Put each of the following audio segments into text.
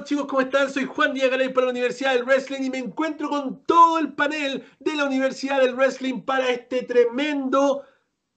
Hola chicos, ¿cómo están? Soy Juan Díaz Garay para la Universidad del Wrestling y me encuentro con todo el panel de la Universidad del Wrestling para este tremendo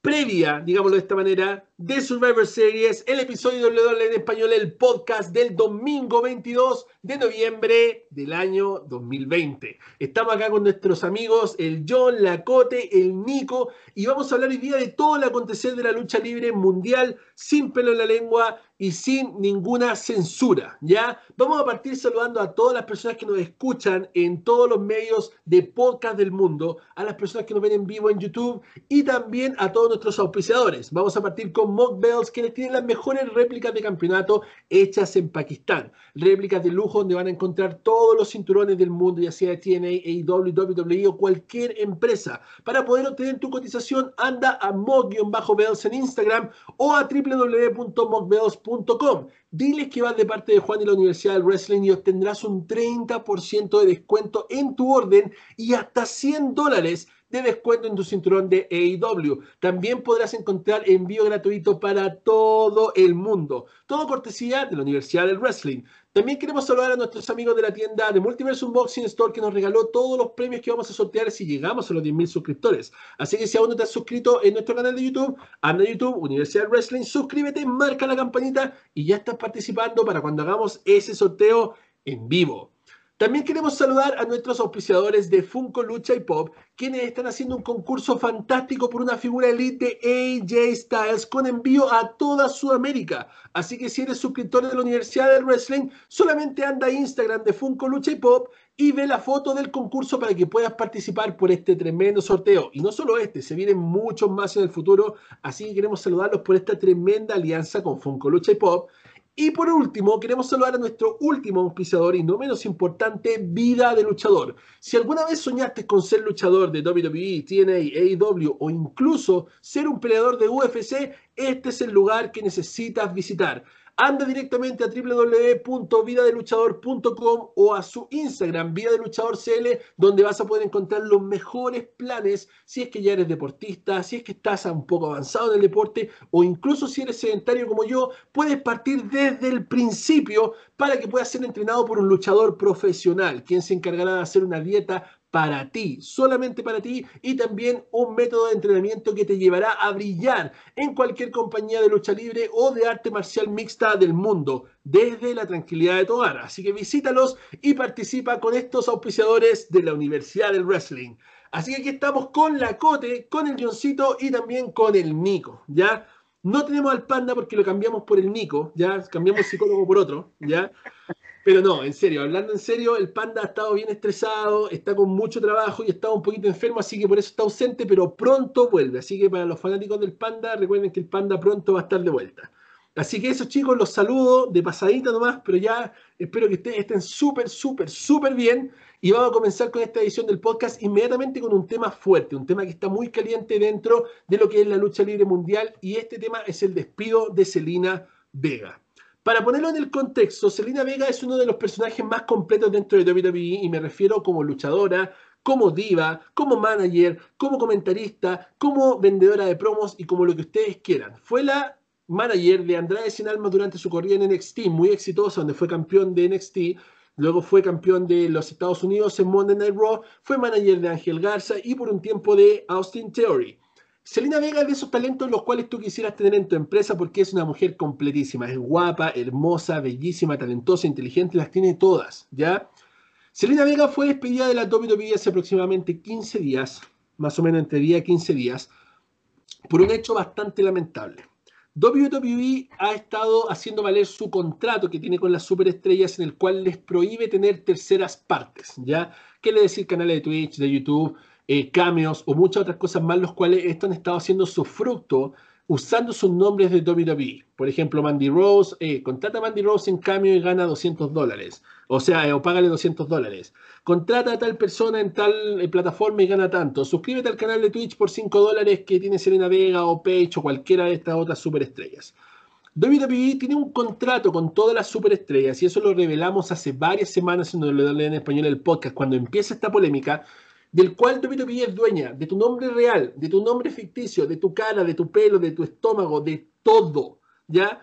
previa, digámoslo de esta manera, de Survivor Series, el episodio de WWE en español, el podcast del domingo 22 de noviembre del año 2020. Estamos acá con nuestros amigos, el John, la Cote, el Nico, y vamos a hablar hoy día de todo el acontecer de la lucha libre mundial, sin pelo en la lengua y sin ninguna censura, ¿ya? Vamos a partir saludando a todas las personas que nos escuchan en todos los medios de podcast del mundo, a las personas que nos ven en vivo en YouTube y también a todos nuestros auspiciadores. Vamos a partir con Mock Bells, quienes tienen las mejores réplicas de campeonato hechas en Pakistán. Réplicas de lujo donde van a encontrar todos los cinturones del mundo, ya sea TNA, AEW, WWE o cualquier empresa. Para poder obtener tu cotización, anda a Mock-Bells en Instagram o a www.mockbells.com Diles que vas de parte de Juan y la Universidad del Wrestling y obtendrás un 30% de descuento en tu orden y hasta 100 dólares de descuento en tu cinturón de AEW. También podrás encontrar envío gratuito para todo el mundo. Todo cortesía de la Universidad del Wrestling. También queremos saludar a nuestros amigos de la tienda de Multiverse Unboxing Store que nos regaló todos los premios que vamos a sortear si llegamos a los 10.000 suscriptores. Así que si aún no te has suscrito en nuestro canal de YouTube, anda a YouTube, Universidad Wrestling, suscríbete, marca la campanita y ya estás participando para cuando hagamos ese sorteo en vivo. También queremos saludar a nuestros auspiciadores de Funko Lucha y Pop, quienes están haciendo un concurso fantástico por una figura elite de AJ Styles con envío a toda Sudamérica. Así que si eres suscriptor de la Universidad del Wrestling, solamente anda a Instagram de Funko Lucha y Pop y ve la foto del concurso para que puedas participar por este tremendo sorteo. Y no solo este, se vienen muchos más en el futuro, así que queremos saludarlos por esta tremenda alianza con Funko Lucha y Pop. Y por último, queremos saludar a nuestro último auspiciador y no menos importante, Vida de Luchador. Si alguna vez soñaste con ser luchador de WWE, TNA, AEW o incluso ser un peleador de UFC, este es el lugar que necesitas visitar anda directamente a www.vidadeluchador.com o a su Instagram, Vida de donde vas a poder encontrar los mejores planes si es que ya eres deportista, si es que estás un poco avanzado en el deporte o incluso si eres sedentario como yo, puedes partir desde el principio para que puedas ser entrenado por un luchador profesional, quien se encargará de hacer una dieta para ti, solamente para ti, y también un método de entrenamiento que te llevará a brillar en cualquier compañía de lucha libre o de arte marcial mixta del mundo, desde la tranquilidad de tu hogar. Así que visítalos y participa con estos auspiciadores de la Universidad del Wrestling. Así que aquí estamos con la Cote, con el Johncito y también con el Nico, ¿ya? No tenemos al Panda porque lo cambiamos por el Nico, ¿ya? Cambiamos psicólogo por otro, ¿ya? Pero no, en serio, hablando en serio, el panda ha estado bien estresado, está con mucho trabajo y está un poquito enfermo, así que por eso está ausente, pero pronto vuelve. Así que para los fanáticos del panda, recuerden que el panda pronto va a estar de vuelta. Así que eso chicos, los saludo de pasadita nomás, pero ya espero que ustedes estén súper, súper, súper bien. Y vamos a comenzar con esta edición del podcast inmediatamente con un tema fuerte, un tema que está muy caliente dentro de lo que es la lucha libre mundial y este tema es el despido de Selina Vega. Para ponerlo en el contexto, Selena Vega es uno de los personajes más completos dentro de WWE y me refiero como luchadora, como diva, como manager, como comentarista, como vendedora de promos y como lo que ustedes quieran. Fue la manager de Andrade Sin Alma durante su corrida en NXT, muy exitosa, donde fue campeón de NXT. Luego fue campeón de los Estados Unidos en Monday Night Raw, fue manager de Ángel Garza y por un tiempo de Austin Theory. Selena Vega es de esos talentos los cuales tú quisieras tener en tu empresa porque es una mujer completísima, es guapa, hermosa, bellísima, talentosa, inteligente, las tiene todas, ¿ya? Selena Vega fue despedida de la WWE hace aproximadamente 15 días, más o menos entre día y 15 días, por un hecho bastante lamentable. WWE ha estado haciendo valer su contrato que tiene con las superestrellas en el cual les prohíbe tener terceras partes, ¿ya? ¿Qué le decir canales de Twitch, de YouTube? Eh, cameos o muchas otras cosas más, los cuales estos han estado haciendo su fruto usando sus nombres de WWE. Por ejemplo, Mandy Rose, eh, contrata a Mandy Rose en cameo y gana 200 dólares. O sea, eh, o págale 200 dólares. Contrata a tal persona en tal eh, plataforma y gana tanto. Suscríbete al canal de Twitch por 5 dólares que tiene Serena Vega o Paige o cualquiera de estas otras superestrellas. WWE tiene un contrato con todas las superestrellas y eso lo revelamos hace varias semanas en WWE en español el podcast. Cuando empieza esta polémica, del cual WWE es dueña, de tu nombre real, de tu nombre ficticio, de tu cara, de tu pelo, de tu estómago, de todo, ¿ya?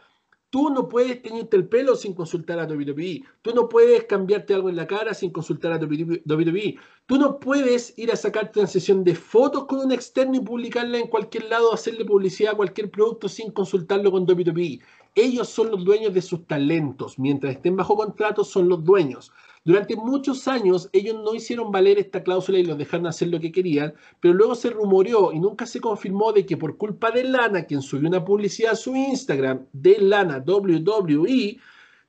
Tú no puedes teñirte el pelo sin consultar a WWE. Tú no puedes cambiarte algo en la cara sin consultar a WWE. Tú no puedes ir a sacarte una sesión de fotos con un externo y publicarla en cualquier lado, hacerle publicidad a cualquier producto sin consultarlo con WWE. Ellos son los dueños de sus talentos. Mientras estén bajo contrato, son los dueños. Durante muchos años ellos no hicieron valer esta cláusula y los dejaron hacer lo que querían, pero luego se rumoreó y nunca se confirmó de que por culpa de Lana, quien subió una publicidad a su Instagram de Lana WWE,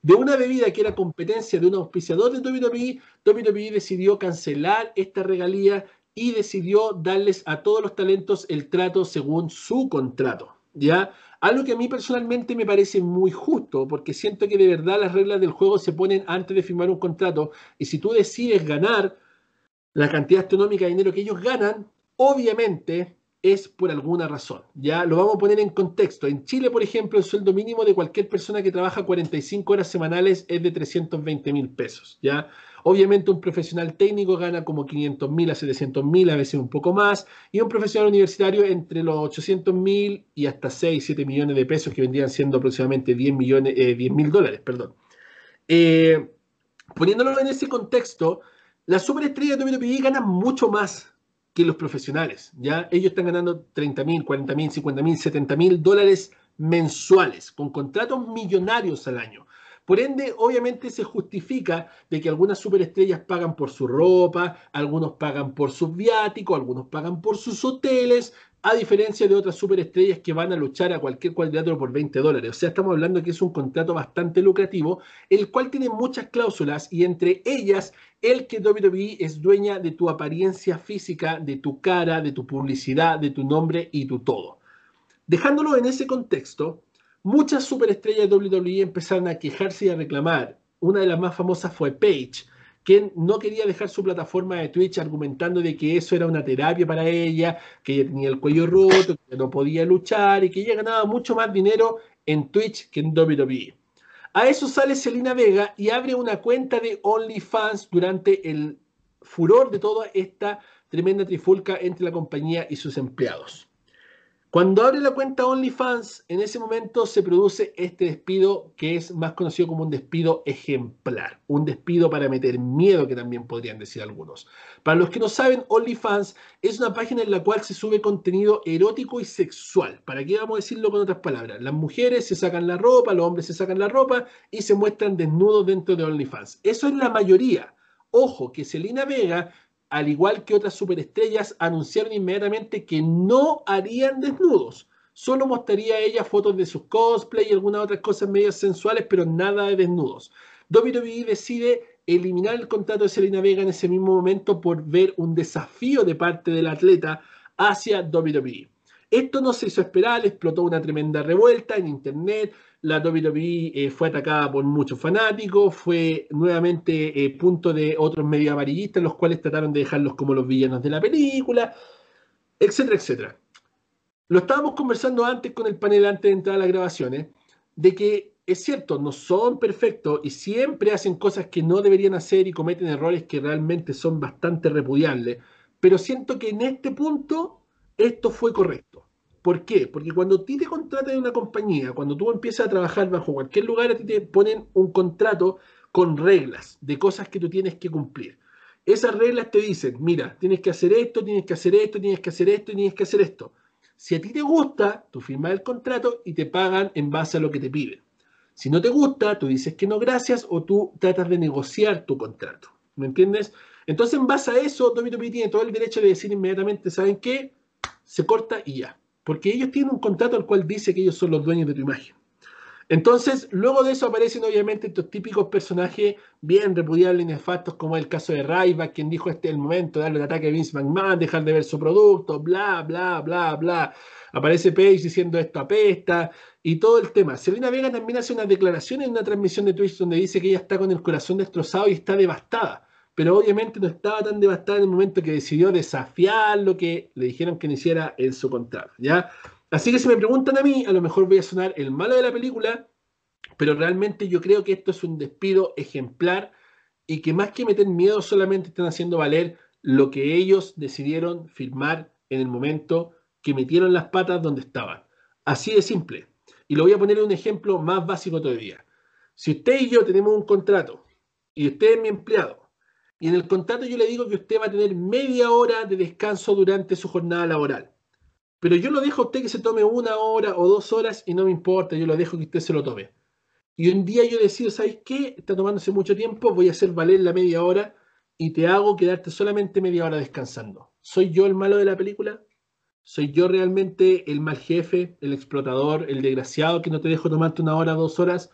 de una bebida que era competencia de un auspiciador de WWE, WWE decidió cancelar esta regalía y decidió darles a todos los talentos el trato según su contrato. ¿Ya? Algo que a mí personalmente me parece muy justo, porque siento que de verdad las reglas del juego se ponen antes de firmar un contrato, y si tú decides ganar la cantidad astronómica de dinero que ellos ganan, obviamente es por alguna razón. Ya lo vamos a poner en contexto. En Chile, por ejemplo, el sueldo mínimo de cualquier persona que trabaja 45 horas semanales es de 320 mil pesos. Ya Obviamente un profesional técnico gana como 500 mil a 700 mil, a veces un poco más, y un profesional universitario entre los 800 mil y hasta 6, 7 millones de pesos, que vendrían siendo aproximadamente 10 millones, eh, mil dólares, perdón. Eh, poniéndolo en ese contexto, las superestrellas de WWE ganan mucho más que los profesionales, ¿ya? Ellos están ganando 30 mil, 40 mil, 50 mil, 70 mil dólares mensuales, con contratos millonarios al año. Por ende, obviamente se justifica de que algunas superestrellas pagan por su ropa, algunos pagan por sus viáticos, algunos pagan por sus hoteles, a diferencia de otras superestrellas que van a luchar a cualquier cuadrilátero por 20 dólares. O sea, estamos hablando que es un contrato bastante lucrativo, el cual tiene muchas cláusulas y entre ellas el que WWE es dueña de tu apariencia física, de tu cara, de tu publicidad, de tu nombre y tu todo. Dejándolo en ese contexto, muchas superestrellas de WWE empezaron a quejarse y a reclamar. Una de las más famosas fue Paige, quien no quería dejar su plataforma de Twitch argumentando de que eso era una terapia para ella, que ella tenía el cuello roto, que no podía luchar y que ella ganaba mucho más dinero en Twitch que en WWE. A eso sale Selena Vega y abre una cuenta de OnlyFans durante el furor de toda esta tremenda trifulca entre la compañía y sus empleados. Cuando abre la cuenta OnlyFans, en ese momento se produce este despido que es más conocido como un despido ejemplar, un despido para meter miedo que también podrían decir algunos. Para los que no saben, OnlyFans es una página en la cual se sube contenido erótico y sexual. ¿Para qué vamos a decirlo con otras palabras? Las mujeres se sacan la ropa, los hombres se sacan la ropa y se muestran desnudos dentro de OnlyFans. Eso es la mayoría. Ojo, que Selena Vega al igual que otras superestrellas, anunciaron inmediatamente que no harían desnudos. Solo mostraría a ella fotos de sus cosplay y algunas otras cosas medias sensuales, pero nada de desnudos. WWE decide eliminar el contrato de Selena Vega en ese mismo momento por ver un desafío de parte del atleta hacia WWE. Esto no se hizo esperar, explotó una tremenda revuelta en internet, la WWE eh, fue atacada por muchos fanáticos, fue nuevamente eh, punto de otros medios amarillistas, los cuales trataron de dejarlos como los villanos de la película, etcétera, etcétera. Lo estábamos conversando antes con el panel, antes de entrar a las grabaciones, de que es cierto, no son perfectos y siempre hacen cosas que no deberían hacer y cometen errores que realmente son bastante repudiables, pero siento que en este punto esto fue correcto. ¿Por qué? Porque cuando a ti te contratan en una compañía, cuando tú empiezas a trabajar bajo cualquier lugar, a ti te ponen un contrato con reglas de cosas que tú tienes que cumplir. Esas reglas te dicen, mira, tienes que hacer esto, tienes que hacer esto, tienes que hacer esto y tienes que hacer esto. Si a ti te gusta, tú firmas el contrato y te pagan en base a lo que te piden. Si no te gusta, tú dices que no gracias o tú tratas de negociar tu contrato. ¿Me entiendes? Entonces, en base a eso, WWE tiene todo el derecho de decir inmediatamente, ¿saben qué? Se corta y ya porque ellos tienen un contrato al cual dice que ellos son los dueños de tu imagen. Entonces, luego de eso aparecen obviamente estos típicos personajes bien repudiables y nefastos, como el caso de Raiva, quien dijo este es el momento de darle un ataque a Vince McMahon, dejar de ver su producto, bla, bla, bla, bla. Aparece Page diciendo esto apesta y todo el tema. Selena Vega también hace una declaración en una transmisión de Twitch donde dice que ella está con el corazón destrozado y está devastada pero obviamente no estaba tan devastada en el momento que decidió desafiar lo que le dijeron que no hiciera en su contrato, ¿ya? Así que si me preguntan a mí, a lo mejor voy a sonar el malo de la película, pero realmente yo creo que esto es un despido ejemplar y que más que meter miedo solamente están haciendo valer lo que ellos decidieron firmar en el momento que metieron las patas donde estaban. Así de simple. Y lo voy a poner en un ejemplo más básico todavía. Si usted y yo tenemos un contrato y usted es mi empleado, y en el contrato yo le digo que usted va a tener media hora de descanso durante su jornada laboral, pero yo lo dejo a usted que se tome una hora o dos horas y no me importa, yo lo dejo que usted se lo tome. Y un día yo decido, ¿sabes qué? Está tomándose mucho tiempo, voy a hacer valer la media hora y te hago quedarte solamente media hora descansando. ¿Soy yo el malo de la película? ¿Soy yo realmente el mal jefe, el explotador, el desgraciado que no te dejo tomarte una hora, dos horas?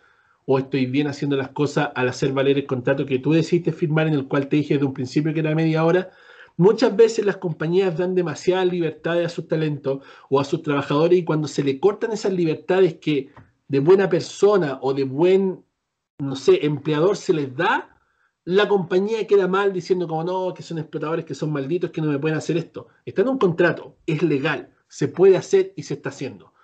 ¿O estoy bien haciendo las cosas al hacer valer el contrato que tú decidiste firmar en el cual te dije desde un principio que era media hora? Muchas veces las compañías dan demasiada libertad a sus talentos o a sus trabajadores y cuando se le cortan esas libertades que de buena persona o de buen, no sé, empleador se les da, la compañía queda mal diciendo como no, que son explotadores, que son malditos, que no me pueden hacer esto. Está en un contrato, es legal, se puede hacer y se está haciendo.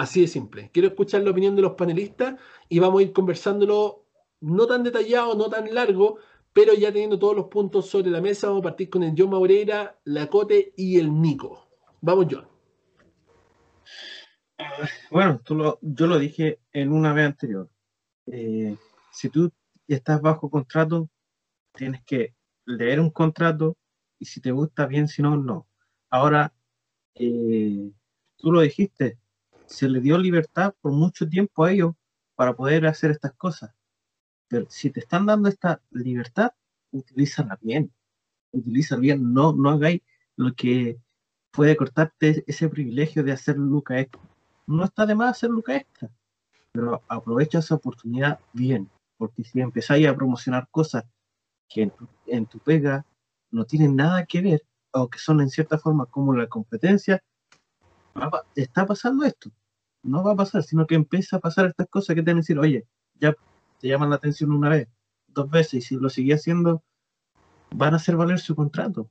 Así de simple. Quiero escuchar la opinión de los panelistas y vamos a ir conversándolo no tan detallado, no tan largo, pero ya teniendo todos los puntos sobre la mesa, vamos a partir con el John Maureira, la Cote y el Nico. Vamos, John. Bueno, yo lo dije en una vez anterior. Eh, si tú estás bajo contrato, tienes que leer un contrato y si te gusta bien, si no, no. Ahora, eh, tú lo dijiste, se le dio libertad por mucho tiempo a ellos para poder hacer estas cosas. Pero si te están dando esta libertad, utilízala bien. Utilízala bien. No, no hagáis lo que puede cortarte ese privilegio de hacer Luca Extra. No está de más hacer Luca Extra, pero aprovecha esa oportunidad bien. Porque si empezáis a promocionar cosas que en tu, pega no tienen nada que ver, o que son en cierta forma como la competencia, está pasando esto. No va a pasar, sino que empieza a pasar estas cosas que te van a decir, oye, ya te llaman la atención una vez, dos veces, y si lo sigue haciendo, van a hacer valer su contrato.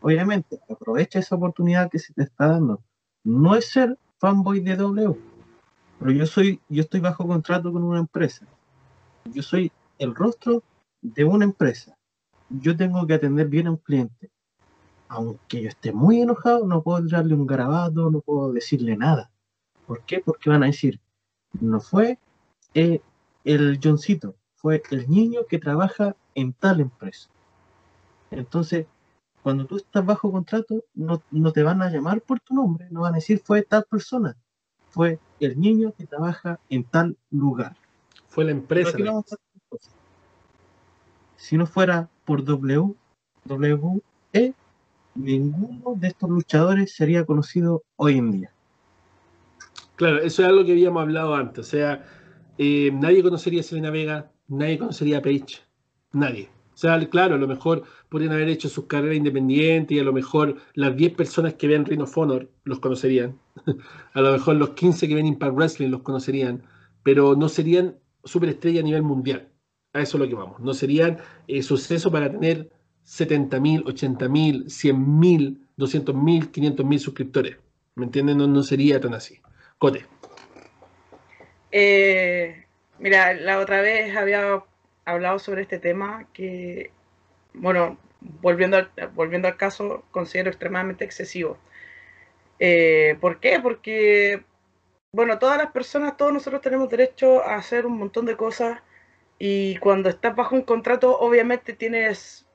Obviamente, aprovecha esa oportunidad que se te está dando. No es ser fanboy de W, pero yo soy, yo estoy bajo contrato con una empresa. Yo soy el rostro de una empresa. Yo tengo que atender bien a un cliente. Aunque yo esté muy enojado, no puedo darle un garabato, no puedo decirle nada. ¿Por qué? Porque van a decir, no fue eh, el Johncito, fue el niño que trabaja en tal empresa. Entonces, cuando tú estás bajo contrato, no, te van a llamar por tu nombre, no van a decir fue tal persona, fue el niño que trabaja en tal lugar. Fue la empresa. Si no fuera por WWE, ninguno de estos luchadores sería conocido hoy en día. Claro, eso es algo que habíamos hablado antes. O sea, eh, nadie conocería a Selena Vega, nadie conocería a Paige, nadie. O sea, claro, a lo mejor podrían haber hecho sus carreras independientes y a lo mejor las 10 personas que vean Ring of Honor los conocerían. a lo mejor los 15 que ven Impact Wrestling los conocerían, pero no serían superestrellas a nivel mundial. A eso es lo que vamos. No serían eh, suceso para tener 70.000, 80.000, 100.000, 200.000, 500.000 suscriptores. ¿Me entienden? No, no sería tan así. Cote. Eh, mira, la otra vez había hablado sobre este tema que, bueno, volviendo al, volviendo al caso, considero extremadamente excesivo. Eh, ¿Por qué? Porque, bueno, todas las personas, todos nosotros tenemos derecho a hacer un montón de cosas y cuando estás bajo un contrato, obviamente tienes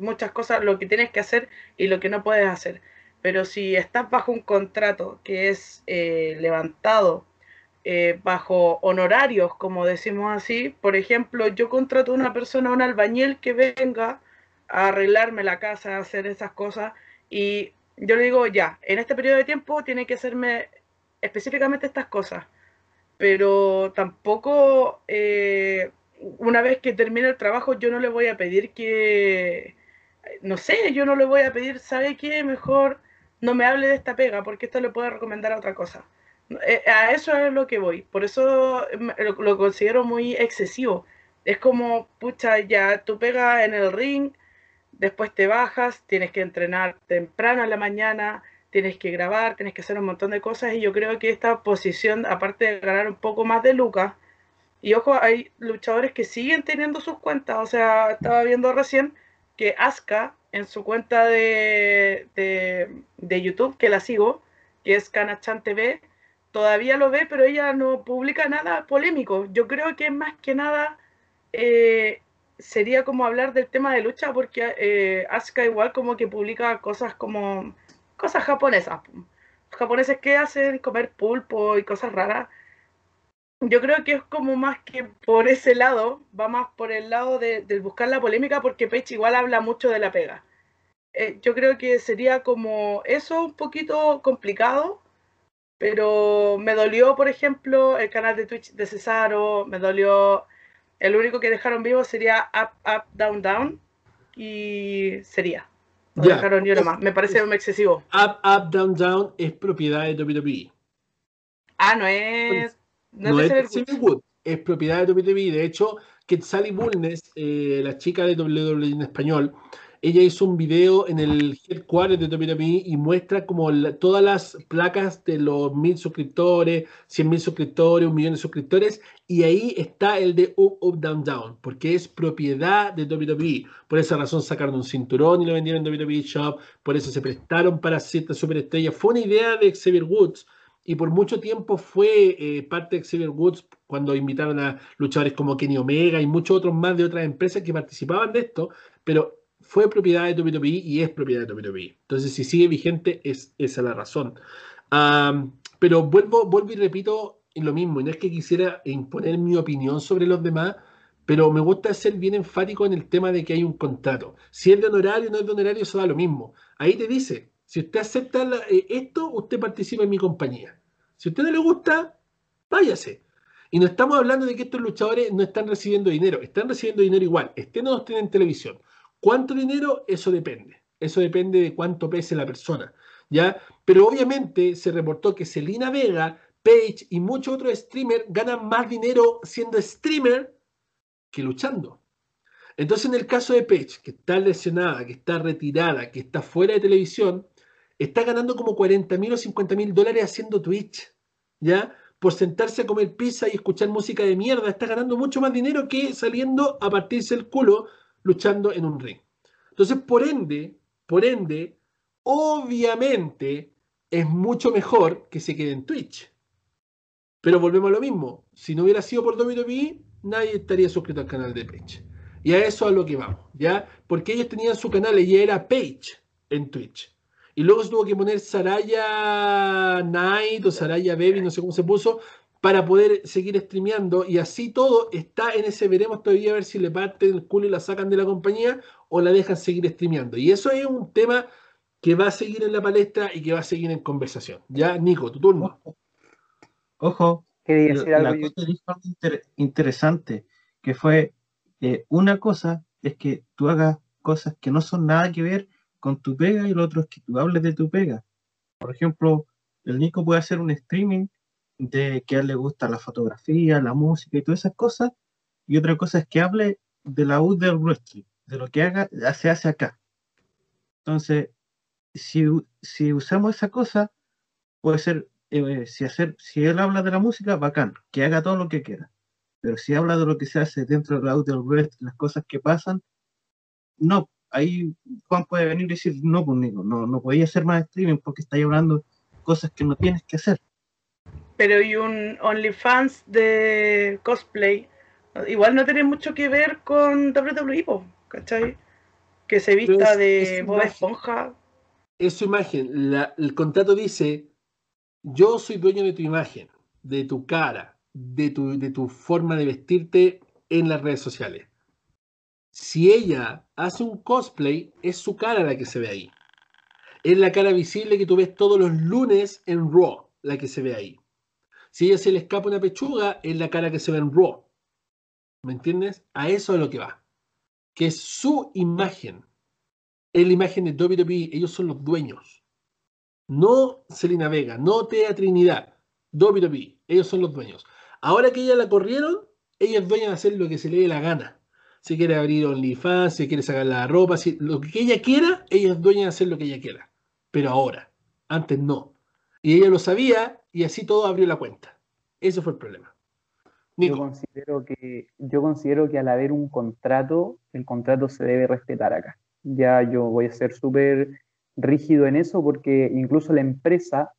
muchas cosas, lo que tienes que hacer y lo que no puedes hacer. Pero si estás bajo un contrato que es eh, levantado eh, bajo honorarios, como decimos así. Por ejemplo, yo contrato a una persona, un albañil que venga a arreglarme la casa, a hacer esas cosas, y yo le digo, ya, en este periodo de tiempo tiene que hacerme específicamente estas cosas, pero tampoco eh, una vez que termine el trabajo yo no le voy a pedir que, no sé, yo no le voy a pedir, ¿sabe qué? Mejor no me hable de esta pega, porque esto le puede recomendar a otra cosa. Eh, a eso es lo que voy. Por eso lo, considero muy excesivo. Es como, pucha, ya tú pegas en el ring, después te bajas, tienes que entrenar temprano en la mañana, tienes que grabar, tienes que hacer un montón de cosas y yo creo que esta posición, aparte de ganar un poco más de lucas, y ojo, hay luchadores que siguen teniendo sus cuentas, o sea, estaba viendo recién que Asuka en su cuenta de, de, YouTube, que la sigo, que es Kanachan TV, todavía lo ve, pero ella no publica nada polémico. Yo creo que más que nada eh, sería como hablar del tema de lucha, porque eh, Asuka igual como que publica cosas como cosas japonesas. Los japoneses que hacen comer pulpo y cosas raras. Yo creo que es como más que por ese lado, va más por el lado de, buscar la polémica, porque Peach igual habla mucho de la pega. Eh, yo creo que sería como eso un poquito complicado, pero me dolió, por ejemplo, el canal de Twitch de Cesaro, me dolió, el único que dejaron vivo sería Up, Up, Down, Down, y sería. No dejaron ni uno más, me parece excesivo. Up, Up, Down, Down es propiedad de WWE. Ah, no es... No, es, Wood, es propiedad de WWE. De hecho, que Sally Bulnes, eh, la chica de WWE en español, ella hizo un video en el headquarters de WWE y muestra como todas las placas de los mil suscriptores, cien mil suscriptores, un millón de suscriptores, y ahí está el de Up, Up, Down, Down, porque es propiedad de WWE. Por esa razón sacaron un cinturón y lo vendieron en WWE Shop, por eso se prestaron para ciertas superestrellas. Fue una idea de Xavier Woods, y por mucho tiempo fue eh, parte de Xavier Woods cuando invitaron a luchadores como Kenny Omega y muchos otros más de otras empresas que participaban de esto, pero fue propiedad de WWE y es propiedad de WWE. Entonces, si sigue vigente, es esa la razón. pero vuelvo, vuelvo y repito lo mismo, no es que quisiera imponer mi opinión sobre los demás, pero me gusta ser bien enfático en el tema de que hay un contrato. Si es de honorario o no es de honorario, eso da lo mismo. Ahí te dice, si usted acepta eh, esto, usted participa en mi compañía. Si a usted no le gusta, váyase. Y no estamos hablando de que estos luchadores no están recibiendo dinero, están recibiendo dinero igual, estén o no estén en televisión. ¿Cuánto dinero? Eso depende. Eso depende de cuánto pese la persona. ¿ya? Pero obviamente se reportó que Selina Vega, Page y muchos otros streamers ganan más dinero siendo streamer que luchando. Entonces, en el caso de Page, que está lesionada, que está retirada, que está fuera de televisión, está ganando como 40 mil o 50 mil dólares haciendo Twitch, ¿ya? Por sentarse a comer pizza y escuchar música de mierda, está ganando mucho más dinero que saliendo a partirse el culo luchando en un ring. Entonces, por ende, por ende, obviamente es mucho mejor que se quede en Twitch. Pero volvemos a lo mismo. Si no hubiera sido por WWE, nadie estaría suscrito al canal de Page. Y a eso a lo que vamos, ¿ya? Porque ellos tenían su canal y era Page en Twitch. Y luego se tuvo que poner Saraya Night o Saraya Baby, no sé cómo se puso, para poder seguir streameando y así todo está en ese veremos todavía a ver si le parten el culo y la sacan de la compañía o la dejan seguir streameando. Y eso es un tema que va a seguir en la palestra y que va a seguir en conversación. Ya, Nico, tu turno. Ojo, la cosa dijo algo interesante, que fue eh, una cosa es que tú hagas cosas que no son nada que ver con tu pega y lo otro es que tú hables de tu pega. Por ejemplo, el Nico puede hacer un streaming de que a él le gusta la fotografía, la música y todas esas cosas. Y otra cosa es que hable de la U del wrestling, de lo que haga, se hace acá. Entonces, si, si usamos esa cosa, puede ser, eh, si, hacer, si él habla de la música, bacán, que haga todo lo que quiera. Pero si habla de lo que se hace dentro de la U del wrestling, las cosas que pasan, no, ahí Juan puede venir y decir, no, pues no, no podía hacer más streaming porque estáis hablando cosas que no tienes que hacer pero y un OnlyFans de cosplay, igual no tiene mucho que ver con WWE, ¿cachai? Que se vista de Bob Esponja. Es su imagen. el contrato dice: Yo soy dueño de tu imagen, de tu cara, de tu, de tu forma de vestirte en las redes sociales. Si ella hace un cosplay, es su cara la que se ve ahí. Es la cara visible que tú ves todos los lunes en Raw, la que se ve ahí. Si ella se le escapa una pechuga, es la cara que se ve en Raw. ¿Me entiendes? A eso es lo que va. Que es su imagen. Es la imagen de WWE. Ellos son los dueños. No Selena Vega, no Tea Trinidad. WWE. Ellos son los dueños. Ahora que ella la corrieron, ella es dueña hacer lo que se le dé la gana. Si quiere abrir OnlyFans, si quiere sacar la ropa, si, lo que ella quiera, ella es dueña de hacer lo que ella quiera. Pero ahora, antes no. Y ella lo sabía y así todo abrió la cuenta. Eso fue el problema. Yo considero, que, yo considero que al haber un contrato, el contrato se debe respetar acá. Ya yo voy a ser súper rígido en eso porque incluso la empresa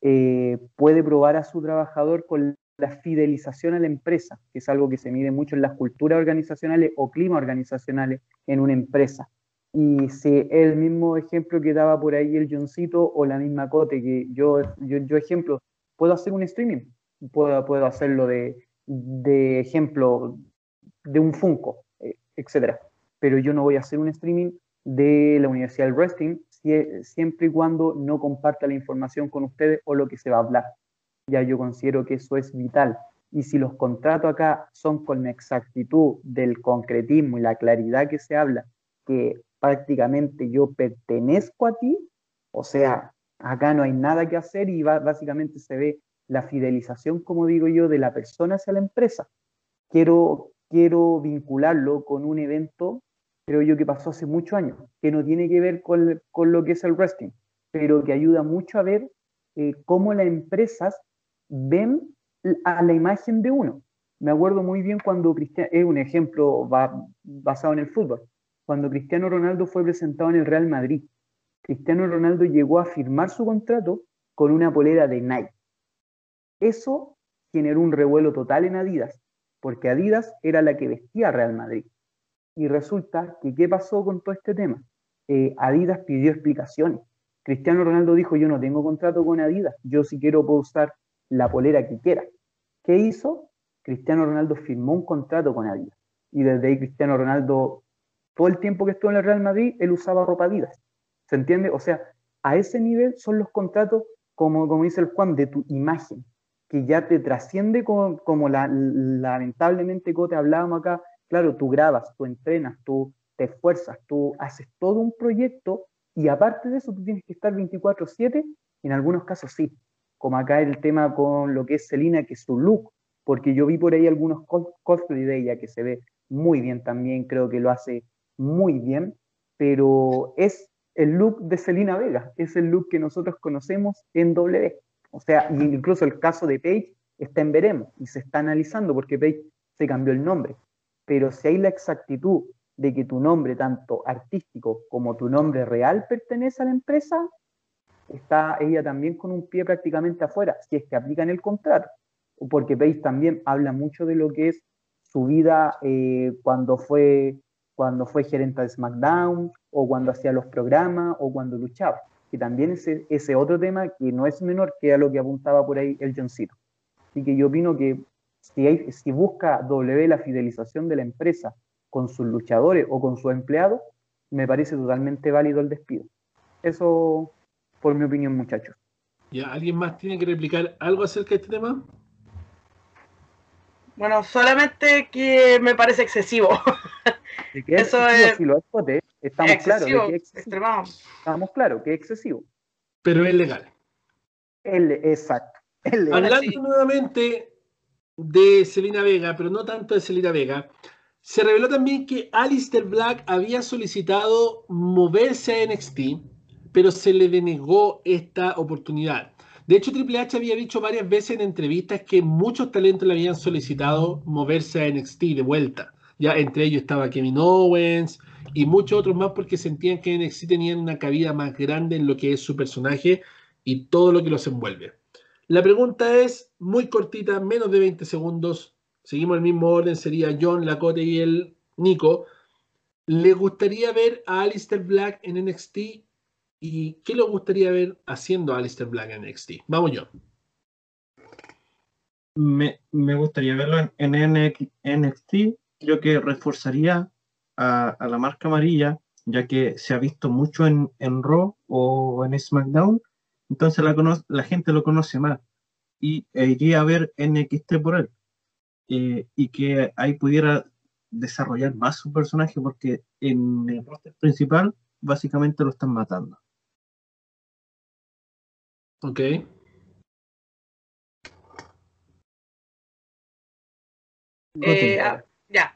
eh, puede probar a su trabajador con la fidelización a la empresa, que es algo que se mide mucho en las culturas organizacionales o clima organizacionales en una empresa. Y si el mismo ejemplo que daba por ahí el Johncito o la misma Cote, que yo, yo, yo ejemplo, puedo hacer un streaming, puedo, puedo hacerlo de, de ejemplo de un Funko, eh, etcétera. Pero yo no voy a hacer un streaming de la Universidad del Wrestling siempre y cuando no comparta la información con ustedes o lo que se va a hablar. Ya yo considero que eso es vital. Y si los contratos acá son con la exactitud del concretismo y la claridad que se habla, que prácticamente yo pertenezco a ti, o sea, acá no hay nada que hacer y básicamente se ve la fidelización, como digo yo, de la persona hacia la empresa. Quiero, quiero vincularlo con un evento creo yo que pasó hace muchos años, que no tiene que ver con, con lo que es el wrestling, pero que ayuda mucho a ver eh, cómo las empresas ven a la imagen de uno. Me acuerdo muy bien cuando Cristiano, es un ejemplo basado en el fútbol, cuando Cristiano Ronaldo fue presentado en el Real Madrid. Cristiano Ronaldo llegó a firmar su contrato con una polera de Nike. Eso generó un revuelo total en Adidas, porque Adidas era la que vestía Real Madrid. Y resulta que, ¿qué pasó con todo este tema? Eh, Adidas pidió explicaciones. Cristiano Ronaldo dijo, yo no tengo contrato con Adidas, yo si quiero puedo usar la polera que quiera. ¿Qué hizo? Cristiano Ronaldo firmó un contrato con Adidas. Y desde ahí Cristiano Ronaldo, todo el tiempo que estuvo en el Real Madrid, él usaba ropa Adidas. ¿Se entiende? O sea, a ese nivel son los contratos, como, como dice el Juan, de tu imagen, que ya te trasciende como, la, lamentablemente, como te hablábamos acá, Claro, tú grabas, tú entrenas, tú te esfuerzas, tú haces todo un proyecto y aparte de eso tú tienes que estar 24/7, en algunos casos sí, como acá el tema con lo que es Selina, que es su look, porque yo vi por ahí algunos cosplay de ella que se ve muy bien también, creo que lo hace muy bien, pero es el look de Selina Vega, es el look que nosotros conocemos en W. O sea, incluso el caso de Paige está en veremos y se está analizando porque Paige se cambió el nombre pero si hay la exactitud de que tu nombre, tanto artístico como tu nombre real, pertenece a la empresa, está ella también con un pie prácticamente afuera, si es que aplican el contrato. Porque veis también habla mucho de lo que es su vida eh, cuando, fue, cuando fue gerente de SmackDown, o cuando hacía los programas, o cuando luchaba. Y también ese, ese otro tema que no es menor que a lo que apuntaba por ahí el Johncito. Así que yo opino que si, busca W la fidelización de la empresa con sus luchadores o con sus empleados, me parece totalmente válido el despido. Eso, por mi opinión, muchachos. ¿Ya alguien más tiene que replicar algo acerca de este tema? Bueno, solamente que me parece excesivo. Eso es, si lo es, estamos claros que es excesivo. Estamos claros que es excesivo. Pero es legal. El, exacto. Hablando nuevamente de Selena Vega, pero no tanto de Selena Vega, se reveló también que Alistair Black había solicitado moverse a NXT, pero se le denegó esta oportunidad. De hecho, Triple H había dicho varias veces en entrevistas que muchos talentos le habían solicitado moverse a NXT de vuelta. Ya entre ellos estaba Kevin Owens y muchos otros más porque sentían que NXT tenían una cabida más grande en lo que es su personaje y todo lo que los envuelve. La pregunta es muy cortita, menos de 20 segundos. Seguimos el mismo orden, sería John, Lacote y el Nico. ¿Le gustaría ver a Alistair Black en NXT? ¿Y qué le gustaría ver haciendo a Alistair Black en NXT? Vamos, John. Me, gustaría verlo en, NXT. Creo que reforzaría a, la marca amarilla, ya que se ha visto mucho en, en Raw o en SmackDown entonces la, gente lo conoce más y e iría a ver NXT por él. Y que ahí pudiera desarrollar más su personaje porque en el roster principal básicamente lo están matando. Ok. Eh, ah, ya.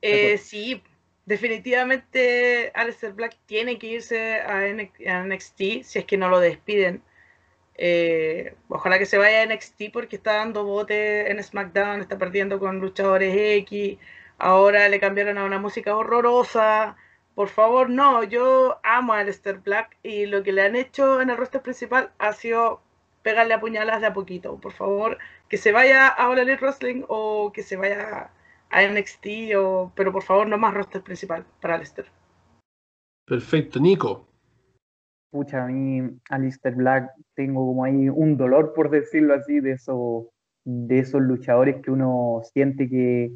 Eh, sí, definitivamente Aleister Black tiene que irse a, NXT si es que no lo despiden. Eh, ojalá que se vaya a NXT porque está dando bote en SmackDown, está perdiendo con luchadores X, ahora le cambiaron a una música horrorosa. Por favor, no, yo amo a Aleister Black y lo que le han hecho en el roster principal ha sido pegarle a puñalas de a poquito. Por favor, que se vaya a All Elite Wrestling o que se vaya a NXT, o, pero por favor no más roster principal para Lester. Perfecto, Nico. Pucha, a mí, Alistair Black, tengo como ahí un dolor, por decirlo así, de esos, de esos luchadores que uno siente que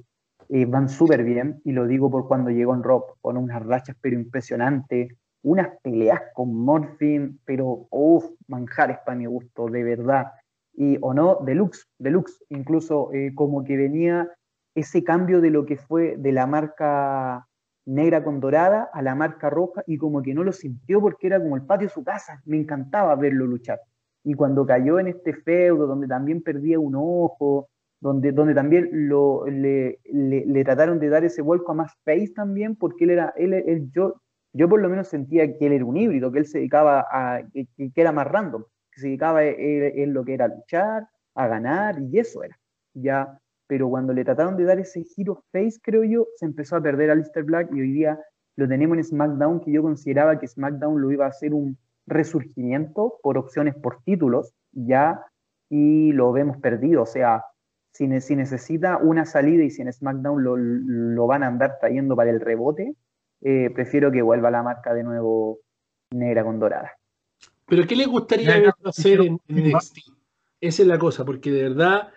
van súper bien, y lo digo por cuando llegó en Rock, con unas rachas pero impresionantes, unas peleas con Morphin, pero uff, manjares para mi gusto, de verdad. Y o no, deluxe, deluxe, incluso eh, como que venía ese cambio de lo que fue de la marca negra con dorada a la marca roja y como que no lo sintió porque era como el patio de su casa, me encantaba verlo luchar. Y cuando cayó en este feudo donde también perdía un ojo, donde, donde también lo, le, le, trataron de dar ese vuelco a más face también, porque él era, él, él, yo, yo por lo menos sentía que él era un híbrido, que él se dedicaba a, que, que era más random, que se dedicaba en lo que era luchar, a ganar, y eso era. Ya, pero cuando le trataron de dar ese giro face, creo yo, se empezó a perder a Lister Black y hoy día lo tenemos en SmackDown, que yo consideraba que SmackDown lo iba a hacer un resurgimiento por opciones por títulos, ya, y lo vemos perdido, o sea, si, necesita una salida y si en SmackDown lo, van a andar trayendo para el rebote, eh, prefiero que vuelva la marca de nuevo negra con dorada. Pero ¿qué le gustaría hacer en, en NXT? Esa es la cosa, porque de verdad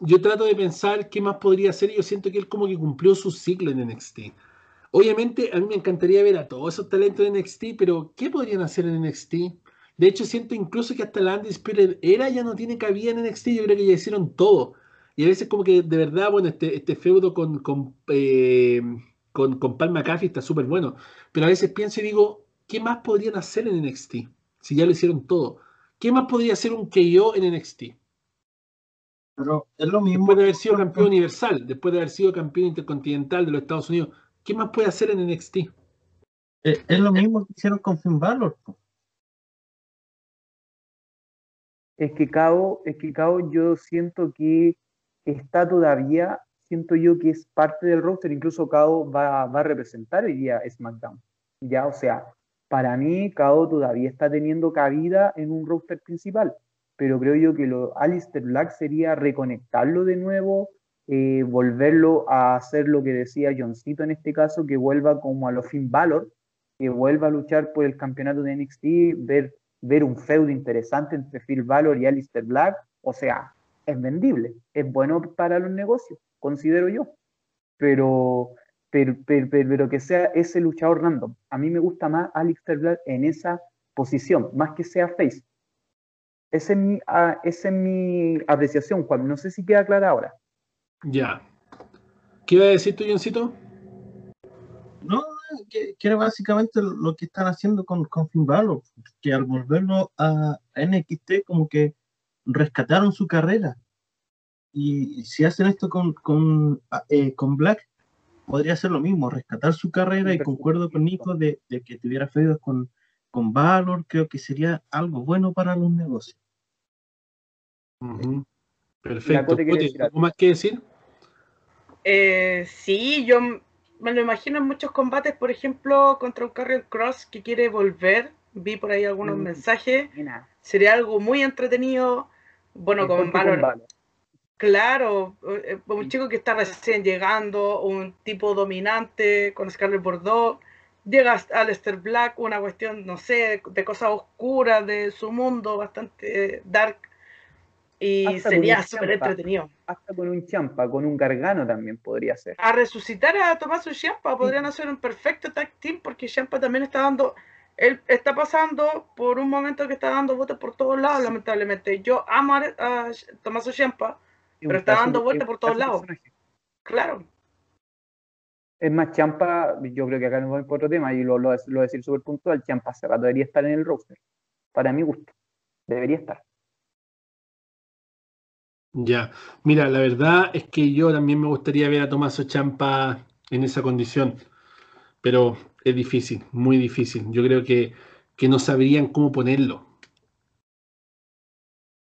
yo trato de pensar qué más podría hacer y yo siento que él como que cumplió su ciclo en NXT. Obviamente a mí me encantaría ver a todos esos talentos de NXT, pero ¿qué podrían hacer en NXT? De hecho, siento incluso que hasta la Andy Spirit era ya no tiene cabida en NXT, yo creo que ya hicieron todo. Y a veces como que de verdad, bueno, este, este feudo con, con, eh, con, con Paul McAfee está súper bueno. Pero a veces pienso y digo, ¿qué más podrían hacer en NXT? Si ya lo hicieron todo. ¿Qué más podría hacer un KO en NXT? Pero es lo mismo. Después de haber sido campeón universal, después de haber sido campeón intercontinental de los Estados Unidos, ¿qué más puede hacer en NXT? Eh, es, lo mismo que hicieron con Finn Balor. Es que Cabo, es que Cabo, yo siento que está todavía, siento yo que es parte del roster, incluso Cabo va, a representar hoy día SmackDown. Ya, o sea, para mí Cabo todavía está teniendo cabida en un roster principal pero creo yo que lo Alistair Black sería reconectarlo de nuevo, eh, volverlo a hacer lo que decía Johncito en este caso, que vuelva como a los Finn Balor, que vuelva a luchar por el campeonato de NXT, ver, ver un feudo interesante entre Phil Balor y Alistair Black, o sea, es vendible, es bueno para los negocios, considero yo, pero, pero, pero, pero que sea ese luchador random. A mí me gusta más Alistair Black en esa posición, más que sea face esa es mi, ah, es mi apreciación, Juan. No sé si queda clara ahora. Ya. ¿Qué iba a decir tú, Johncito? No, que, era básicamente lo que están haciendo con, con Finn Balor, que al volverlo a NXT como que rescataron su carrera. Y si hacen esto con, con, eh, con Black, podría ser lo mismo, rescatar su carrera y concuerdo con Nico de, de que tuviera feudos con, con valor, creo que sería algo bueno para los negocios. Perfecto. ¿Algo más que decir? Eh, sí, yo me lo imagino en muchos combates, por ejemplo, contra un Carrier Cross que quiere volver. Vi por ahí algunos mm, mensajes. Sería algo muy entretenido. Bueno, con valor. Claro, eh, un chico que está recién llegando, un tipo dominante con Scarlett Bordeaux llega a Lester Black, una cuestión, no sé, de cosas oscuras de su mundo, bastante dark, y sería súper entretenido. Hasta con un champa, con un gargano también podría ser. A resucitar a Tomás Champa, podrían hacer un perfecto tag team, porque Champa también está dando, él está pasando por un momento que está dando vueltas por todos lados, lamentablemente. Yo amo a, a Tomás Champa, pero está dando vueltas por todos lados. Claro. Es más, Champa, yo creo que acá nos vamos por otro tema y lo, lo, lo decir súper puntual, Champa se debería estar en el roster. Para mi gusto, debería estar. Ya, mira, la verdad es que yo también me gustaría ver a Tomaso Champa en esa condición, pero es difícil, muy difícil. Yo creo que, que no sabrían cómo ponerlo.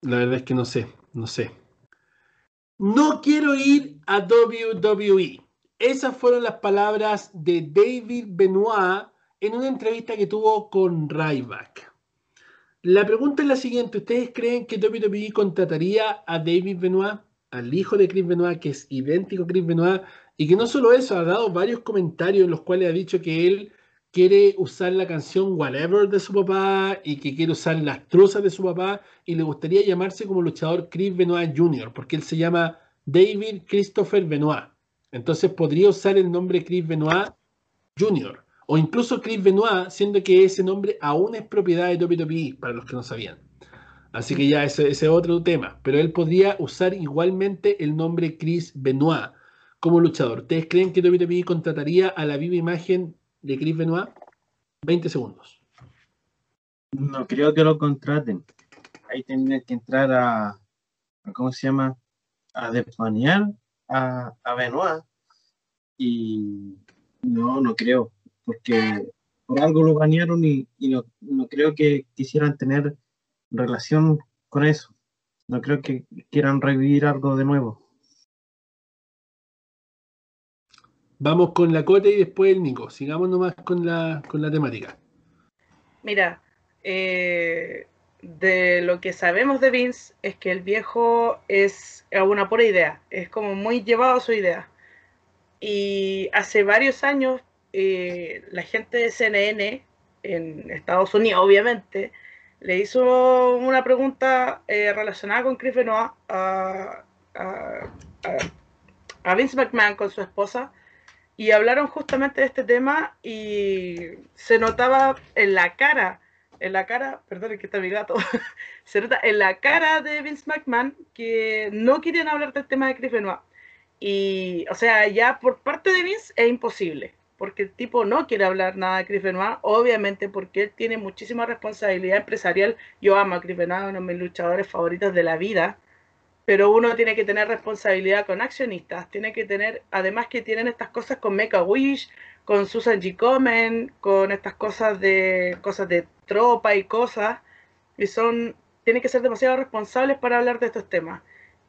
La verdad es que no sé, no sé. No quiero ir a WWE. Esas fueron las palabras de David Benoit en una entrevista que tuvo con Ryback. La pregunta es la siguiente: ¿Ustedes creen que WWE contrataría a David Benoit, al hijo de Chris Benoit, que es idéntico a Chris Benoit, y que no solo eso, ha dado varios comentarios en los cuales ha dicho que él quiere usar la canción Whatever de su papá y que quiere usar las truzas de su papá y le gustaría llamarse como luchador Chris Benoit Jr., porque él se llama David Christopher Benoit. Entonces podría usar el nombre Chris Benoit Jr. o incluso Chris Benoit, siendo que ese nombre aún es propiedad de WWE, para los que no sabían. Así que ya ese es otro tema. Pero él podría usar igualmente el nombre Chris Benoit como luchador. ¿Ustedes creen que WWE contrataría a la viva imagen de Chris Benoit? 20 segundos. No creo que lo contraten. Ahí tendrían que entrar a, ¿cómo se llama? A despanear a, a Benoit. Y no, no creo, porque por algo lo banearon y, y no, no creo que quisieran tener relación con eso. No creo que quieran revivir algo de nuevo. Vamos con la Cote y después el Nico. Sigamos nomás con la, con la temática. Mira, eh, de lo que sabemos de Vince es que el viejo es una pura idea, es como muy llevado a su idea. Y hace varios años eh, la gente de CNN en Estados Unidos, obviamente, le hizo una pregunta eh, relacionada con Chris Benoit a, a, a Vince McMahon con su esposa y hablaron justamente de este tema y se notaba en la cara, en la cara, perdón, que está mi gato, se nota en la cara de Vince McMahon que no quieren hablar del tema de Chris Benoit. Y, o sea, ya por parte de Vince es imposible, porque el tipo no quiere hablar nada de Chris Benoit, obviamente porque él tiene muchísima responsabilidad empresarial. Yo amo a Chris Benoit, uno de mis luchadores favoritos de la vida pero uno tiene que tener responsabilidad con accionistas, tiene que tener, además que tienen estas cosas con Mecha Wish, con Susan G. Komen, con estas cosas de cosas de tropa y cosas, y son, tienen que ser demasiado responsables para hablar de estos temas.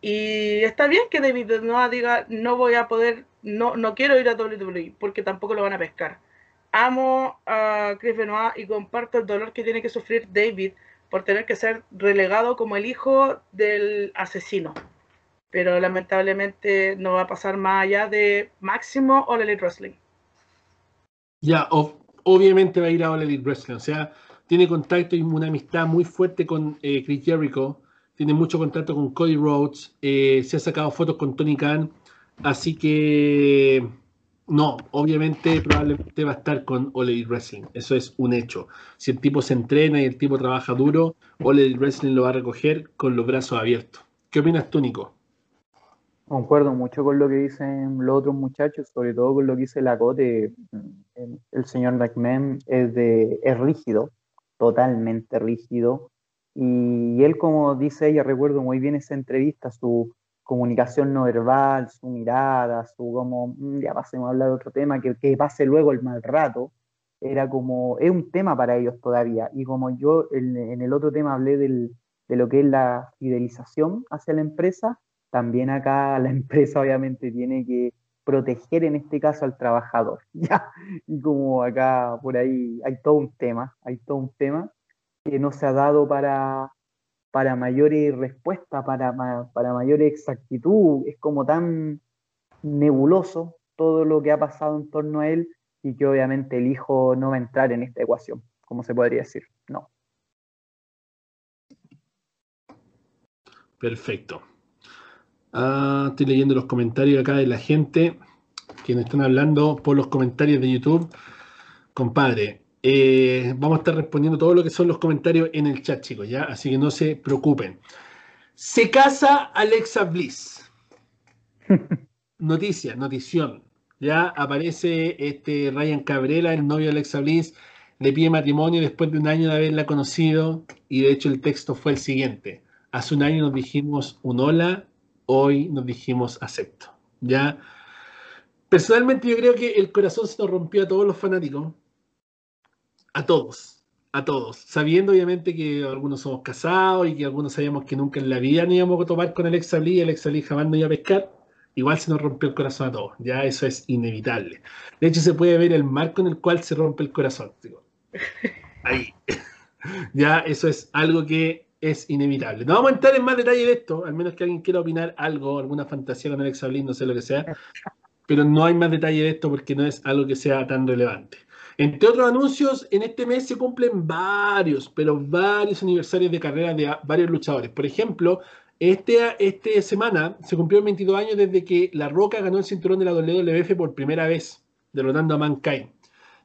Y está bien que David no diga, no voy a poder, no, no quiero ir a WWE, porque tampoco lo van a pescar. Amo a Chris Benoit y comparto el dolor que tiene que sufrir David por tener que ser relegado como el hijo del asesino. Pero lamentablemente no va a pasar más allá de máximo All Elite Wrestling. Ya, obviamente va a ir a All Elite Wrestling. O sea, tiene contacto y una amistad muy fuerte con eh, Chris Jericho. Tiene mucho contacto con Cody Rhodes. Eh, se ha sacado fotos con Tony Khan. Así que no, obviamente probablemente va a estar con Elite Wrestling, eso es un hecho. Si el tipo se entrena y el tipo trabaja duro, Elite Wrestling lo va a recoger con los brazos abiertos. ¿Qué opinas tú, Nico? Concuerdo mucho con lo que dicen los otros muchachos, sobre todo con lo que dice Lacote. El señor McMahon es, de, es rígido, totalmente rígido. Y él, como dice ella, recuerdo muy bien esa entrevista, su, comunicación no verbal, su mirada, su como, mm, ya pasemos a hablar de otro tema, que, que pase luego el mal rato, era como, es un tema para ellos todavía. Y como yo en, en el otro tema hablé del, de lo que es la fidelización hacia la empresa, también acá la empresa obviamente tiene que proteger en este caso al trabajador, ¿ya? Y como acá por ahí hay todo un tema, hay todo un tema que no se ha dado para, para mayores respuestas, para, para mayor exactitud. Es como tan nebuloso todo lo que ha pasado en torno a él y que obviamente el hijo no va a entrar en esta ecuación, como se podría decir. No. Perfecto. Ah, estoy leyendo los comentarios acá de la gente que nos están hablando por los comentarios de YouTube. Compadre, eh, vamos a estar respondiendo todo lo que son los comentarios en el chat, chicos, ¿ya? Así que no se preocupen. Se casa Alexa Bliss. Noticia, notición. Ya aparece este Ryan Cabrera, el novio de Alexa Bliss, le pide matrimonio después de un año de haberla conocido y de hecho el texto fue el siguiente. Hace un año nos dijimos un hola, hoy nos dijimos acepto. Ya. Personalmente yo creo que el corazón se nos rompió a todos los fanáticos a todos, a todos, sabiendo obviamente que algunos somos casados y que algunos sabíamos que nunca en la vida ni íbamos a tomar con Alexa Lee y Alexa Lee jamás no iba a pescar, igual se nos rompió el corazón a todos, ya eso es inevitable. De hecho se puede ver el marco en el cual se rompe el corazón. Ahí. ya, eso es algo que es inevitable. No vamos a entrar en más detalle de esto, al menos que alguien quiera opinar algo, alguna fantasía con Alex Ablin, no sé lo que sea, pero no hay más detalle de esto porque no es algo que sea tan relevante. Entre otros anuncios, en este mes se cumplen varios, pero varios aniversarios de carrera de varios luchadores. Por ejemplo, este, este semana se cumplió 22 años desde que La Roca ganó el cinturón de la WWF por primera vez, derrotando a Mankind.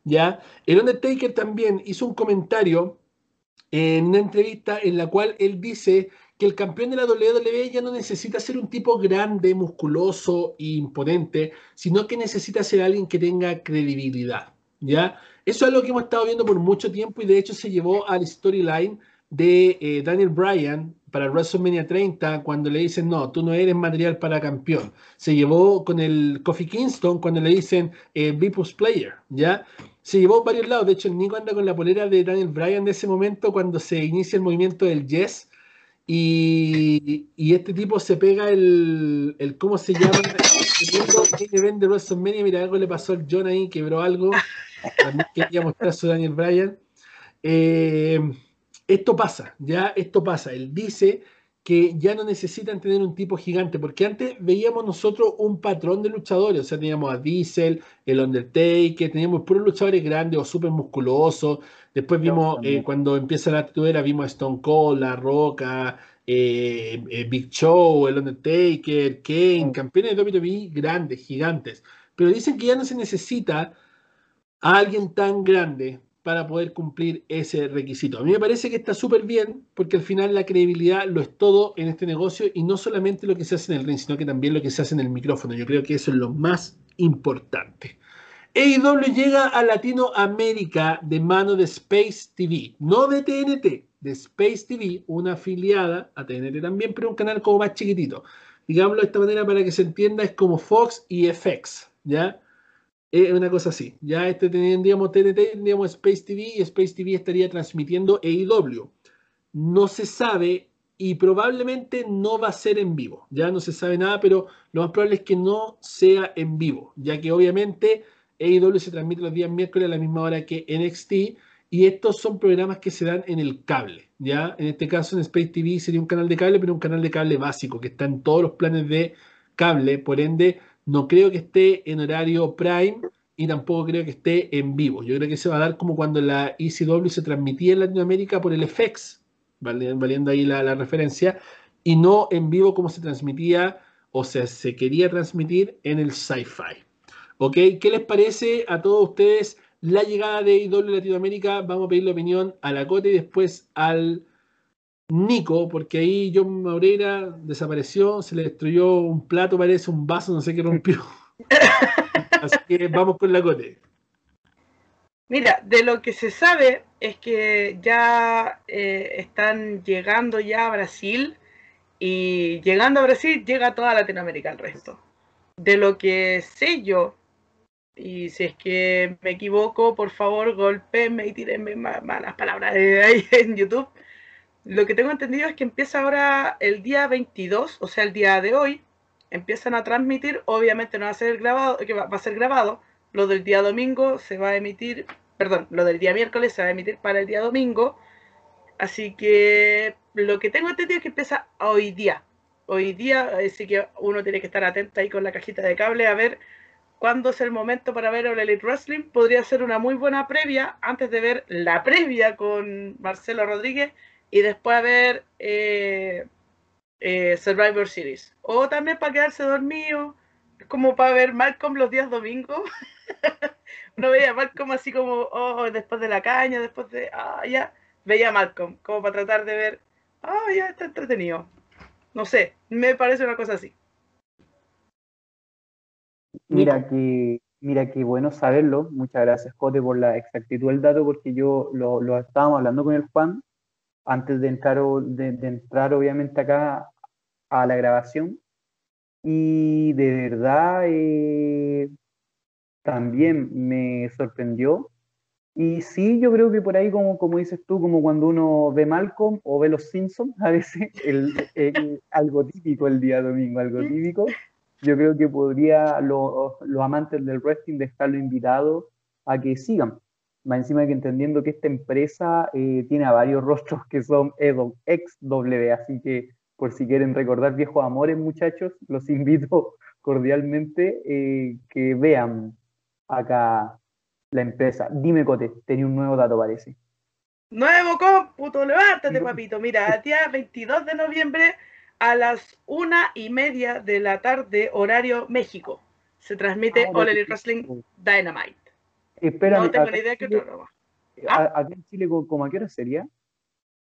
¿ya? El Undertaker también hizo un comentario en una entrevista en la cual él dice que el campeón de la WWE ya no necesita ser un tipo grande, musculoso e imponente, sino que necesita ser alguien que tenga credibilidad. ¿Ya? Eso es lo que hemos estado viendo por mucho tiempo y de hecho se llevó al storyline de eh, Daniel Bryan para WrestleMania 30 cuando le dicen, no, tú no eres material para campeón. Se llevó con el Kofi Kingston cuando le dicen eh, Player, ¿ya? Se llevó varios lados. De hecho, el Nico anda con la polera de Daniel Bryan de ese momento cuando se inicia el movimiento del Yes. Y, este tipo se pega el, el ¿cómo se llama? El evento de WrestleMania. Mira, algo le pasó al John ahí, quebró algo. También quería mostrar su Daniel Bryan. Eh, esto pasa, ya esto pasa. Él dice que ya no necesitan tener un tipo gigante, porque antes veíamos nosotros un patrón de luchadores, o sea, teníamos a Diesel, el Undertaker, teníamos puros luchadores grandes o súper musculosos, después vimos, eh, cuando empieza la tituera, vimos a Stone Cold, La Roca, eh, eh, Big Show, el Undertaker, Kane, campeones de WWE grandes, gigantes, pero dicen que ya no se necesita a alguien tan grande para poder cumplir ese requisito. A mí me parece que está súper bien porque al final la credibilidad lo es todo en este negocio y no solamente lo que se hace en el ring, sino que también lo que se hace en el micrófono. Yo creo que eso es lo más importante. AEW llega a Latinoamérica de mano de Space TV, no de TNT, de Space TV, una afiliada a TNT también, pero un canal como más chiquitito. Digámoslo de esta manera para que se entienda, es como Fox y FX, ¿ya? Es una cosa así. Ya este tendríamos TNT, tendríamos Space TV y Space TV estaría transmitiendo AEW. No se sabe y probablemente no va a ser en vivo. Ya no se sabe nada, pero lo más probable es que no sea en vivo, ya que obviamente AEW se transmite los días miércoles a la misma hora que NXT y estos son programas que se dan en el cable. Ya en este caso en Space TV sería un canal de cable, pero un canal de cable básico que está en todos los planes de cable, por ende no creo que esté en horario prime y tampoco creo que esté en vivo. Yo creo que se va a dar como cuando la ECW se transmitía en Latinoamérica por el FX, valiendo ahí la, referencia, y no en vivo como se transmitía o sea, se quería transmitir en el sci-fi. ¿Ok? ¿Qué les parece a todos ustedes la llegada de IW Latinoamérica? Vamos a pedir la opinión a la Cote y después al Nico, porque ahí John Maureira desapareció, se le destruyó un plato, parece un vaso, no sé qué rompió. Así que vamos con la cote. Mira, de lo que se sabe es que ya eh, están llegando ya a Brasil y llegando a Brasil llega toda Latinoamérica el resto. De lo que sé yo, y si es que me equivoco, por favor, golpeenme y tírenme malas palabras de ahí en YouTube lo que tengo entendido es que empieza ahora el día 22, o sea, el día de hoy, empiezan a transmitir, obviamente no va a ser grabado, que va, a ser grabado, lo del día domingo se va a emitir, perdón, lo del día miércoles se va a emitir para el día domingo, así que lo que tengo entendido es que empieza hoy día, hoy día, así que uno tiene que estar atento ahí con la cajita de cable a ver cuándo es el momento para ver el Elite Wrestling, podría ser una muy buena previa antes de ver la previa con Marcelo Rodríguez y después a ver eh, eh, Survivor Series. O también para quedarse dormido, como para ver Malcolm los días domingos. no veía Malcolm así como, oh, después de la caña, después de, ah, ya, veía Malcolm, como para tratar de ver, ah, ya está entretenido. No sé, me parece una cosa así. Mira que, mira que bueno saberlo. Muchas gracias, Cote, por la exactitud del dato, porque yo lo, lo estábamos hablando con el Juan antes de entrar, de, entrar obviamente acá a la grabación. Y de verdad eh, también me sorprendió. Y sí, yo creo que por ahí, como, como dices tú, como cuando uno ve Malcolm o ve Los Simpsons, a veces el, algo típico el día domingo, algo típico. Yo creo que podría los amantes del wrestling dejarlo invitado a que sigan más encima que entendiendo que esta empresa eh, tiene a varios rostros que son ex W, así que por si quieren recordar viejos amores, muchachos, los invito cordialmente eh, que vean acá la empresa. Dime, Cote, tenía un nuevo dato, parece. Nuevo cómputo, levántate, papito. Mira, día 22 de noviembre a las una y media de la tarde, horario México. Se transmite All Elite Wrestling Dynamite. Espérame, no tengo ni idea qué otro ¿Ah? ¿Aquí en Chile, ¿cómo a qué hora sería?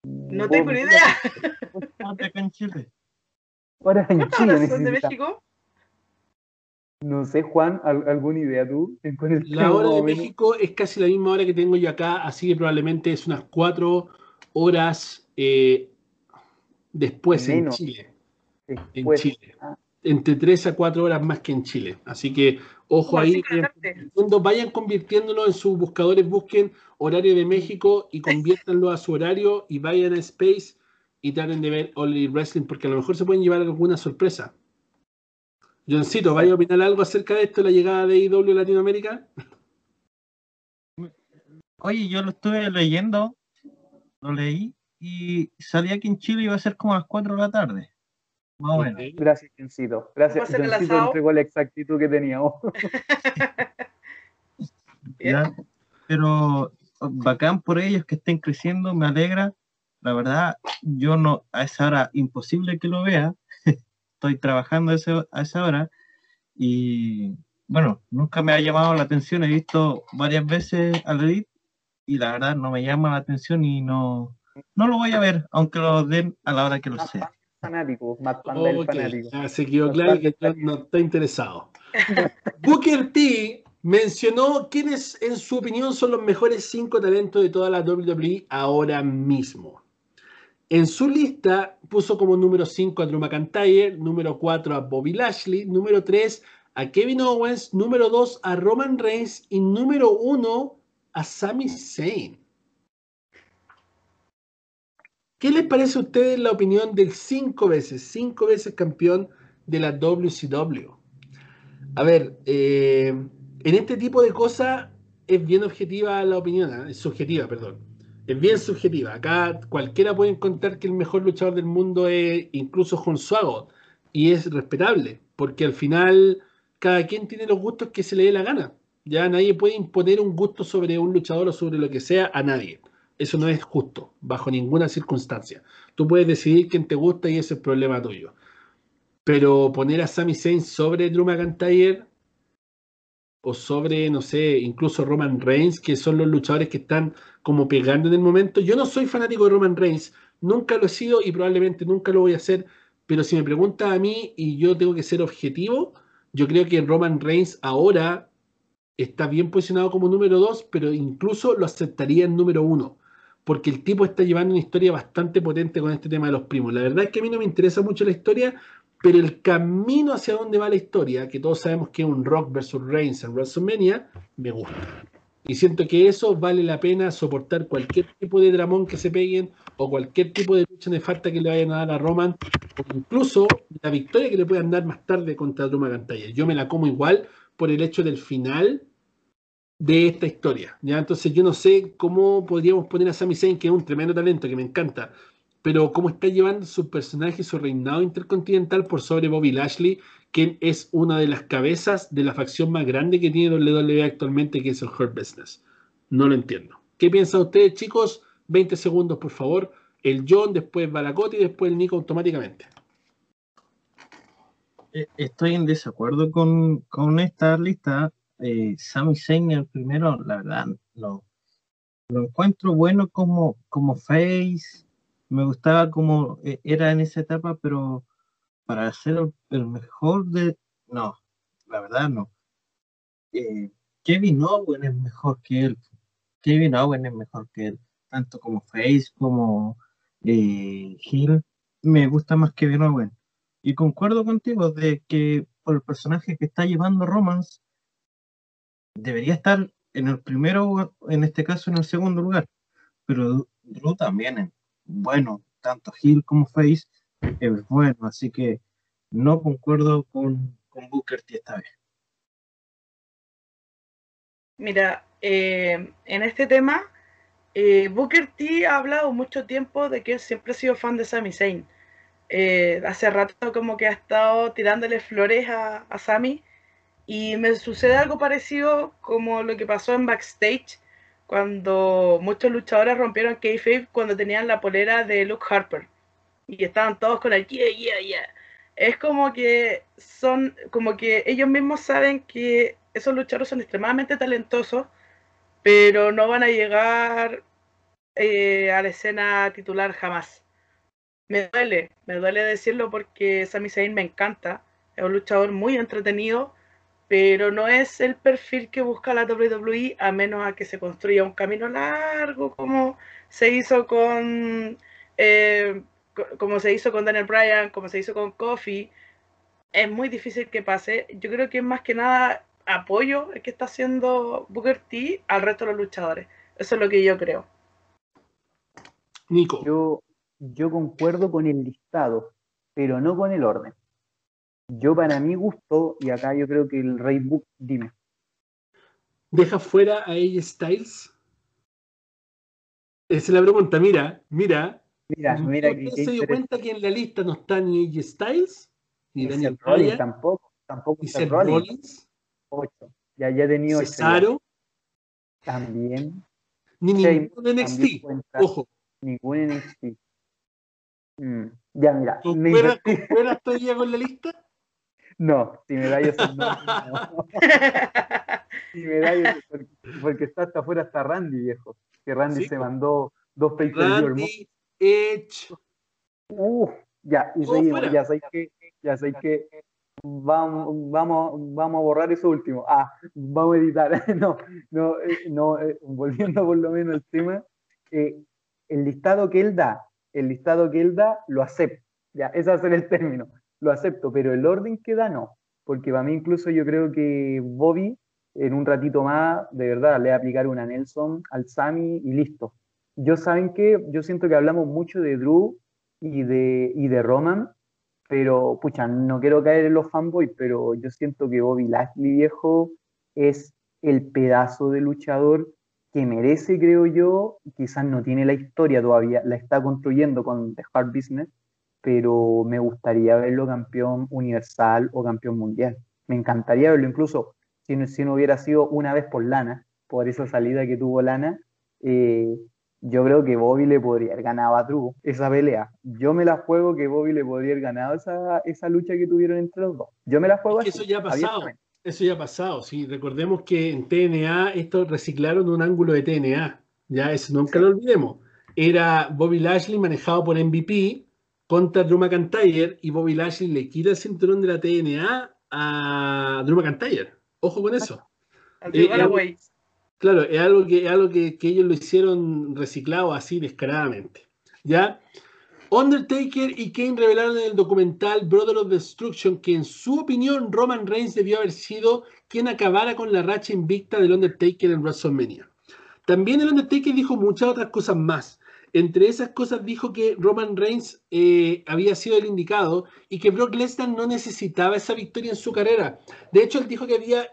No tengo ni idea. acá en Chile. Ahora en Chile. ¿Son de México? No sé, Juan, ¿alguna idea tú? La hora de México es casi la misma hora que tengo yo acá, así que probablemente es unas cuatro horas eh, después en Chile. En Chile. Ah. Entre tres a cuatro horas más que en Chile. Así que, ojo ahí. Vayan convirtiéndolo en sus buscadores, busquen horario de México y conviértanlo a su horario y vayan a Space y traten de ver All Wrestling porque a lo mejor se pueden llevar alguna sorpresa. Johncito, ¿vaya a opinar algo acerca de esto, la llegada de IW a Latinoamérica? Oye, yo lo estuve leyendo, lo leí, y salía que en Chile iba a ser como a las 4 de la tarde. Más o menos. Gracias, Johncito. Gracias, Johncito entregó la exactitud que teníamos. pero bacán por ellos que estén creciendo, me alegra. La verdad, yo no, a esa hora imposible que lo vea, estoy trabajando a esa hora y bueno, nunca me ha llamado la atención, he visto varias veces al Edit y la verdad no me llama la atención y no, no lo voy a ver, aunque lo den a la hora que lo sea. Fanático, más fanático. se quedó claro que no está interesado. Booker T mencionó quiénes en su opinión son los mejores cinco talentos de toda la WWE ahora mismo. En su lista puso como número 5 a Drew McIntyre, número 4 a Bobby Lashley, número 3 a Kevin Owens, número 2 a Roman Reigns y número 1 a Sami Zayn. ¿Qué les parece a ustedes la opinión del cinco veces, cinco veces campeón de la WCW? A ver, eh, en este tipo de cosas es bien objetiva la opinión, ¿eh? es subjetiva, perdón es bien subjetiva. Acá cualquiera puede encontrar que el mejor luchador del mundo es incluso Suago y es respetable, porque al final cada quien tiene los gustos que se le dé la gana. Ya nadie puede imponer un gusto sobre un luchador o sobre lo que sea a nadie. Eso no es justo, bajo ninguna circunstancia. Tú puedes decidir quién te gusta y ese es el problema tuyo. Pero poner a Sami Zayn sobre Drew McIntyre o sobre, no sé, incluso Roman Reigns, que son los luchadores que están como pegando en el momento. Yo no soy fanático de Roman Reigns, nunca lo he sido y probablemente nunca lo voy a hacer, pero si me pregunta a mí y yo tengo que ser objetivo, yo creo que Roman Reigns ahora está bien posicionado como número dos, pero incluso lo aceptaría en número uno, porque el tipo está llevando una historia bastante potente con este tema de los primos. La verdad es que a mí no me interesa mucho la historia, pero el camino hacia dónde va la historia, que todos sabemos que es un Rock versus Reigns en WrestleMania, me gusta. Y siento que eso vale la pena soportar cualquier tipo de dramón que se peguen o cualquier tipo de lucha nefasta que le vayan a dar a Roman, o incluso la victoria que le puedan dar más tarde contra Drew McIntyre. Yo me la como igual por el hecho del final de esta historia. ¿ya? Entonces yo no sé cómo podríamos poner a Sami Zayn, que es un tremendo talento, que me encanta, pero cómo está llevando su personaje, su reinado intercontinental por sobre Bobby Lashley, que es una de las cabezas de la facción más grande que tiene WWE actualmente, que es el Hurt Business. No lo entiendo. ¿Qué piensan ustedes, chicos? 20 segundos, por favor. El John, después Balacote y después el Nico automáticamente. Eh, estoy en desacuerdo con, esta lista. Eh, Sami Zayn, el primero, la verdad, lo, lo encuentro bueno como, como face, me gustaba como eh, era en esa etapa, pero para ser el mejor de... No, la verdad no. Eh, Kevin Owen es mejor que él. Kevin Owen es mejor que él, tanto como Face como eh, Hill. Me gusta más Kevin Owen. Y concuerdo contigo de que por el personaje que está llevando Romance, debería estar en el primero, en este caso en el segundo lugar. Pero Drew también bueno, tanto Hill como Face es bueno, así que no concuerdo con, con Booker T esta vez. Mira, eh, en este tema, eh, Booker T ha hablado mucho tiempo de que siempre ha sido fan de Sami Zayn. Eh, hace rato como que ha estado tirándole flores a, a Sami y me sucede algo parecido como lo que pasó en backstage cuando muchos luchadores rompieron kayfabe cuando tenían la polera de Luke Harper y estaban todos con el yeah, yeah, yeah. Es como que son, como que ellos mismos saben que esos luchadores son extremadamente talentosos, pero no van a llegar eh, a la escena titular jamás. Me duele, me duele decirlo porque Sami Zayn me encanta, es un luchador muy entretenido, pero no es el perfil que busca la WWE a menos a que se construya un camino largo como se hizo con eh, como se hizo con Daniel Bryan, como se hizo con Kofi. Es muy difícil que pase. Yo creo que es más que nada apoyo el que está haciendo Booker T al resto de los luchadores. Eso es lo que yo creo. Nico. Yo, yo concuerdo con el listado, pero no con el orden. Yo para mi gusto, y acá yo creo que el Rey Book, dime. ¿Deja fuera a AJ Styles? Esa es la pregunta. Mira, mira. Mira, mira ¿Usted se dio cuenta que en la lista no está ni AJ Styles? Ni Ni Daniel Rollins Bryan, tampoco, tampoco ni Seth Rollins. Ocho. Ya, ya he tenido ya. Cesaro, También. ni de NXT. cuenta. Ojo, Ningún NXT. Mm, Ya, mira. ¿concuerdas invertí. concuerdas todavía con la lista? No, si me da esos nombres, no. Si me da esos- porque, porque está hasta afuera hasta Randy, viejo. Que Randy Sí, se mandó dos pay. Randy, Edge, Uf, ya, y seguimos, ya sé que, ya sé que vamos, vamos, vamos a borrar eso último. Ah, vamos a editar. No, no, eh, no, eh, volviendo por lo menos al tema, eh, el listado que él da, el listado que él da, lo acepto. Ya, ese va a ser el término. Lo acepto, pero el orden que da no. Porque para mí incluso yo creo que Bobby, en un ratito más, de verdad, le va a aplicar una Nelson al Sami y listo. Yo saben que yo siento que hablamos mucho de Drew y de, y de Roman, pero pucha, no quiero caer en los fanboys, pero yo siento que Bobby Lashley viejo es el pedazo de luchador que merece, creo yo, quizás no tiene la historia todavía, la está construyendo con The Hard Business, pero me gustaría verlo campeón universal o campeón mundial. Me encantaría verlo, incluso si no, si no hubiera sido una vez por Lana, por esa salida que tuvo Lana, eh, yo creo que Bobby le podría haber ganado a Drew esa pelea. Yo me la juego que Bobby le podría haber ganado esa, esa lucha que tuvieron entre los dos. Yo me la juego Es así, eso ya ha pasado. Eso ya ha pasado, sí. Recordemos que en TNA esto reciclaron un ángulo de TNA. Ya, eso nunca lo olvidemos. Era Bobby Lashley manejado por MVP contra Drew McIntyre y Bobby Lashley le quita el cinturón de la TNA a Drew McIntyre. Ojo con eso. Al Eh, Galloway. Claro, es algo que, es algo que, que ellos lo hicieron reciclado así descaradamente. ¿Ya? Undertaker y Kane revelaron en el documental Brother of Destruction que en su opinión Roman Reigns debió haber sido quien acabara con la racha invicta del Undertaker en WrestleMania. También el Undertaker dijo muchas otras cosas más. Entre esas cosas dijo que Roman Reigns eh, había sido el indicado y que Brock Lesnar no necesitaba esa victoria en su carrera. De hecho, él dijo que había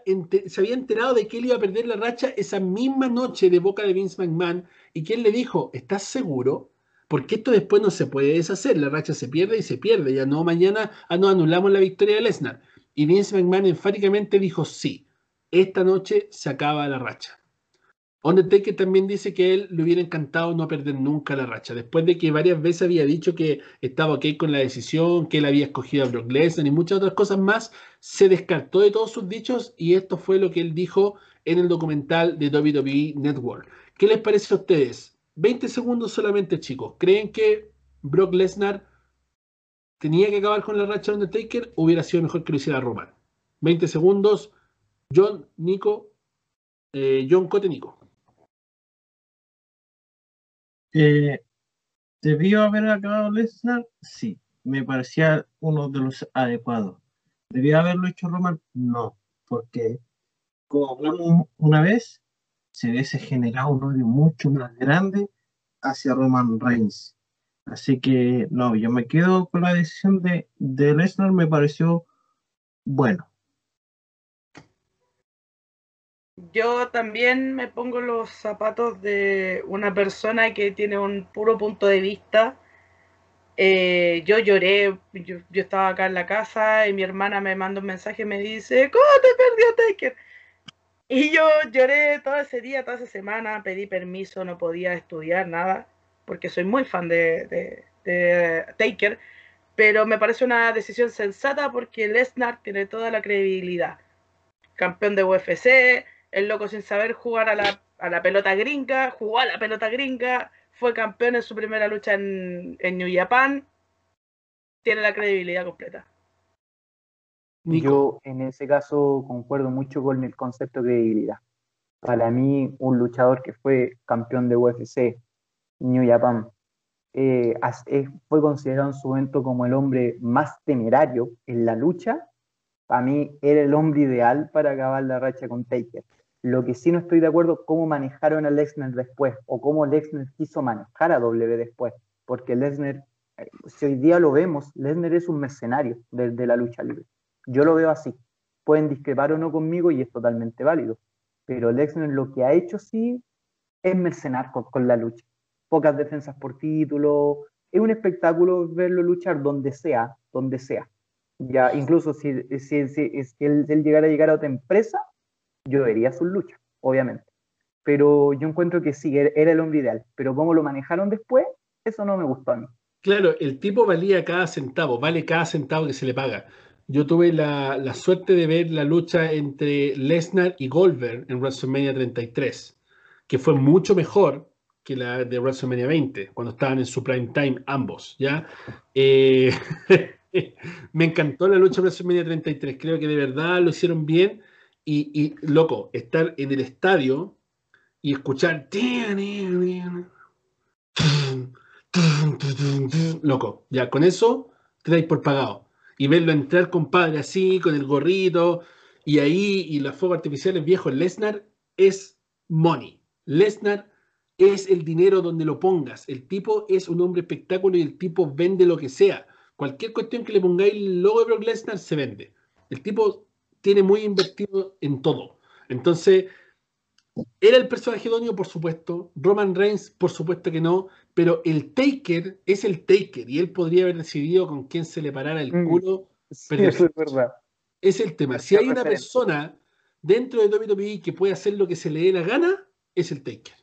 se había enterado de que él iba a perder la racha esa misma noche de boca de Vince McMahon y que él le dijo, ¿estás seguro? Porque esto después no se puede deshacer, la racha se pierde y se pierde, ya no mañana ah, no, anulamos la victoria de Lesnar. Y Vince McMahon enfáticamente dijo, sí, esta noche se acaba la racha. Undertaker también dice que él le hubiera encantado no perder nunca la racha, después de que varias veces había dicho que estaba ok con la decisión, que él había escogido a Brock Lesnar y muchas otras cosas más, se descartó de todos sus dichos y esto fue lo que él dijo en el documental de WWE Network. ¿Qué les parece a ustedes? 20 segundos solamente, chicos. ¿Creen que Brock Lesnar tenía que acabar con la racha de Undertaker hubiera sido mejor que lo hiciera Roman? 20 segundos. John, Nico, eh, John Cote, Nico. Eh, ¿Debió haber acabado Lesnar? Sí, me parecía uno de los adecuados. ¿Debía haberlo hecho Roman? No, porque como hablamos una vez, se hubiese generado un odio mucho más grande hacia Roman Reigns. Así que no, yo me quedo con la decisión de, de Lesnar, me pareció bueno. Yo también me pongo los zapatos de una persona que tiene un puro punto de vista. Eh, yo lloré, yo, estaba acá en la casa y mi hermana me manda un mensaje y me dice, ¿cómo te perdió Taker? Y yo lloré todo ese día, toda esa semana, pedí permiso, no podía estudiar nada, porque soy muy fan de, de Taker, pero me parece una decisión sensata porque Lesnar tiene toda la credibilidad. Campeón de UFC, el loco sin saber jugar a la, pelota gringa, jugó a la pelota gringa, fue campeón en su primera lucha en, en New Japan, tiene la credibilidad completa. Yo en ese caso concuerdo mucho con el concepto de credibilidad. Para mí, un luchador que fue campeón de UFC, New Japan, eh, fue considerado en su momento como el hombre más temerario en la lucha. Para mí era el hombre ideal para acabar la racha con Taker. Lo que sí no estoy de acuerdo cómo manejaron a Lesnar después o cómo Lesnar quiso manejar a W después, porque Lesnar, eh, si hoy día lo vemos, Lesnar es un mercenario de, la lucha libre. Yo lo veo así. Pueden discrepar o no conmigo y es totalmente válido, pero Lesnar lo que ha hecho sí es mercenar con, la lucha. Pocas defensas por título, es un espectáculo verlo luchar donde sea, donde sea. Ya, incluso si, si, si, si él, él, llegara a llegar a otra empresa, yo vería su lucha, obviamente. Pero yo encuentro que sí, er, era el hombre ideal. Pero cómo lo manejaron después, eso no me gustó a mí. Claro, el tipo valía cada centavo, vale cada centavo que se le paga. Yo tuve la, suerte de ver la lucha entre Lesnar y Goldberg en WrestleMania 33, que fue mucho mejor que la de WrestleMania 20, cuando estaban en su prime time ambos, ¿ya? Eh, me encantó la lucha de WrestleMania 33, creo que de verdad lo hicieron bien y, loco, estar en el estadio y escuchar. Loco, ya con eso te dais por pagado. Y verlo entrar, compadre, así, con el gorrito, y ahí, y los fuegos artificiales viejos. Lesnar es money. Lesnar es el dinero donde lo pongas. El tipo es un hombre espectáculo y el tipo vende lo que sea. Cualquier cuestión que le pongáis el logo de Brock Lesnar se vende. El tipo tiene muy invertido en todo. Entonces, ¿era el personaje idóneo? Por supuesto. Roman Reigns, por supuesto que no. Pero el Taker es el Taker y él podría haber decidido con quién se le parara el mm, culo. eso es verdad. Es el tema. Si hay una persona dentro de WWE que puede hacer lo que se le dé la gana, es el Taker.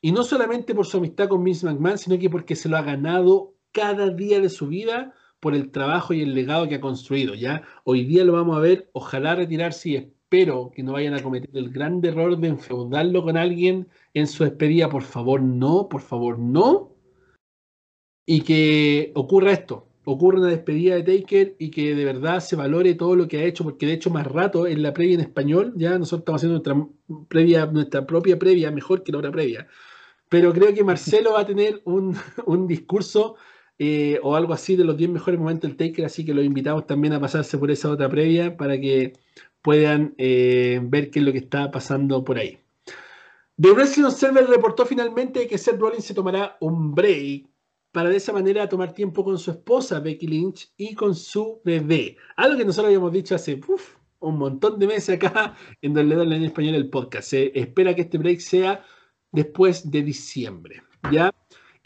Y no solamente por su amistad con Vince McMahon, sino que porque se lo ha ganado cada día de su vida por el trabajo y el legado que ha construido. Ya hoy día lo vamos a ver, ojalá retirarse y espero que no vayan a cometer el gran error de enfeudarlo con alguien en su despedida. Por favor, no, por favor, no. Y que ocurra esto, ocurra una despedida de Taker y que de verdad se valore todo lo que ha hecho, porque de hecho más rato en la previa en español, ya nosotros estamos haciendo nuestra, previa, nuestra propia previa, mejor que la hora previa. Pero creo que Marcelo va a tener un, un discurso eh, o algo así de los 10 mejores momentos del Taker, así que los invitamos también a pasarse por esa otra previa para que puedan eh, ver qué es lo que está pasando por ahí. The Wrestling Observer reportó finalmente que Seth Rollins se tomará un break para de esa manera tomar tiempo con su esposa Becky Lynch y con su bebé. Algo que nosotros habíamos dicho hace un montón de meses acá en donde en español el podcast. Se espera que este break sea después de diciembre. ¿ya?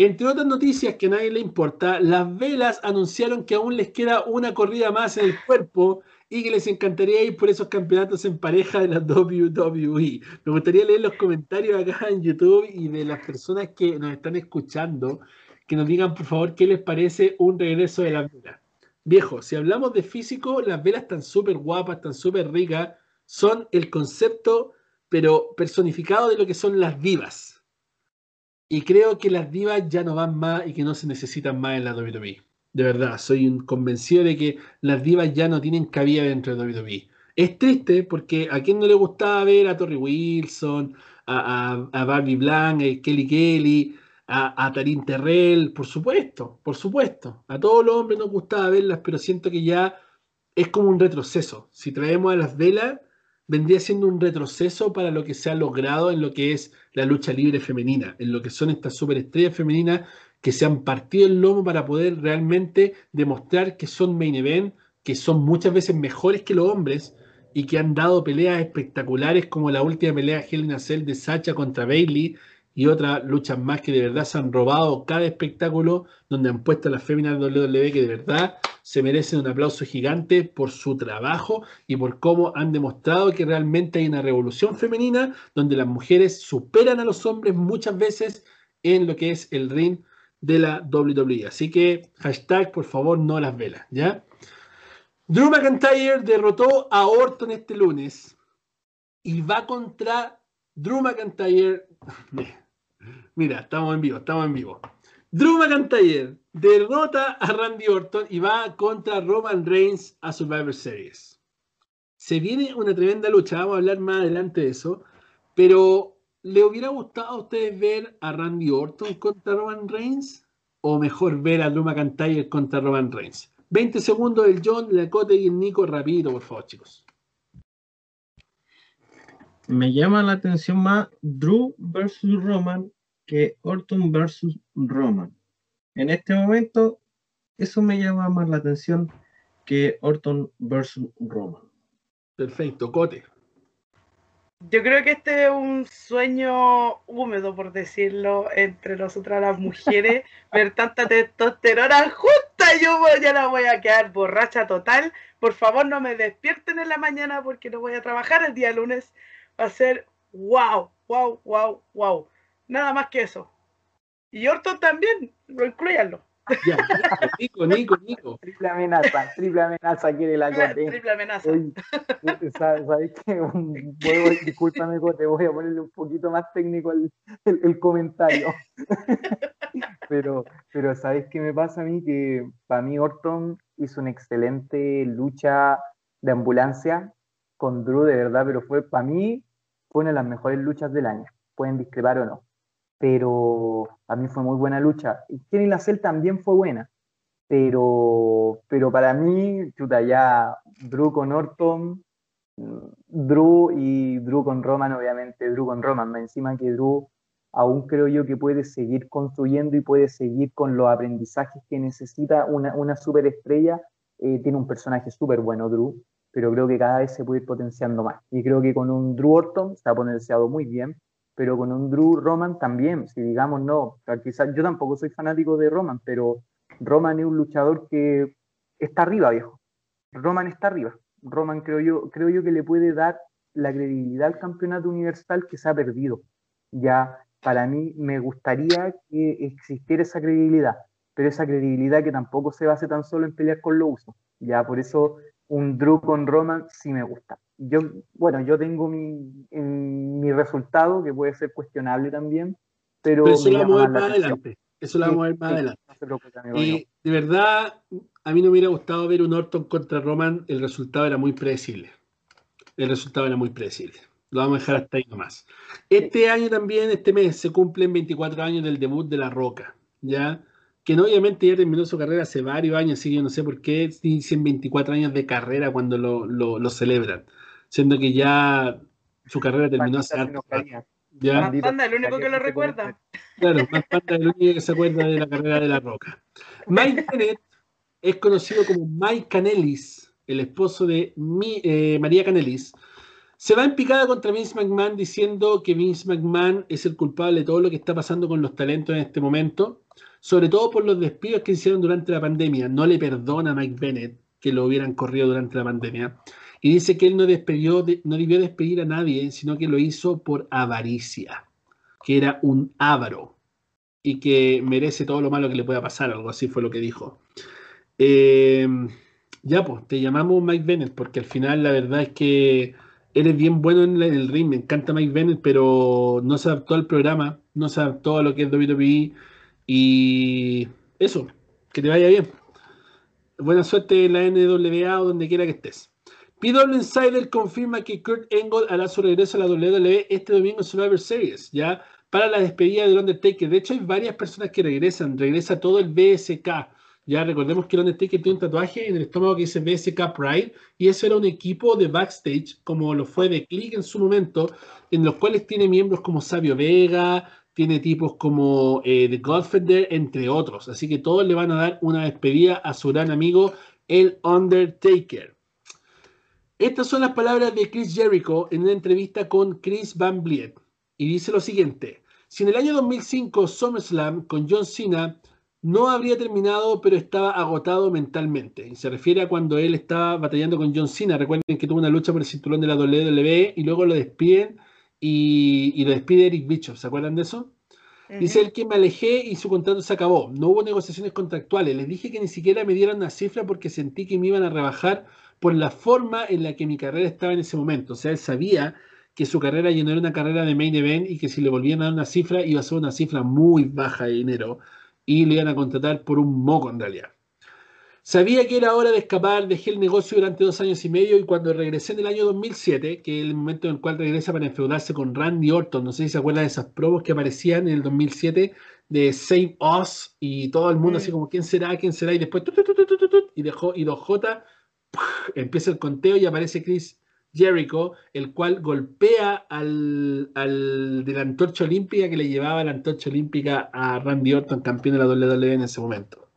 Entre otras noticias que a nadie le importa, las velas anunciaron que aún les queda una corrida más en el cuerpo y que les encantaría ir por esos campeonatos en pareja de la WWE. Me gustaría leer los comentarios acá en YouTube y de las personas que nos están escuchando, que nos digan por favor qué les parece un regreso de las velas. Viejo, si hablamos de físico, las velas están súper guapas, están súper ricas, son el concepto, pero personificado de lo que son las divas. Y creo que las divas ya no van más y que no se necesitan más en la WWE. De verdad, soy convencido de que las divas ya no tienen cabida dentro de WWE. Es triste porque a quien no le gustaba ver a Tori Wilson, a, Barbie Blanc, a Kelly Kelly, a, a Tarín Terrell, por supuesto, por supuesto. A todos los hombres nos gustaba verlas, pero siento que ya es como un retroceso. Si traemos a las velas, vendría siendo un retroceso para lo que se ha logrado en lo que es la lucha libre femenina, en lo que son estas superestrellas femeninas que se han partido el lomo para poder realmente demostrar que son main event, que son muchas veces mejores que los hombres y que han dado peleas espectaculares como la última pelea Hell in a Cell de Sacha contra Bailey y otras luchas más que de verdad se han robado cada espectáculo donde han puesto a las féminas de WWE que de verdad se merecen un aplauso gigante por su trabajo y por cómo han demostrado que realmente hay una revolución femenina donde las mujeres superan a los hombres muchas veces en lo que es el ring de la WWE. Así que hashtag por favor no las velas, ¿ya? Drew McIntyre derrotó a Orton este lunes y va contra Drew McIntyre. Mira, estamos en vivo, estamos en vivo. Drew McIntyre derrota a Randy Orton y va contra Roman Reigns a Survivor Series. Se viene una tremenda lucha, vamos a hablar más adelante de eso, pero ¿le hubiera gustado a ustedes ver a Randy Orton contra Roman Reigns? ¿O mejor ver a Drew McIntyre contra Roman Reigns? 20 segundos el John, la Cote y el Nico, rapidito, por favor, chicos. Me llama la atención más Drew versus Roman que Orton versus Roman. En este momento, eso me llama más la atención que Orton versus Roman. Perfecto, Cote. Yo creo que este es un sueño húmedo, por decirlo, entre nosotras las mujeres, ver tanta testosterona justa, yo ya la voy a quedar borracha total. Por favor, no me despierten en la mañana porque no voy a trabajar el día lunes. Va a ser wow, wow, wow, wow. Nada más que eso. Y Orton también, lo incluyanlo. Ya, Nico, Nico, Nico. Triple amenaza, triple amenaza quiere la Cote. Triple amenaza. Oye, ¿Sabes qué? Discúlpame, Cote, voy a ponerle un poquito más técnico el, el, el comentario. pero, pero ¿sabes qué me pasa a mí? Que para mí Orton hizo una excelente lucha de ambulancia con Drew, de verdad, pero fue para mí fue una de las mejores luchas del año. Pueden discrepar o no pero a mí fue muy buena lucha. Y Kenny Lacel también fue buena, pero, pero para mí, chuta, ya Drew con Orton, Drew y Drew con Roman, obviamente, Drew con Roman, encima que Drew aún creo yo que puede seguir construyendo y puede seguir con los aprendizajes que necesita una, una superestrella. Eh, tiene un personaje súper bueno, Drew, pero creo que cada vez se puede ir potenciando más. Y creo que con un Drew Orton se ha potenciado muy bien pero con un Drew Roman también, si digamos no, quizás yo tampoco soy fanático de Roman, pero Roman es un luchador que está arriba, viejo. Roman está arriba. Roman creo yo, creo yo que le puede dar la credibilidad al campeonato universal que se ha perdido. Ya para mí me gustaría que existiera esa credibilidad, pero esa credibilidad que tampoco se base tan solo en pelear con los usos. Ya por eso un Drew con Roman sí me gusta yo, bueno, yo tengo mi, mi resultado, que puede ser cuestionable también, pero... eso lo vamos a ver más adelante. Eso lo vamos a ver más adelante. y de verdad, a mí no me hubiera gustado ver un Orton contra Roman, el resultado era muy predecible. El resultado era muy predecible. Lo vamos a dejar hasta ahí nomás. Este año también, este mes, se cumplen 24 años del debut de La Roca, ¿ya? Que no, obviamente ya terminó su carrera hace varios años, así que yo no sé por qué dicen 24 años de carrera cuando lo, lo, lo celebran siendo que ya su carrera terminó hace Ya. Más Panda, el único que lo recuerda. Claro, más Panda, el único que se acuerda de la carrera de la Roca. Mike Bennett es conocido como Mike Canelis, el esposo de mi, eh, María Canelis. Se va en picada contra Vince McMahon diciendo que Vince McMahon es el culpable de todo lo que está pasando con los talentos en este momento, sobre todo por los despidos que hicieron durante la pandemia. No le perdona a Mike Bennett que lo hubieran corrido durante la pandemia. Y dice que él no, despidió, no debió despedir a nadie, sino que lo hizo por avaricia, que era un avaro y que merece todo lo malo que le pueda pasar, algo así fue lo que dijo. Em, ya, pues, te llamamos Mike Bennett, porque al final la verdad es que eres bien bueno en el ring, me encanta Mike Bennett, pero no se adaptó al programa, no se adaptó a lo que es WWE y eso, que te vaya bien. Buena suerte en la NWA o donde quiera que estés. PW Insider confirma que Kurt Angle hará su regreso a la WWE este domingo en Survivor Series, ya para la despedida del Undertaker. De hecho, hay varias personas que regresan. Regresa todo el BSK. Ya recordemos que el Undertaker tiene un tatuaje en el estómago que dice BSK Pride, y eso era un equipo de backstage, como lo fue de Click en su momento, en los cuales tiene miembros como Sabio Vega, tiene tipos como eh, The Godfather, entre otros. Así que todos le van a dar una despedida a su gran amigo, el Undertaker. Estas son las palabras de Chris Jericho en una entrevista con Chris Van Vliet. Y dice lo siguiente. Si en el año 2005 SummerSlam con John Cena no habría terminado, pero estaba agotado mentalmente. Y se refiere a cuando él estaba batallando con John Cena. Recuerden que tuvo una lucha por el cinturón de la WWE y luego lo despiden y, y lo despide Eric Bischoff. ¿Se acuerdan de eso? Dice él que me alejé y su contrato se acabó. No hubo negociaciones contractuales. Les dije que ni siquiera me dieran una cifra porque sentí que me iban a rebajar por la forma en la que mi carrera estaba en ese momento. O sea, él sabía que su carrera ya no era una carrera de main event y que si le volvían a dar una cifra iba a ser una cifra muy baja de dinero y le iban a contratar por un moco en realidad. Sabía que era hora de escapar, dejé el negocio durante dos años y medio y cuando regresé en el año 2007, que es el momento en el cual regresa para enfeudarse con Randy Orton, no sé si se acuerdan de esas promos que aparecían en el 2007 de Save Us y todo el mundo así como ¿quién será? ¿quién será? Y después y dejó y 2J empieza el conteo y aparece Chris Jericho, el cual golpea al, al de la antorcha olímpica que le llevaba la antorcha olímpica a Randy Orton, campeón de la WWE en ese momento.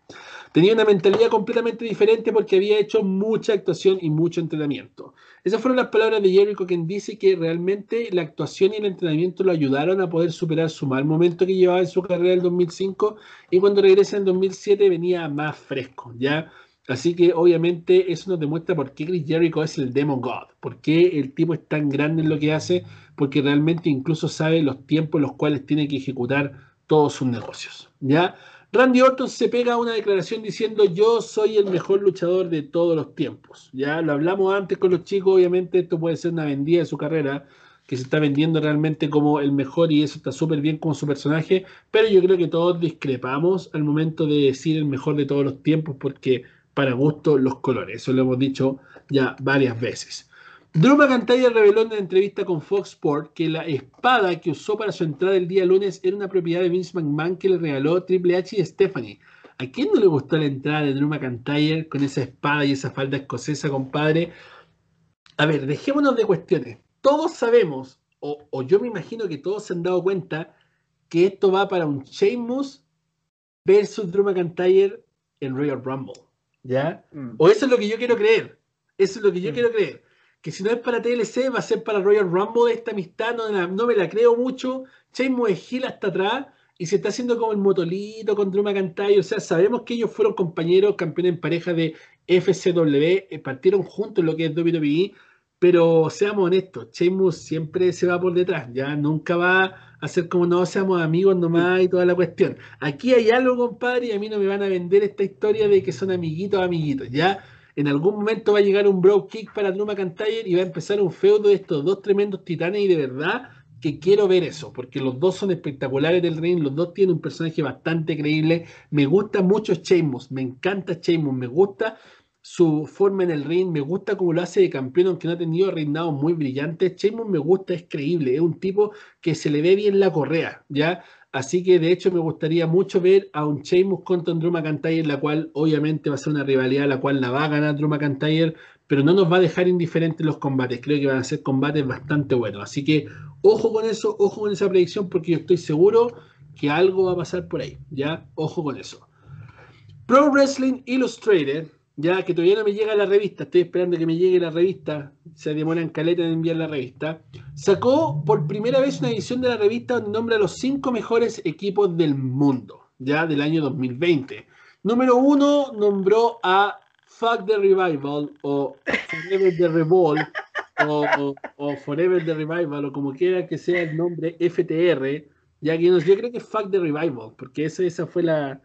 Tenía una mentalidad completamente diferente porque había hecho mucha actuación y mucho entrenamiento. Esas fueron las palabras de Jericho, quien dice que realmente la actuación y el entrenamiento lo ayudaron a poder superar su mal momento que llevaba en su carrera en 2005 y cuando regresa en 2007 venía más fresco, ¿ya? Así que obviamente eso nos demuestra por qué Chris Jericho es el Demon God, por qué el tipo es tan grande en lo que hace, porque realmente incluso sabe los tiempos en los cuales tiene que ejecutar todos sus negocios. ¿ya? Randy Orton se pega una declaración diciendo yo soy el mejor luchador de todos los tiempos. Ya lo hablamos antes con los chicos, obviamente esto puede ser una vendida de su carrera, que se está vendiendo realmente como el mejor y eso está súper bien como su personaje, pero yo creo que todos discrepamos al momento de decir el mejor de todos los tiempos porque para gusto los colores. Eso lo hemos dicho ya varias veces. Drew McIntyre reveló en una entrevista con Fox Sports que la espada que usó para su entrada el día lunes era una propiedad de Vince McMahon que le regaló Triple H y Stephanie. ¿A quién no le gustó la entrada de Drew McIntyre con esa espada y esa falda escocesa, compadre? A ver, dejémonos de cuestiones. Todos sabemos, o, o yo me imagino que todos se han dado cuenta, que esto va para un Sheamus versus Drew McIntyre en Royal Rumble. ¿Ya? Mm. O eso es lo que yo quiero creer. Eso es lo que yo Mm. quiero creer. Que si no es para TLC, va a ser para Royal Rumble esta amistad. No, no me la creo mucho. Sheamus es Gil hasta atrás y se está haciendo como el motolito con Drew McIntyre. O sea, sabemos que ellos fueron compañeros, campeones en pareja de FCW, eh, partieron juntos lo que es WWE. Pero seamos honestos, Sheamus siempre se va por detrás, ya nunca va a ser como no seamos amigos nomás y toda la cuestión. Aquí hay algo, compadre, y a mí no me van a vender esta historia de que son amiguitos, amiguitos. Ya en algún momento va a llegar un bro kick para Drew McIntyre y va a empezar un feudo de estos dos tremendos titanes y de verdad que quiero ver eso, porque los dos son espectaculares del ring, los dos tienen un personaje bastante creíble. Me gusta mucho Sheamus, me encanta Sheamus, me gusta su forma en el ring, me gusta cómo lo hace de campeón, aunque no ha tenido reinados muy brillantes. Sheamus me gusta, es creíble, es un tipo que se le ve bien la correa, ¿ya? Así que de hecho me gustaría mucho ver a un Sheamus contra un Drew McIntyre, la cual obviamente va a ser una rivalidad, la cual la va a ganar Drew McIntyre, pero no nos va a dejar indiferentes los combates. Creo que van a ser combates bastante buenos. Así que ojo con eso, ojo con esa predicción, porque yo estoy seguro que algo va a pasar por ahí, ¿ya? Ojo con eso. Pro Wrestling Illustrated, ya que todavía no me llega la revista, estoy esperando que me llegue la revista, se demoran caleta en enviar la revista, sacó por primera vez una edición de la revista donde nombra los cinco mejores equipos del mundo, ya del año 2020. Número uno nombró a Fuck the Revival o Forever the Revolt o, Forever the Revival o como quiera que sea el nombre FTR, ya que yo creo que es Fuck the Revival, porque esa, esa fue la,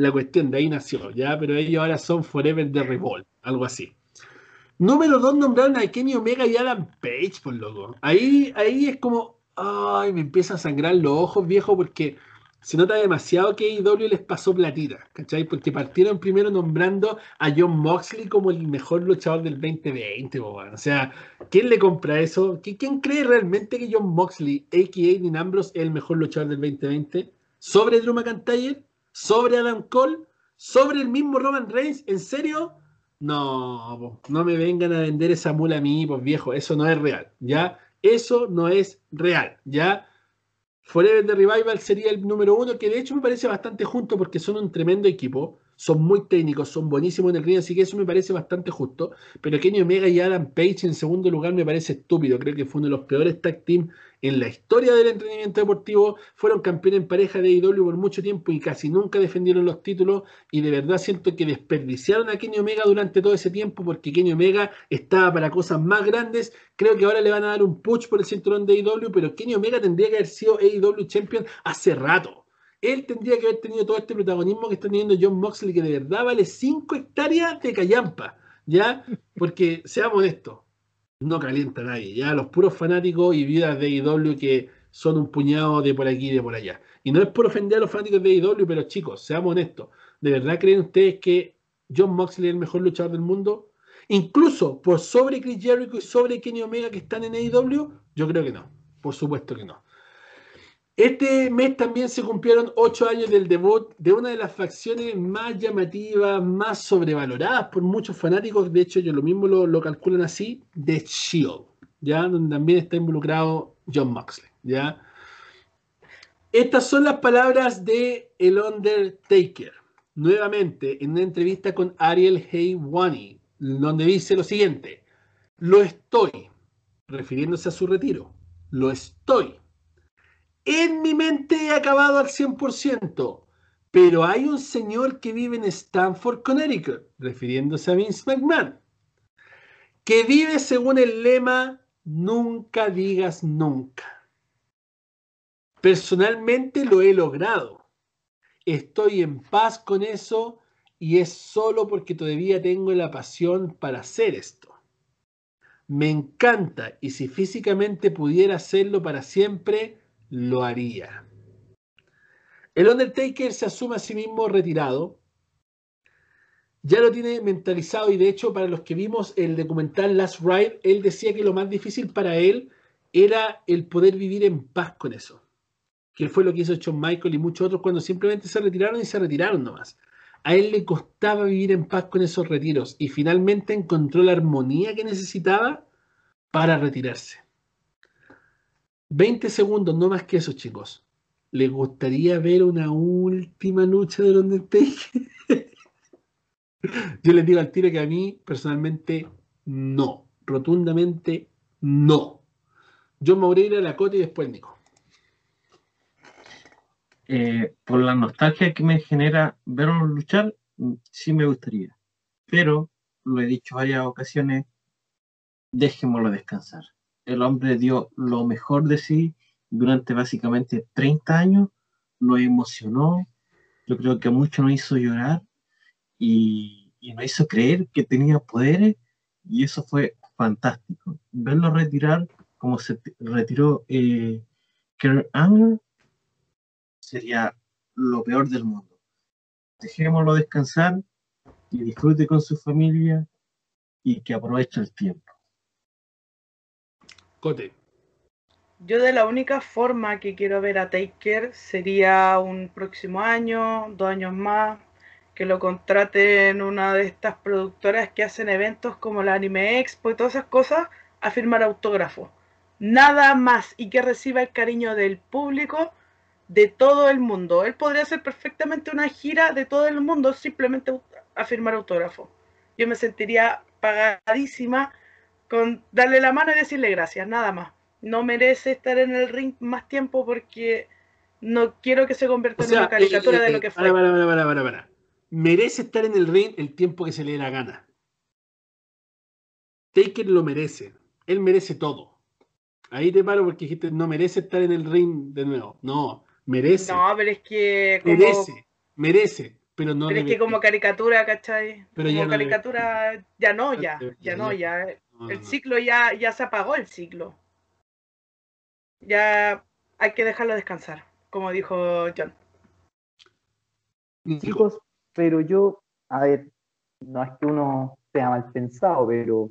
la cuestión, de ahí nació, ¿ya? Pero ellos ahora son Forever the Revolt, algo así. Número dos nombraron a Kenny Omega y Adam Page, por loco. Ahí, ahí es como, ay, me empiezan a sangrar los ojos, viejo, porque se nota demasiado que AEW les pasó platita, ¿cachai? Porque partieron primero nombrando a John Moxley como el mejor luchador del 2020, po, weón. o sea, ¿quién le compra eso? ¿Qui- ¿Quién cree realmente que John Moxley, a.k.a. Dean Ambrose, es el mejor luchador del 2020? ¿Sobre Drew McIntyre? ¿Sobre Adam Cole? ¿Sobre el mismo Roman Reigns? ¿En serio? No, no me vengan a vender esa mula a mí, pues viejo, eso no es real, ¿ya? Eso no es real, ¿ya? Forever the Revival sería el número uno, que de hecho me parece bastante junto porque son un tremendo equipo. son muy técnicos, son buenísimos en el ring, así que eso me parece bastante justo. Pero Kenny Omega y Adam Page en segundo lugar me parece estúpido. Creo que fue uno de los peores tag team en la historia del entrenamiento deportivo. Fueron campeones en pareja de AEW por mucho tiempo y casi nunca defendieron los títulos. Y de verdad siento que desperdiciaron a Kenny Omega durante todo ese tiempo porque Kenny Omega estaba para cosas más grandes. Creo que ahora le van a dar un push por el cinturón de AEW, pero Kenny Omega tendría que haber sido AEW Champion hace rato. Él tendría que haber tenido todo este protagonismo que está teniendo John Moxley, que de verdad vale 5 hectáreas de callampa, ¿ya? Porque, seamos honestos, no calienta a nadie, ¿ya? Los puros fanáticos y vidas de AEW que son un puñado de por aquí y de por allá. Y no es por ofender a los fanáticos de AEW, pero chicos, seamos honestos, ¿de verdad creen ustedes que John Moxley es el mejor luchador del mundo? Incluso por sobre Chris Jericho y sobre Kenny Omega que están en AEW, yo creo que no, por supuesto que no. Este mes también se cumplieron ocho años del debut de una de las facciones más llamativas, más sobrevaloradas por muchos fanáticos. De hecho, ellos lo mismo lo, calculan así: The Shield, ¿ya? donde también está involucrado John Moxley. ¿ya? Estas son las palabras de El Undertaker. Nuevamente, en una entrevista con Ariel Haywani, donde dice lo siguiente: Lo estoy, refiriéndose a su retiro. Lo estoy en mi mente he acabado al 100%, pero hay un señor que vive en Stanford, Connecticut, refiriéndose a Vince McMahon, que vive según el lema nunca digas nunca. Personalmente lo he logrado. Estoy en paz con eso y es solo porque todavía tengo la pasión para hacer esto. Me encanta y si físicamente pudiera hacerlo para siempre, lo haría. El Undertaker se asume a sí mismo retirado. Ya lo tiene mentalizado y de hecho para los que vimos el documental Last Ride, él decía que lo más difícil para él era el poder vivir en paz con eso. Que fue lo que hizo John Michael y muchos otros cuando simplemente se retiraron y se retiraron nomás. A él le costaba vivir en paz con esos retiros y finalmente encontró la armonía que necesitaba para retirarse. 20 segundos, no más que eso, chicos. ¿Les gustaría ver una última lucha de Undertaker? Yo les digo al tiro que a mí, personalmente, no. Rotundamente, no. John Maureira, la Cote y después Nico. Eh, por la nostalgia que me genera verlos luchar, sí me gustaría. Pero, lo he dicho varias ocasiones, dejémoslo descansar el hombre dio lo mejor de sí durante básicamente 30 años, lo emocionó, yo creo que mucho nos hizo llorar y, y nos hizo creer que tenía poderes y eso fue fantástico. Verlo retirar como se retiró eh, Kurt sería lo peor del mundo. Dejémoslo descansar y disfrute con su familia y que aproveche el tiempo. Cote. Yo de la única forma que quiero ver a Taker sería un próximo año, dos años más, que lo contrate en una de estas productoras que hacen eventos como la Anime Expo y todas esas cosas a firmar autógrafos. Nada más y que reciba el cariño del público de todo el mundo. Él podría hacer perfectamente una gira de todo el mundo simplemente a firmar autógrafos. Yo me sentiría pagadísima con darle la mano y decirle gracias, nada más. No merece estar en el ring más tiempo porque no quiero que se convierta en una caricatura eh, de lo eh, que fue. Para, para, para, para, Merece estar en el ring el tiempo que se le dé la gana. Taker lo merece. Él merece todo. Ahí te paro porque dijiste no merece estar en el ring de nuevo. No, merece. No, pero es que. Merece, merece. Pero, no pero es que como caricatura, ¿cachai? Pero como ya caricatura, ya no, ya, ya, no, ya el ciclo ya, ya se apagó el ciclo. Ya hay que dejarlo descansar, como dijo John. Chicos, pero yo, a ver, no es que uno sea mal pensado, pero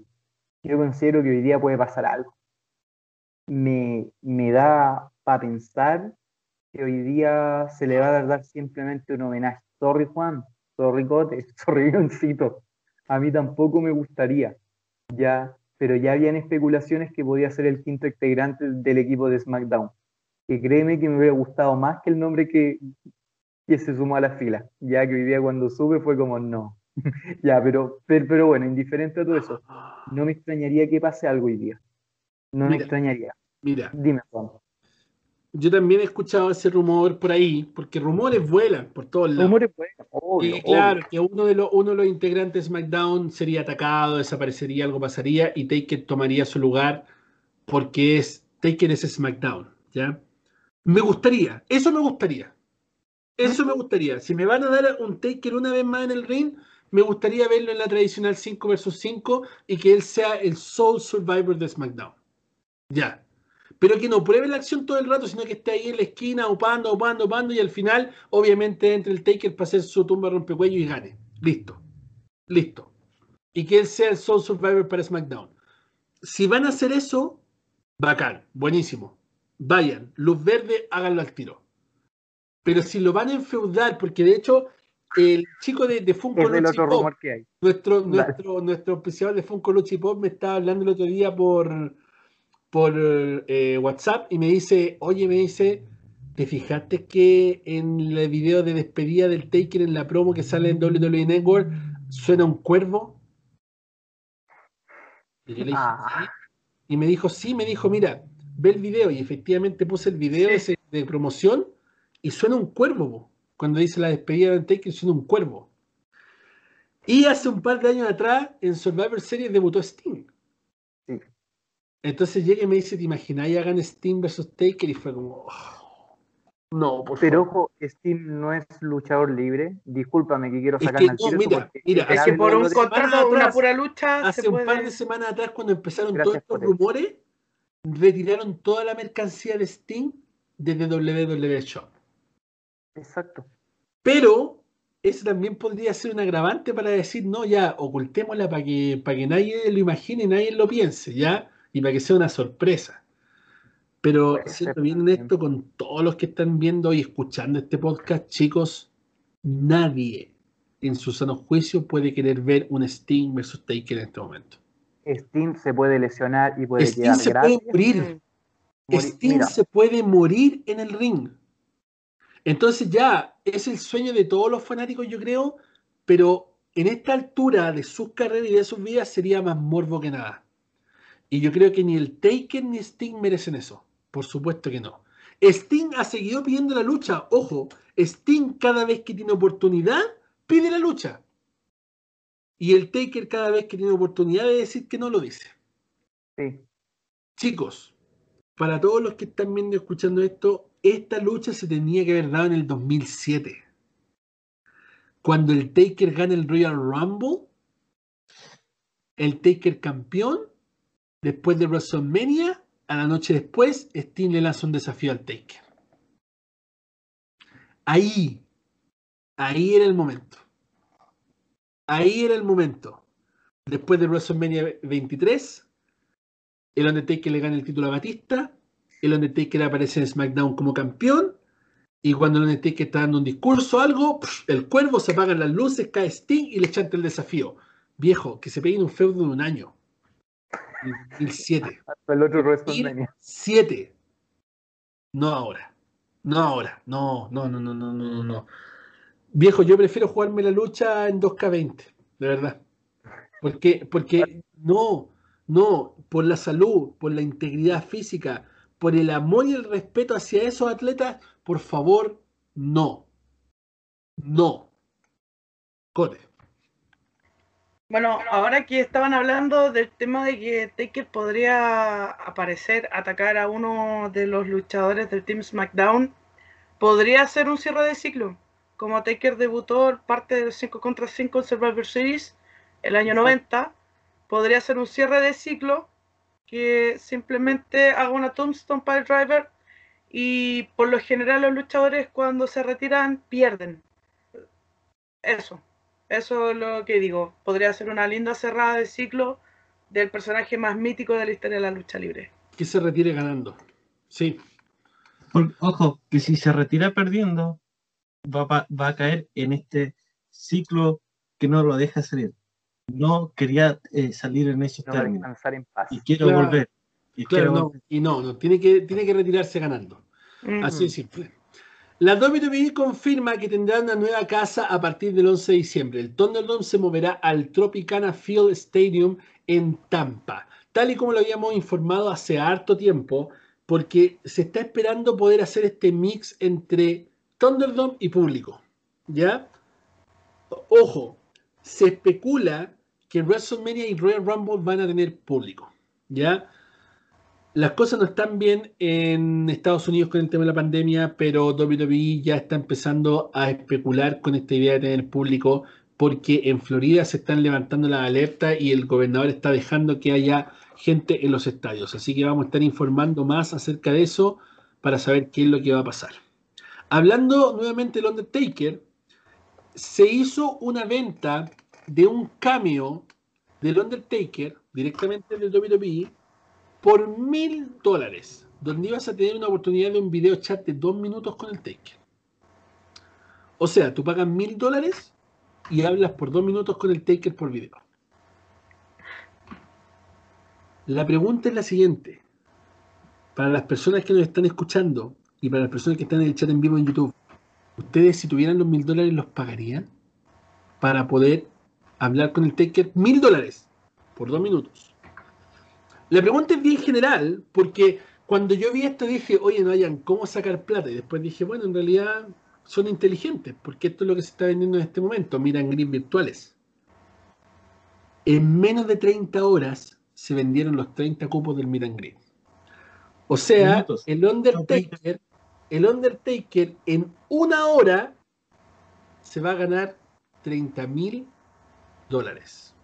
yo considero que hoy día puede pasar algo. Me, me da para pensar que hoy día se le va a dar simplemente un homenaje. Sorry Juan, sorry Cote, sorry Johncito. A mí tampoco me gustaría. Ya pero ya habían especulaciones que podía ser el quinto integrante del equipo de SmackDown. Que créeme que me hubiera gustado más que el nombre que, y se sumó a la fila. Ya que hoy día cuando sube fue como no. ya, pero, pero, bueno, indiferente a todo eso, no me extrañaría que pase algo hoy día. No me extrañaría. Mira. Dime, Juan. Yo también he escuchado ese rumor por ahí, porque rumores vuelan por todos lados. Rumores vuelan, obvio, y claro, que uno de, los, uno de los integrantes de SmackDown sería atacado, desaparecería, algo pasaría y Taker tomaría su lugar porque es Taker es SmackDown, ¿ya? Me gustaría, eso me gustaría. Eso me gustaría. Si me van a dar un Taker una vez más en el ring, me gustaría verlo en la tradicional 5 vs 5 y que él sea el sole survivor de SmackDown. Ya. Pero que no pruebe la acción todo el rato, sino que esté ahí en la esquina, upando, upando, upando, y al final, obviamente, entre el Taker para hacer su tumba rompecuello y gane. Listo. Listo. Y que él sea el sole survivor para SmackDown. Si van a hacer eso, bacán, buenísimo. Vayan, luz verde, háganlo al tiro. Pero si lo van a enfeudar, porque de hecho el chico de, de Funko Luchi Pop, Nuestro, nuestro, nuestro de Funko Luchi Pop me estaba hablando el otro día por, por eh, WhatsApp y me dice, oye, me dice, ¿te fijaste que en el video de despedida del Taker en la promo que sale en WWE Network suena un cuervo? Y le dije, ah. Y me dijo, sí, me dijo, mira, ve el video. Y efectivamente puse el video ese de promoción y suena un cuervo. Cuando dice la despedida de Taker, suena un cuervo. Y hace un par de años atrás, en Survivor Series debutó Sting. Entonces llega y me dice, ¿te imagináis hagan Sting versus Taker? Y fue como, oh, no, por Pero ojo, Sting no es luchador libre. Discúlpame que quiero sacar es que, mira, mira, es que por un contrato, una pura lucha. Hace un par de semanas atrás, cuando empezaron todos estos rumores, retiraron toda la mercancía de Sting desde WWE Shop. Exacto. Pero eso también podría ser un agravante para decir, no, ya, ocultémosla para que, para que nadie lo imagine, nadie lo piense, ¿ya? Y para que sea una sorpresa. Pero siendo bien esto con todos los que están viendo y escuchando este podcast, chicos, nadie en su sano juicio puede querer ver un Sting versus Taker en este momento. Sting se puede lesionar y puede Sting se puede morir. Sting se puede morir en el ring. Entonces ya es el sueño de todos los fanáticos, yo creo, pero en esta altura de sus carreras y de sus vidas sería más morbo que nada. Y yo creo que ni el Taker ni Sting merecen eso. Por supuesto que no. Sting ha seguido pidiendo la lucha. Ojo, Sting cada vez que tiene oportunidad pide la lucha. Y el Taker cada vez que tiene oportunidad de decir que no lo dice. Sí. Chicos, para todos los que están viendo y escuchando esto, esta lucha se tenía que haber dado en el 2007. Cuando el Taker gana el Royal Rumble, el Taker campeón, después de WrestleMania, a la noche después, Sting le lanza un desafío al Taker. Ahí, ahí era el momento. Ahí era el momento. Después de WrestleMania 23, el Undertaker le gana el título a Batista, el Undertaker aparece en SmackDown como campeón, y cuando el Undertaker está dando un discurso o algo, el cuervo se apagan las luces, cae Sting y le chanta el desafío. Viejo, que se peguen un feudo de un año. El 7. el otro WrestleMania. 7. No ahora. No ahora. No, no, no, no, no, no, no. Viejo, yo prefiero jugarme la lucha en 2K20, de verdad. Porque, porque no, no, por la salud, por la integridad física, por el amor y el respeto hacia esos atletas, por favor, no. No. Cote. Bueno, ahora que estaban hablando del tema de que Taker podría aparecer, atacar a uno de los luchadores del Team SmackDown, podría ser un cierre de ciclo. Como Taker debutó parte del 5 contra 5 en Survivor Series el año 90, podría ser un cierre de ciclo que simplemente haga una tombstone para el driver y por lo general los luchadores cuando se retiran pierden. Eso, eso es lo que digo. Podría ser una linda cerrada de ciclo del personaje más mítico de la historia de la lucha libre. Que se retire ganando. Sí. ojo, que si se retira perdiendo, va, va a caer en este ciclo que no lo deja salir no quería eh, salir en esos términos. Y quiero volver. Y, no, y no, no, tiene que, tiene que retirarse ganando. Así de simple. La WWE confirma que tendrá una nueva casa a partir del 11 de diciembre. El Thunderdome se moverá al Tropicana Field Stadium en Tampa, tal y como lo habíamos informado hace harto tiempo, porque se está esperando poder hacer este mix entre Thunderdome y público. ¿Ya? Ojo, se especula que WrestleMania y Royal Rumble van a tener público. ¿Ya? Las cosas no están bien en Estados Unidos con el tema de la pandemia, pero WWE ya está empezando a especular con esta idea de tener público porque en Florida se están levantando las alertas y el gobernador está dejando que haya gente en los estadios. Así que vamos a estar informando más acerca de eso para saber qué es lo que va a pasar. Hablando nuevamente del Undertaker, se hizo una venta de un cameo del Undertaker directamente de WWE por mil dólares, donde ibas a tener una oportunidad de un video chat de dos minutos con el Taker. O sea, tú pagas mil dólares y hablas por dos minutos con el Taker por video. La pregunta es la siguiente. Para las personas que nos están escuchando y para las personas que están en el chat en vivo en YouTube, ¿ustedes si tuvieran los mil dólares los pagarían para poder hablar con el Taker? Mil dólares por dos minutos. La pregunta es bien general, porque cuando yo vi esto dije, oye, no hayan cómo sacar plata. Y después dije, bueno, en realidad son inteligentes, porque esto es lo que se está vendiendo en este momento. Miran gris virtuales. En menos de 30 horas se vendieron los 30 cupos del Miran Grid. O sea, el Undertaker, el Undertaker en una hora se va a ganar 30 mil dólares.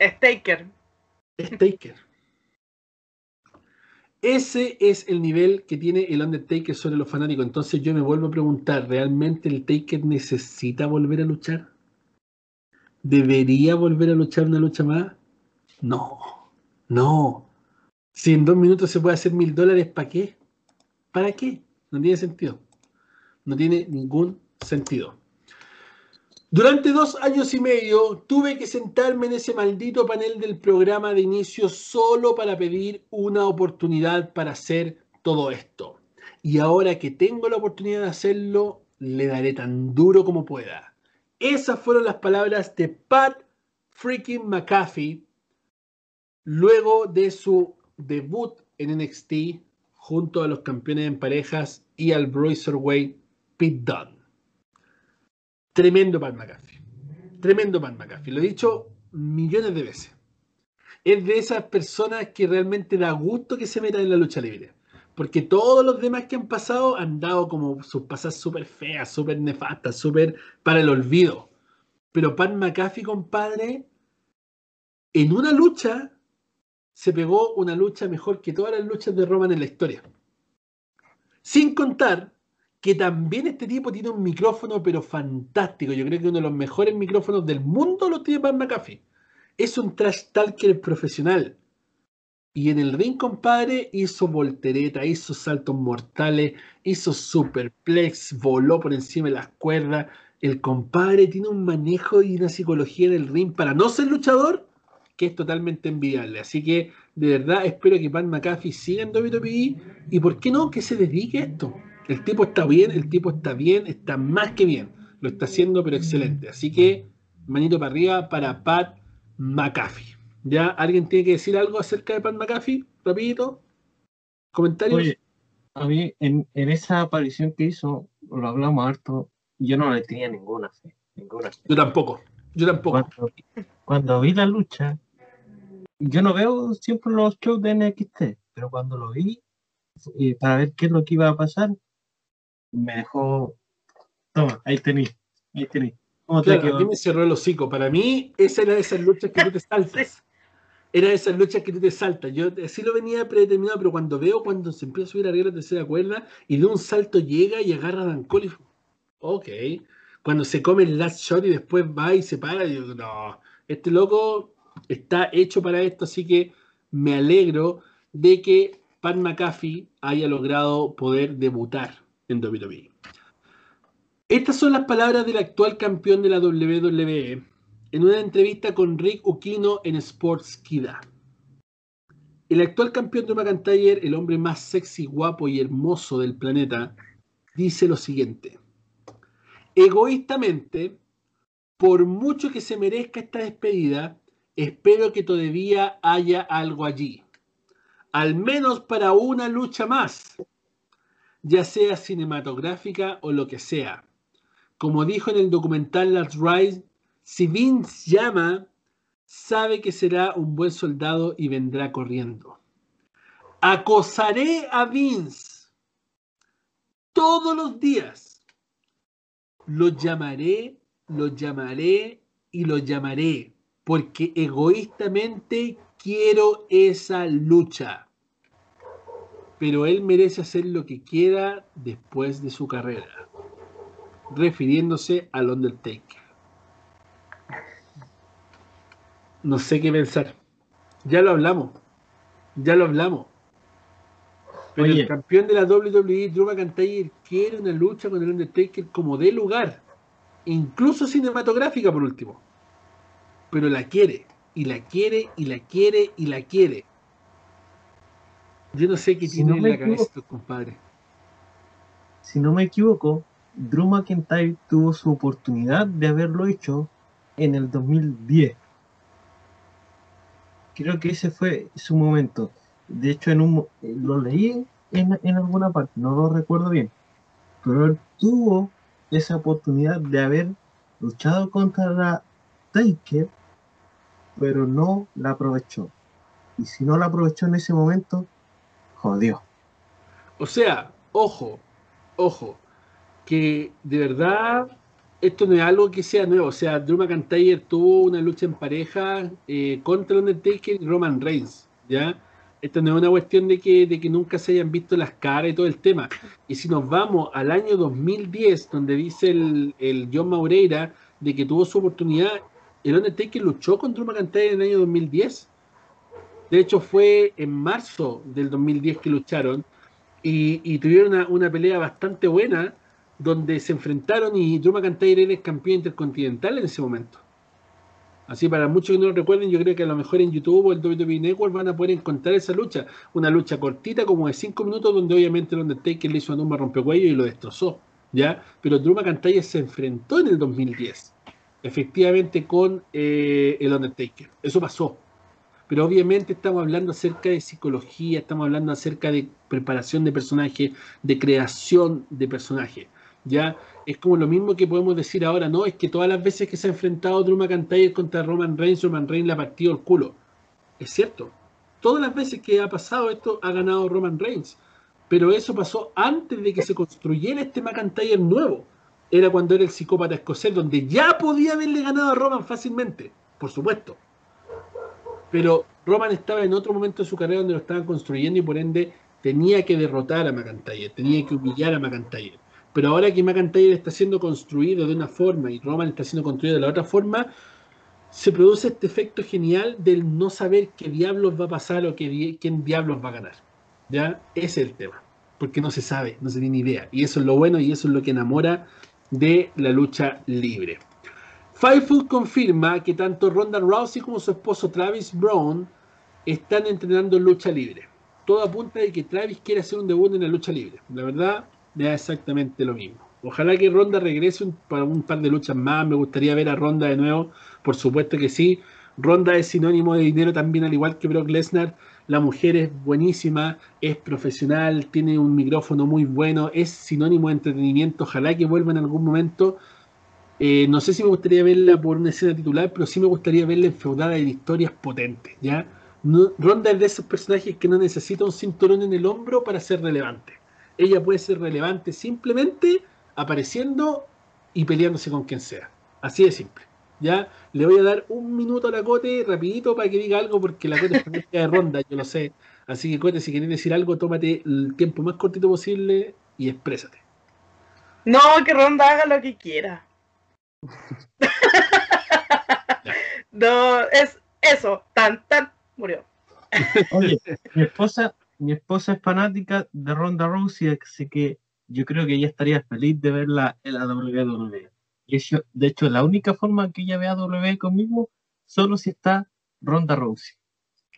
Staker. Taker. Ese es el nivel que tiene el Undertaker sobre los fanáticos. Entonces yo me vuelvo a preguntar, ¿realmente el Taker necesita volver a luchar? ¿Debería volver a luchar una lucha más? No, no. Si en dos minutos se puede hacer mil dólares, ¿para qué? ¿Para qué? No tiene sentido. No tiene ningún sentido. Durante dos años y medio tuve que sentarme en ese maldito panel del programa de inicio solo para pedir una oportunidad para hacer todo esto. Y ahora que tengo la oportunidad de hacerlo, le daré tan duro como pueda. Esas fueron las palabras de Pat freaking McAfee luego de su debut en NXT junto a los campeones en parejas y al Bruiserweight Pete Dunne. Tremendo Pat McAfee. Tremendo Pat McAfee. Lo he dicho millones de veces. Es de esas personas que realmente da gusto que se metan en la lucha libre. Porque todos los demás que han pasado han dado como sus pasadas súper feas, súper nefastas, súper para el olvido. Pero Pat McAfee, compadre, en una lucha se pegó una lucha mejor que todas las luchas de Roman en la historia. Sin contar que también este tipo tiene un micrófono, pero fantástico. Yo creo que uno de los mejores micrófonos del mundo lo tiene Pat McAfee. Es un trash talker profesional. Y en el ring, compadre, hizo voltereta, hizo saltos mortales, hizo superplex, voló por encima de las cuerdas. El compadre tiene un manejo y una psicología en el ring para no ser luchador que es totalmente envidiable. Así que, de verdad, espero que Pat McAfee siga en WWE y, ¿por qué no, que se dedique a esto? El tipo está bien, el tipo está bien, está más que bien. Lo está haciendo, pero excelente. Así que, manito para arriba para Pat McAfee. ¿Ya? ¿Alguien tiene que decir algo acerca de Pat McAfee? Rapidito. ¿Comentarios? Oye, a mí, en, esa aparición que hizo, lo hablamos harto, yo no le tenía ninguna fe. Ninguna Yo tampoco. Yo tampoco. Cuando, vi la lucha, yo no veo siempre los shows de NXT, pero cuando lo vi, eh, para ver qué es lo que iba a pasar, me dejó. Toma, ahí tení, ahí tení. Claro, a mí me cerró el hocico. Para mí, esa era de esas luchas que tú te saltas. Era de esas luchas que tú te saltas. Yo sí lo venía predeterminado, pero cuando veo cuando se empieza a subir arriba la tercera cuerda y de un salto llega y agarra a Dan Cole, ok. Cuando se come el last shot y después va y se para, yo digo, no, este loco está hecho para esto, así que me alegro de que Pat McAfee haya logrado poder debutar en WWE. Estas son las palabras del actual campeón de la WWE en una entrevista con Rick Ukino en Sports Kida. El actual campeón de McIntyre, el hombre más sexy, guapo y hermoso del planeta, dice lo siguiente. Egoístamente, por mucho que se merezca esta despedida, espero que todavía haya algo allí. Al menos para una lucha más, ya sea cinematográfica o lo que sea. Como dijo en el documental Last Rise, si Vince llama, sabe que será un buen soldado y vendrá corriendo. Acosaré a Vince todos los días. Lo llamaré, lo llamaré y lo llamaré, porque egoístamente quiero esa lucha. Pero él merece hacer lo que quiera después de su carrera, refiriéndose al Undertaker. No sé qué pensar. Ya lo hablamos. Ya lo hablamos. Pero Oye. el campeón de la WWE, Drew McIntyre, quiere una lucha con el Undertaker como de lugar. Incluso cinematográfica, por último. Pero la quiere. Y la quiere, y la quiere, y la quiere. Yo no sé qué Si tiene no en la cabeza compadres. Si no me equivoco, Drew McIntyre tuvo su oportunidad de haberlo hecho en el 2010. Creo que ese fue su momento. De hecho, en un, eh, lo leí en, en alguna parte, no lo recuerdo bien. Pero él tuvo esa oportunidad de haber luchado contra la Taker, pero no la aprovechó. Y si no la aprovechó en ese momento, jodió. O sea, ojo, ojo, que de verdad esto no es algo que sea nuevo. O sea, Drew McIntyre tuvo una lucha en pareja eh, contra Undertaker y Roman Reigns, ¿ya? Esto no es una cuestión de que, de que nunca se hayan visto las caras y todo el tema. Y si nos vamos al año 2010, donde dice el, el John Maureira de que tuvo su oportunidad, el Undertaker luchó con Drew McIntyre en el año 2010. De hecho, fue en marzo del 2010 que lucharon y, tuvieron una, pelea bastante buena donde se enfrentaron y Drew McIntyre era el campeón intercontinental en ese momento. Así para muchos que no lo recuerden, yo creo que a lo mejor en YouTube o el WWE Network van a poder encontrar esa lucha. Una lucha cortita, como de 5 minutos, donde obviamente el Undertaker le hizo una tumba rompecuello y lo destrozó. ¿ya? Pero Drew McIntyre se enfrentó en el 2010, efectivamente, con eh, el Undertaker. Eso pasó. Pero obviamente estamos hablando acerca de psicología, estamos hablando acerca de preparación de personaje, de creación de personaje. ¿ya? Es como lo mismo que podemos decir ahora, ¿no? Es que todas las veces que se ha enfrentado Drew McIntyre contra Roman Reigns, Roman Reigns le ha partido el culo. Es cierto. Todas las veces que ha pasado esto ha ganado Roman Reigns. Pero eso pasó antes de que se construyera este McIntyre nuevo. Era cuando era el psicópata escocés, donde ya podía haberle ganado a Roman fácilmente. Por supuesto. Pero Roman estaba en otro momento de su carrera donde lo estaban construyendo y por ende tenía que derrotar a McIntyre, tenía que humillar a McIntyre. Pero ahora que McIntyre está siendo construido de una forma y Roman está siendo construido de la otra forma, se produce este efecto genial del no saber qué diablos va a pasar o qué quién diablos va a ganar. ¿Ya? Ese es el tema. Porque no se sabe, no se tiene idea. Y eso es lo bueno y eso es lo que enamora de la lucha libre. Firefood confirma que tanto Ronda Rousey como su esposo Travis Brown están entrenando en lucha libre. Todo apunta de que Travis quiere hacer un debut en la lucha libre. La verdad, me da exactamente lo mismo. Ojalá que Ronda regrese para un par de luchas más. Me gustaría ver a Ronda de nuevo. Por supuesto que sí. Ronda es sinónimo de dinero también, al igual que Brock Lesnar. La mujer es buenísima, es profesional, tiene un micrófono muy bueno, es sinónimo de entretenimiento. Ojalá que vuelva en algún momento. Eh, no sé si me gustaría verla por una escena titular, pero sí me gustaría verla enfeudada en historias potentes, ¿ya? Ronda es de esos personajes que no necesita un cinturón en el hombro para ser relevante. Ella puede ser relevante simplemente apareciendo y peleándose con quien sea. Así de simple. ¿Ya? Le voy a dar un minuto a la Cote, rapidito, para que diga algo, porque la Cote es de Ronda, yo lo sé. Así que Cote, si quieres decir algo, tómate el tiempo más cortito posible y exprésate. No, que Ronda haga lo que quiera. no, es eso, tan, tan, murió. Oye, mi esposa, mi esposa es fanática de Ronda Rousey, así que yo creo que ella estaría feliz de verla en la WWE. Y de hecho, la única forma que ella vea WWE conmigo, solo si está Ronda Rousey.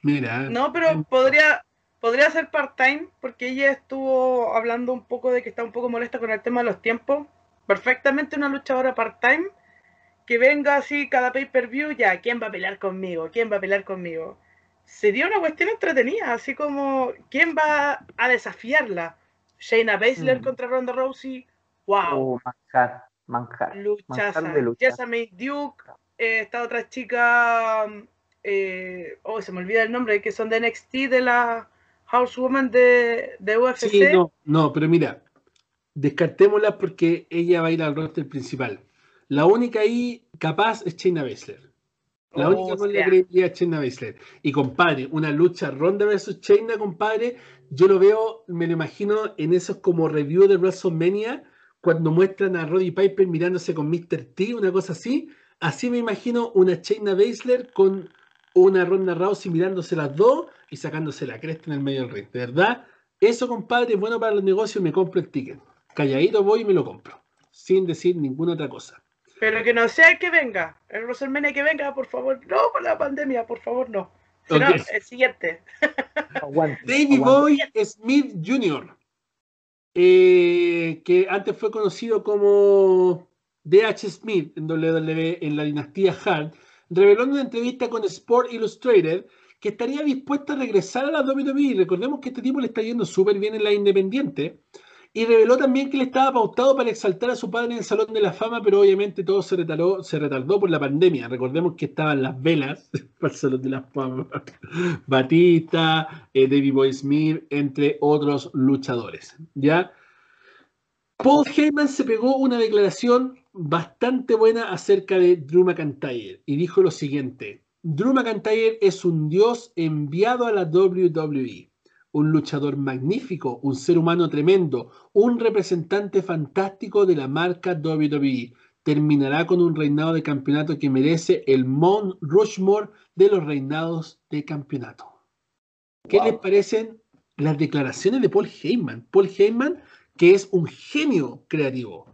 Mira. No, pero podría, podría ser part-time, porque ella estuvo hablando un poco de que está un poco molesta con el tema de los tiempos. Perfectamente una luchadora part-time que venga así cada pay-per-view, ya, ¿quién va a pelear conmigo? ¿Quién va a pelear conmigo? Sería una cuestión entretenida, así como, ¿quién va a desafiarla? Shayna Baszler Mm. contra Ronda Rousey, wow, Oh, manjar, manjar. luchaza. manjar. Jessamine Duke, eh, esta otra chica, eh, oh, se me olvida el nombre, que son de NXT, de la Housewoman de, de UFC. Sí, no, no, pero mira, descartémosla porque ella va a ir al roster principal. La única ahí capaz es Shayna Baszler. La Oh, única con la credibilidad es Shayna Baszler. Y compadre, una lucha Ronda versus Shayna, compadre, yo lo veo, me lo imagino en esos como review de WrestleMania, cuando muestran a Roddy Piper mirándose con Mr. T, una cosa así. Así me imagino una Shayna Baszler con una Ronda Rousey mirándose las dos y sacándose la cresta en el medio del ring. De verdad, eso, compadre, es bueno para los negocios, me compro el ticket. Calladito voy y me lo compro. Sin decir ninguna otra cosa. Pero que no sea el que venga, el WrestleMania que venga, por favor, no por la pandemia, por favor, no. Si no, Ok. el siguiente. Aguante, Davey aguante. Boy Smith Jr., eh, que antes fue conocido como DH Smith en WWE en la dinastía Hart, reveló en una entrevista con Sport Illustrated que estaría dispuesto a regresar a la WWE. Recordemos que este tipo le está yendo súper bien en la independiente. Y reveló también que le estaba pautado para exaltar a su padre en el Salón de la Fama, pero obviamente todo se retardó, se retardó por la pandemia. Recordemos que estaban las velas para el Salón de la Fama. Batista, eh, David Boy Smith, entre otros luchadores. ¿ya? Paul Heyman se pegó una declaración bastante buena acerca de Drew McIntyre y dijo lo siguiente: Drew McIntyre es un dios enviado a la WWE, un luchador magnífico, un ser humano tremendo, un representante fantástico de la marca WWE. Terminará con un reinado de campeonato que merece el Mount Rushmore de los reinados de campeonato. ¿Qué Wow. les parecen las declaraciones de Paul Heyman? Paul Heyman, que es un genio creativo,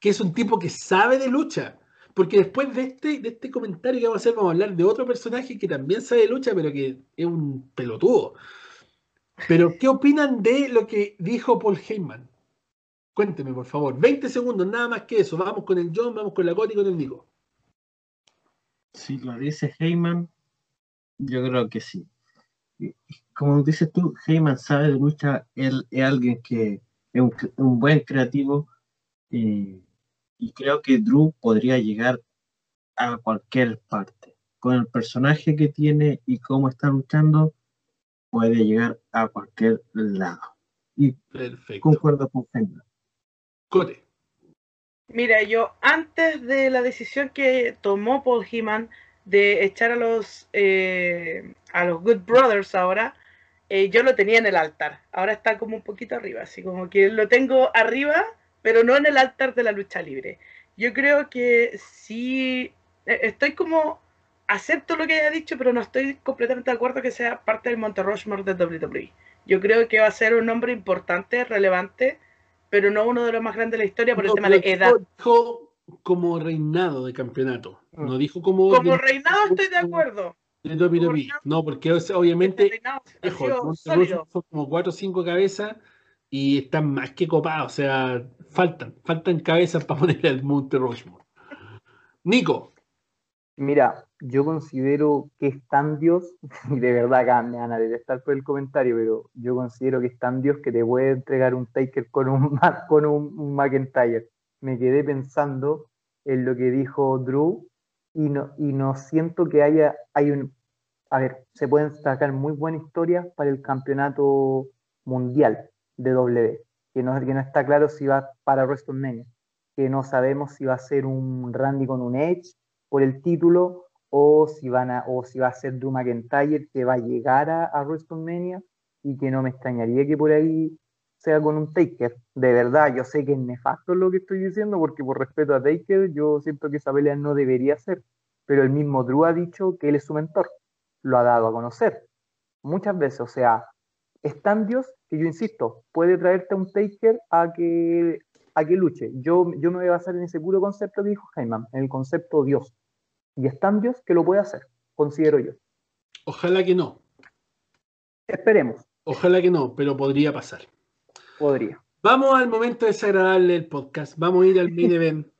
que es un tipo que sabe de lucha. Porque después de este, de este comentario que vamos a hacer, vamos a hablar de otro personaje que también sabe de lucha, pero que es un pelotudo. Pero, ¿qué opinan de lo que dijo Paul Heyman? Cuénteme, por favor. 20 segundos, nada más que eso. Vamos con el John, vamos con la Coti y con el Nico. Si lo dice Heyman, yo creo que sí. Como dices tú, Heyman sabe de lucha, él es alguien que es un buen creativo eh, y creo que Drew podría llegar a cualquier parte. Con el personaje que tiene y cómo está luchando, puede llegar a cualquier lado. Y Perfecto. concuerdo con. Cote. Mira, yo antes de la decisión que tomó Paul Heyman de echar a los eh, a los Good Brothers ahora, eh, yo lo tenía en el altar. Ahora está como un poquito arriba, así como que lo tengo arriba, pero no en el altar de la lucha libre. Yo creo que sí, eh, estoy como acepto lo que haya dicho, pero no estoy completamente de acuerdo que sea parte del Monte Rushmore de WWE. Yo creo que va a ser un nombre importante, relevante, pero no uno de los más grandes de la historia por el No, tema de edad. dijo- dijo como reinado de campeonato. Mm. No dijo como. Como de- reinado estoy de acuerdo. de WWE. No, porque o sea, Este obviamente reinado el son como cuatro o cinco cabezas y están más que copados. O sea, faltan, faltan cabezas para poner al Monte Rushmore. Nico, Mira, yo considero que es tan Dios, y de verdad acá me van a detestar por el comentario, pero yo considero que es tan Dios que te puede entregar un Taker con un, con un McIntyre. Me quedé pensando en lo que dijo Drew y no, y no siento que haya, hay un, a ver, se pueden sacar muy buenas historias para el campeonato mundial de W, que no, que no está claro si va para WrestleMania, que no sabemos si va a ser un Randy con un Edge por el título o si va a ser Drew McIntyre que va a llegar a, a WrestleMania y que no me extrañaría que por ahí sea con un Taker. De verdad, yo sé que es nefasto lo que estoy diciendo porque por respeto a Taker yo siento que esa pelea no debería ser, pero el mismo Drew ha dicho que él es su mentor, lo ha dado a conocer muchas veces, o sea, es tan Dios que yo insisto, puede traerte a un Taker a que a que luche. Yo, yo me voy a basar en ese puro concepto que dijo Heyman, en el concepto Dios. Y es tan Dios que lo puede hacer, considero yo. ojalá que no. Esperemos. Ojalá que no, pero podría pasar. Podría. Vamos al momento desagradable del podcast. Vamos a ir al main event.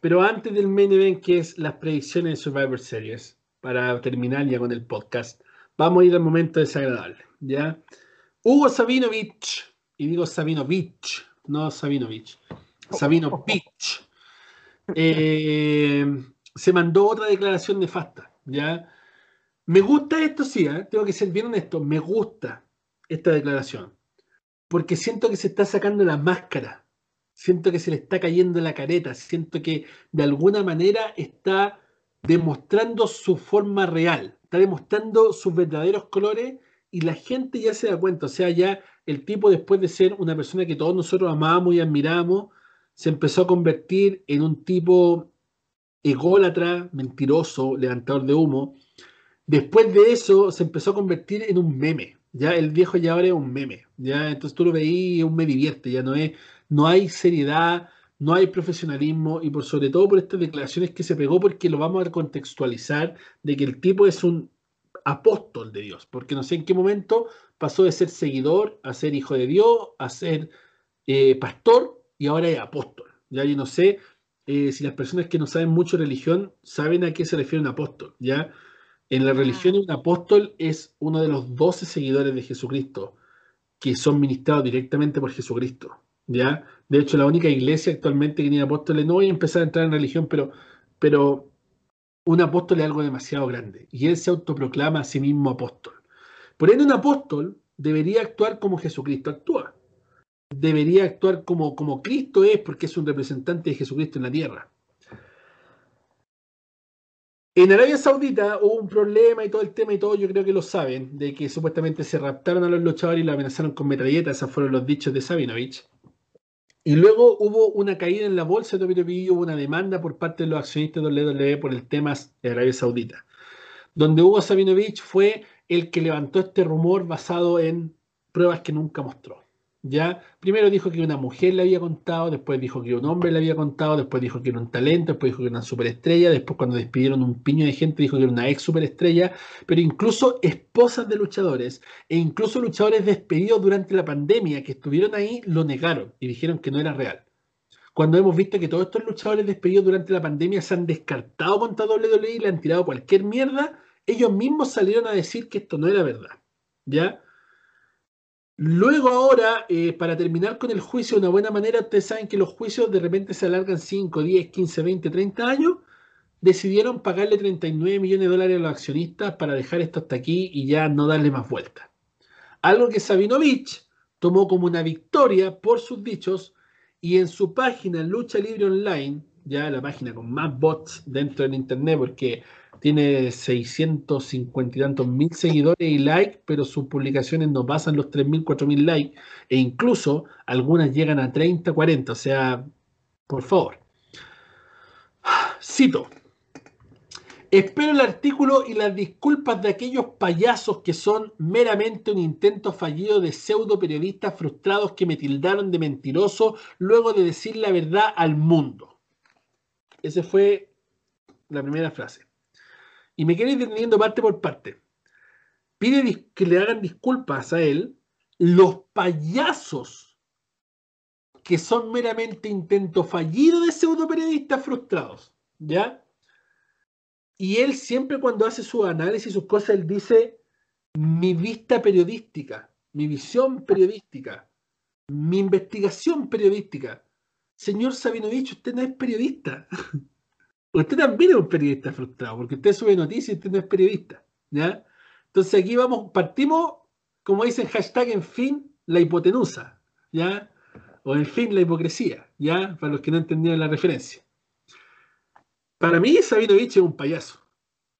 Pero antes del main event, que es las predicciones de Survivor Series, para terminar ya con el podcast, vamos a ir al momento desagradable. ¿ya? Hugo Sabinovich, y digo Sabinovich, no Sabinovich, Sabinovich, eh, se mandó otra declaración nefasta. ¿ya? Me gusta esto, sí, ¿eh? tengo que ser bien honesto, me gusta esta declaración, porque siento que se está sacando la máscara siento que se le está cayendo la careta, siento que de alguna manera está demostrando su forma real, está demostrando sus verdaderos colores y la gente ya se da cuenta, o sea, ya el tipo después de ser una persona que todos nosotros amamos y admiramos, se empezó a convertir en un tipo ególatra, mentiroso, levantador de humo. Después de eso se empezó a convertir en un meme. Ya el viejo ya ahora es un meme. Ya entonces tú lo veís y un me divierte, ya no es no hay seriedad, no hay profesionalismo y por sobre todo por estas declaraciones que se pegó porque lo vamos a contextualizar de que el tipo es un apóstol de Dios, porque no sé en qué momento pasó de ser seguidor a ser hijo de Dios, a ser eh, pastor y ahora es apóstol. Ya yo no sé eh, si las personas que no saben mucho religión saben a qué se refiere un apóstol. Ya en la religión un apóstol es uno de los doce seguidores de Jesucristo que son ministrados directamente por Jesucristo. ¿ya? De hecho, la única iglesia actualmente que tiene apóstoles, no voy a empezar a entrar en religión, pero, pero un apóstol es algo demasiado grande y él se autoproclama a sí mismo apóstol. Por ende, un apóstol debería actuar como Jesucristo actúa. Debería actuar como, como Cristo es porque es un representante de Jesucristo en la tierra. En Arabia Saudita hubo un problema y todo el tema y todo, yo creo que lo saben, de que supuestamente se raptaron a los luchadores y lo amenazaron con metralletas, esos fueron los dichos de Sabinovich. Y luego hubo una caída en la bolsa de WWE, hubo una demanda por parte de los accionistas de WWE por el tema de Arabia Saudita, donde Hugo Sabinovich fue el que levantó este rumor basado en pruebas que nunca mostró. ¿Ya? Primero dijo que una mujer le había contado, después dijo que un hombre le había contado, después dijo que era un talento, después dijo que era una superestrella, después cuando despidieron un piño de gente dijo que era una ex superestrella, pero incluso esposas de luchadores e incluso luchadores despedidos durante la pandemia que estuvieron ahí lo negaron y dijeron que no era real. Cuando hemos visto que todos estos luchadores despedidos durante la pandemia se han descartado contra WWE y le han tirado cualquier mierda, ellos mismos salieron a decir que esto no era verdad. ¿Ya? Luego ahora, eh, para terminar con el juicio de una buena manera, ustedes saben que los juicios de repente se alargan 5, 10, 15, 20, 30 años. Decidieron pagarle 39 millones de dólares a los accionistas para dejar esto hasta aquí y ya no darle más vuelta. Algo que Sabinovich tomó como una victoria por sus dichos y en su página Lucha Libre Online, ya la página con más bots dentro del Internet, porque tiene 650 y tantos mil seguidores y likes, pero sus publicaciones no pasan los 3.000, 4.000 likes, e incluso algunas llegan a 30, 40, o sea, por favor. Cito. Espero el artículo y las disculpas de aquellos payasos que son meramente un intento fallido de pseudo periodistas frustrados que me tildaron de mentiroso luego de decir la verdad al mundo. Esa fue la primera frase. Y me quiero ir entendiendo parte por parte. Pide que le hagan disculpas a él los payasos que son meramente intentos fallidos de pseudo periodistas frustrados. ¿Ya? Y él siempre cuando hace su análisis y sus cosas, él dice mi vista periodística, mi visión periodística, mi investigación periodística. Señor Sabinovich, usted no es periodista. Usted también es un periodista frustrado, porque usted sube noticias y usted no es periodista. ¿ya? Entonces aquí vamos, partimos, como dicen hashtag, en fin, la hipotenusa, ¿ya? O en fin, la hipocresía, ¿ya? Para los que no entendieron la referencia. Para mí, Sabinovich es un payaso,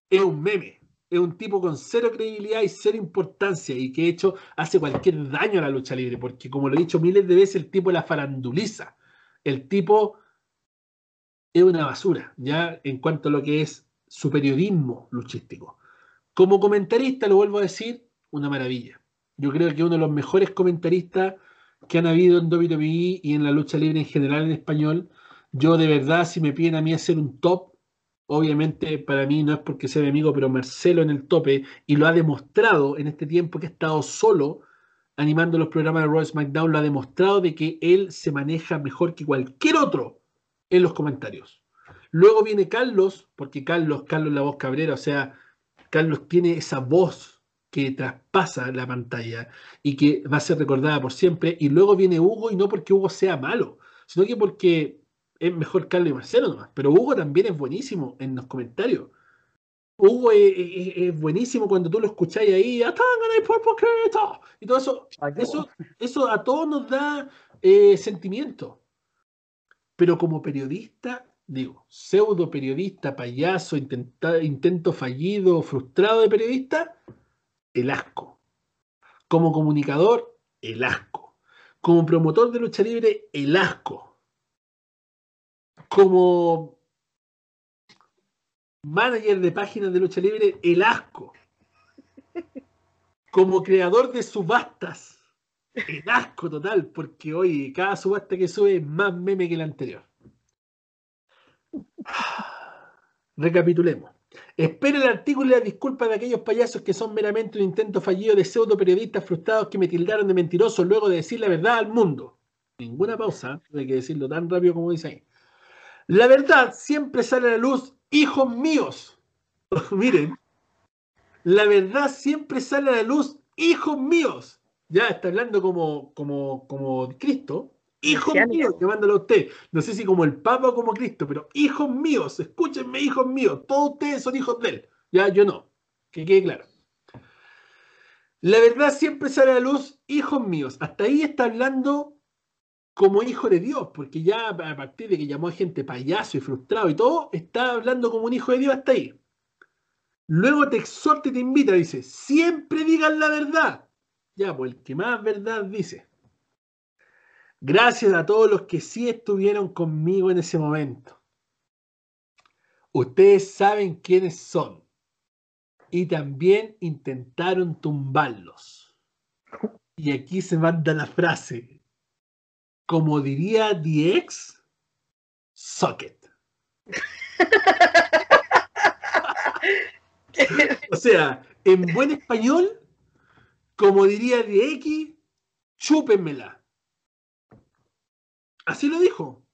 es un meme, es un tipo con cero credibilidad y cero importancia y que de hecho hace cualquier daño a la lucha libre, porque como lo he dicho miles de veces, el tipo la faranduliza, el tipo una basura, ya en cuanto a lo que es su periodismo luchístico. Como comentarista, lo vuelvo a decir, una maravilla. Yo creo que uno de los mejores comentaristas que han habido en WWE y en la lucha libre en general en español. Yo de verdad, si me piden a mí hacer un top, obviamente para mí no es porque sea mi amigo, pero Marcelo en el tope y lo ha demostrado en este tiempo que ha estado solo animando los programas de Raw SmackDown, lo ha demostrado de que él se maneja mejor que cualquier otro en los comentarios. Luego viene Carlos, porque Carlos, Carlos la voz cabrera, o sea, Carlos tiene esa voz que traspasa la pantalla y que va a ser recordada por siempre. Y luego viene Hugo, y no porque Hugo sea malo, sino que porque es mejor Carlos y Marcelo nomás. Pero Hugo también es buenísimo en los comentarios. Hugo es, buenísimo cuando tú lo escucháis ahí, y todo eso, eso, eso a todos nos da eh, sentimiento. Pero como periodista, digo, pseudo periodista, payaso, intento fallido, frustrado de periodista, el asco. Como comunicador, el asco. Como promotor de lucha libre, el asco. Como manager de páginas de lucha libre, el asco. Como creador de subastas, el asco total, porque hoy cada subasta que sube es más meme que la anterior. Recapitulemos. Espera el artículo y la disculpa de aquellos payasos que son meramente un intento fallido de pseudo periodistas frustrados que me tildaron de mentiroso luego de decir la verdad al mundo. Ninguna pausa, hay que decirlo tan rápido como dice ahí. La verdad siempre sale a la luz hijos míos, miren, la verdad siempre sale a la luz, hijos míos. Ya está hablando como, como, como Cristo. Hijos míos, llamándolo a usted. No sé si como el Papa o como Cristo, pero hijos míos, escúchenme, hijos míos. Todos ustedes son hijos de él. Ya, yo no. Que quede claro. La verdad siempre sale a la luz, hijos míos. Hasta ahí está hablando como hijo de Dios, porque ya a partir de que llamó a gente payaso y frustrado y todo, está hablando como un hijo de Dios hasta ahí. Luego te exhorta y te invita, dice, siempre digan la verdad. Ya, pues el que más verdad dice. Gracias a todos los que sí estuvieron conmigo en ese momento. Ustedes saben quiénes son. Y también intentaron tumbarlos. Y aquí se manda la frase como diría DX, socket. o sea, en buen español, como diría DX, chúpenmela. Así lo dijo.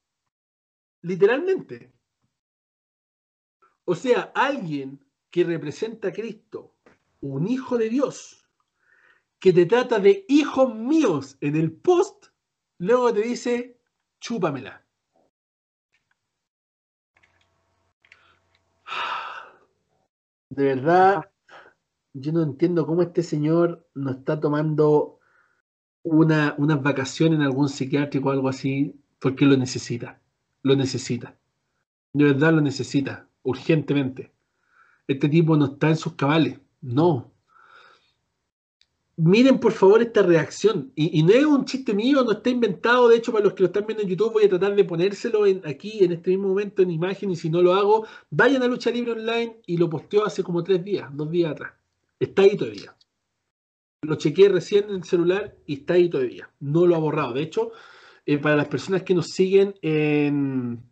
Literalmente. O sea, alguien que representa a Cristo, un hijo de Dios, que te trata de hijos míos en el post, Luego te dice, chúpamela. De verdad, yo no entiendo cómo este señor no está tomando una, unas vacaciones en algún psiquiátrico o algo así, porque lo necesita. Lo necesita. De verdad lo necesita, urgentemente. Este tipo no está en sus cabales. No, miren por favor esta reacción. Y, no es un chiste mío, no está inventado. De hecho, para los que lo están viendo en YouTube, voy a tratar de ponérselo aquí en este mismo momento en imagen. Y si no lo hago, vayan a Lucha Libre Online y lo posteó hace como tres días, dos días atrás. Está ahí todavía. Lo chequeé recién en el celular y está ahí todavía. No lo ha borrado. De hecho, eh, para las personas que nos siguen en,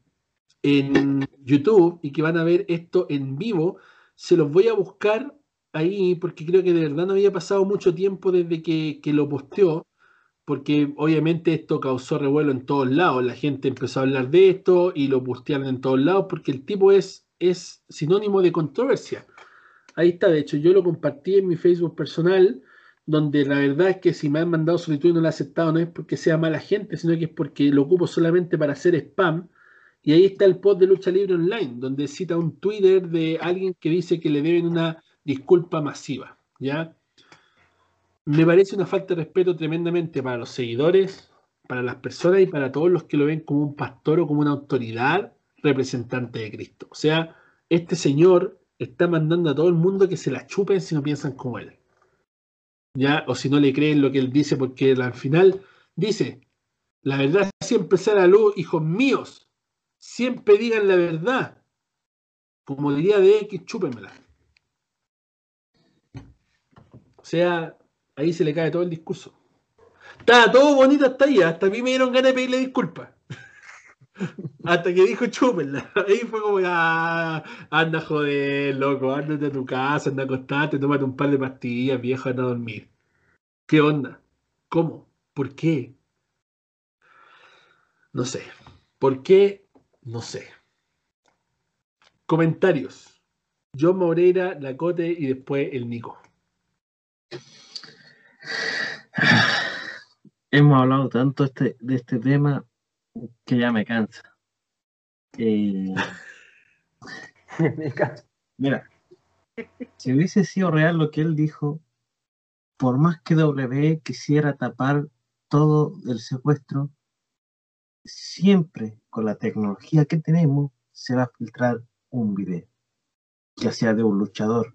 YouTube y que van a ver esto en vivo, se los voy a buscar ahí porque creo que de verdad no había pasado mucho tiempo desde que, lo posteó, porque obviamente esto causó revuelo en todos lados, la gente empezó a hablar de esto y lo postearon en todos lados porque el tipo es, es sinónimo de controversia. Ahí está, de hecho yo lo compartí en mi Facebook personal, donde la verdad es que si me han mandado solicitud y no lo he aceptado no es porque sea mala gente, sino que es porque lo ocupo solamente para hacer spam. Y ahí está el post de Lucha Libre Online, donde cita un Twitter de alguien que dice que le deben una disculpa masiva, ¿ya? Me parece una falta de respeto tremendamente para los seguidores, para las personas y para todos los que lo ven como un pastor o como una autoridad representante de Cristo. O sea, este señor está mandando a todo el mundo que se la chupen si no piensan como él. ¿Ya? O si no le creen lo que él dice, porque al final dice, la verdad siempre sale a luz, hijos míos, siempre digan la verdad. Como diría de X, chúpenmela. O sea, ahí se le cae todo el discurso. Estaba todo bonito hasta ahí, hasta a mí me dieron ganas de pedirle disculpas. Hasta que dijo chúpenla. Ahí fue como, ah, anda joder, loco, ándate a tu casa, anda a acostarte, tómate un par de pastillas, viejo, anda a dormir. ¿Qué onda? ¿Cómo? ¿Por qué? No sé. ¿Por qué? No sé. Comentarios. John Moreira, Lacote y después el Nico. Hemos hablado tanto este, de este tema que ya me cansa. Eh, Me canso. mira, si hubiese sido real lo que él dijo, por más que W quisiera tapar todo el secuestro, siempre con la tecnología que tenemos se va a filtrar un video, ya sea de un luchador,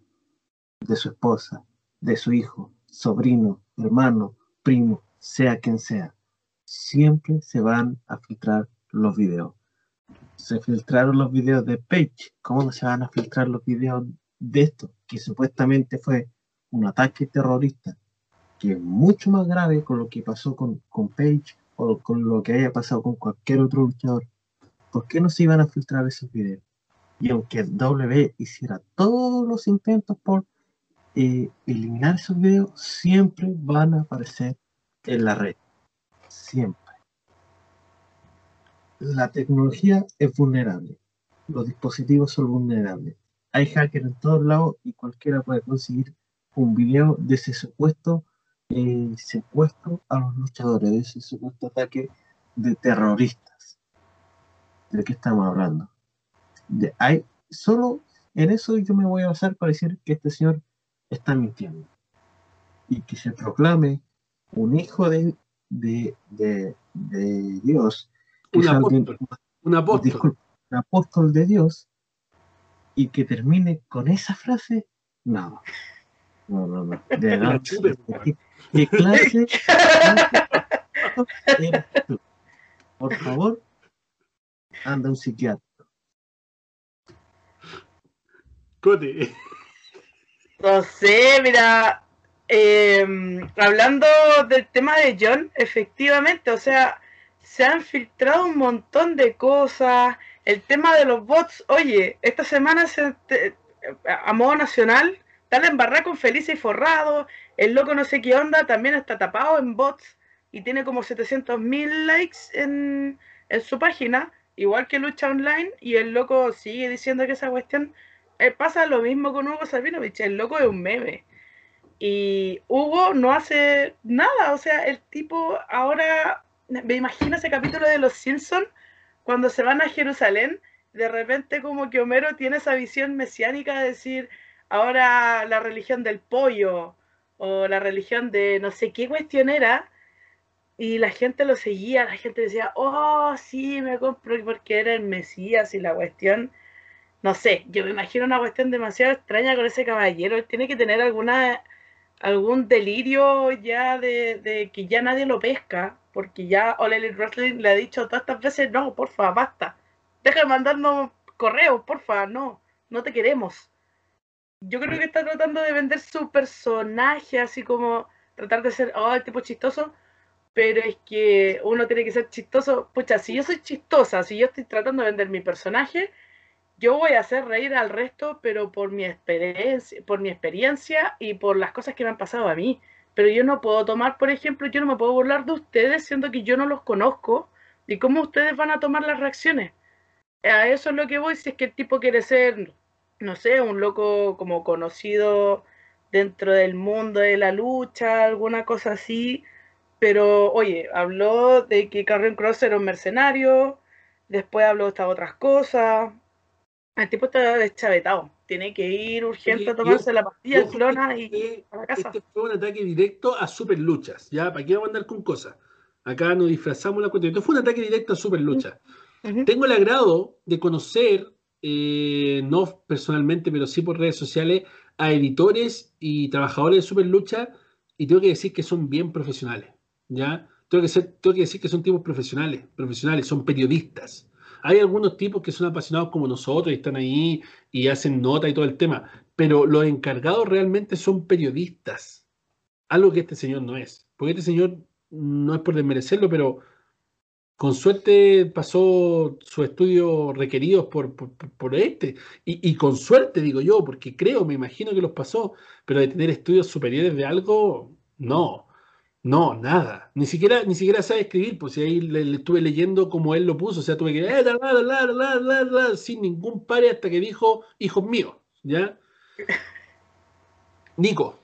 de su esposa, de su hijo, sobrino, hermano, primo, sea quien sea. Siempre se van a filtrar los videos. Se filtraron los videos de Page. ¿Cómo no se van a filtrar los videos de esto? Que supuestamente fue un ataque terrorista, que es mucho más grave con lo que pasó con, con Page o con lo que haya pasado con cualquier otro luchador. ¿Por qué no se iban a filtrar esos videos? Y aunque W hiciera todos los intentos por eh, eliminar esos videos, siempre van a aparecer en la red. Siempre. La tecnología es vulnerable. Los dispositivos son vulnerables. Hay hackers en todos lados y cualquiera puede conseguir un video de ese supuesto eh, secuestro a los luchadores, de ese supuesto ataque de terroristas. ¿De qué estamos hablando? De, hay, solo en eso yo me voy a basar para decir que este señor está mintiendo. Y que se proclame un hijo de, de, de, de Dios, Un es alguien- apóstol. Un apóstol. disculpa, un apóstol de Dios, y que termine con esa frase, no. No, no, no. De La chupe, ¿qué, qué clase? Por favor, anda un psiquiatra. Cote. No sé, mira, eh, hablando del tema de John, efectivamente, o sea, se han filtrado un montón de cosas. El tema de los bots, oye, esta semana se, te- a modo nacional, la embarrada con Felice y Forrado, el loco no sé qué onda, también está tapado en bots y tiene como 700 mil likes en, en su página, igual que Lucha Online, y el loco sigue diciendo que esa cuestión eh, pasa lo mismo con Hugo Sabinovich, el loco es un meme. Y Hugo no hace nada, o sea, el tipo ahora, me imagino ese capítulo de Los Simpsons, cuando se van a Jerusalén, de repente como que Homero tiene esa visión mesiánica de decir, ahora la religión del pollo, o la religión de no sé qué cuestión era, y la gente lo seguía, la gente decía, oh, sí, me compro porque era el Mesías y la cuestión no sé, yo me imagino una cuestión demasiado extraña con ese caballero. Tiene que tener alguna algún delirio ya de, de que ya nadie lo pesca, porque ya All Elite Wrestling le ha dicho todas estas veces, no, porfa, basta. Deja de mandarnos correos, porfa, no, no te queremos. Yo creo que está tratando de vender su personaje, así como tratar de ser, oh, el tipo chistoso, pero es que uno tiene que ser chistoso. Pucha, si yo soy chistosa, si yo estoy tratando de vender mi personaje, yo voy a hacer reír al resto, pero por mi experiencia, por mi experiencia y por las cosas que me han pasado a mí. Pero yo no puedo tomar, por ejemplo, yo no me puedo burlar de ustedes, siendo que yo no los conozco, y cómo ustedes van a tomar las reacciones. A eso es lo que voy, si es que el tipo quiere ser, no sé, un loco como conocido dentro del mundo de la lucha, alguna cosa así. Pero, oye, habló de que Carrion Cross era un mercenario, después habló de estas otras cosas. El tipo está deschavetado. Tiene que ir urgente a tomarse la pastilla, clona y este- a la casa. Este fue un ataque directo a super luchas, ¿ya? ¿Para qué vamos a andar con cosas? Acá nos disfrazamos la cuestión. Esto fue un ataque directo a super luchas. Ujú. Tengo el agrado de conocer, eh, no personalmente, pero sí por redes sociales, a editores y trabajadores de Super Lucha y tengo que decir que son bien profesionales, ¿ya? Tengo que, ser, tengo que decir que son tipos profesionales, profesionales, son periodistas. Hay algunos tipos que son apasionados como nosotros y están ahí y hacen nota y todo el tema, pero los encargados realmente son periodistas, algo que este señor no es, porque este señor no es por desmerecerlo, pero con suerte pasó sus estudios requeridos por, por, por- este. Y, y con suerte, digo yo, porque creo, me imagino que los pasó, pero de tener estudios superiores de algo, no. No, nada. Ni siquiera, ni siquiera sabe escribir, pues si ahí le, estuve leyendo como él lo puso, o sea, tuve que eh, sin ningún pare hasta que dijo, hijos míos, ¿ya? Nico,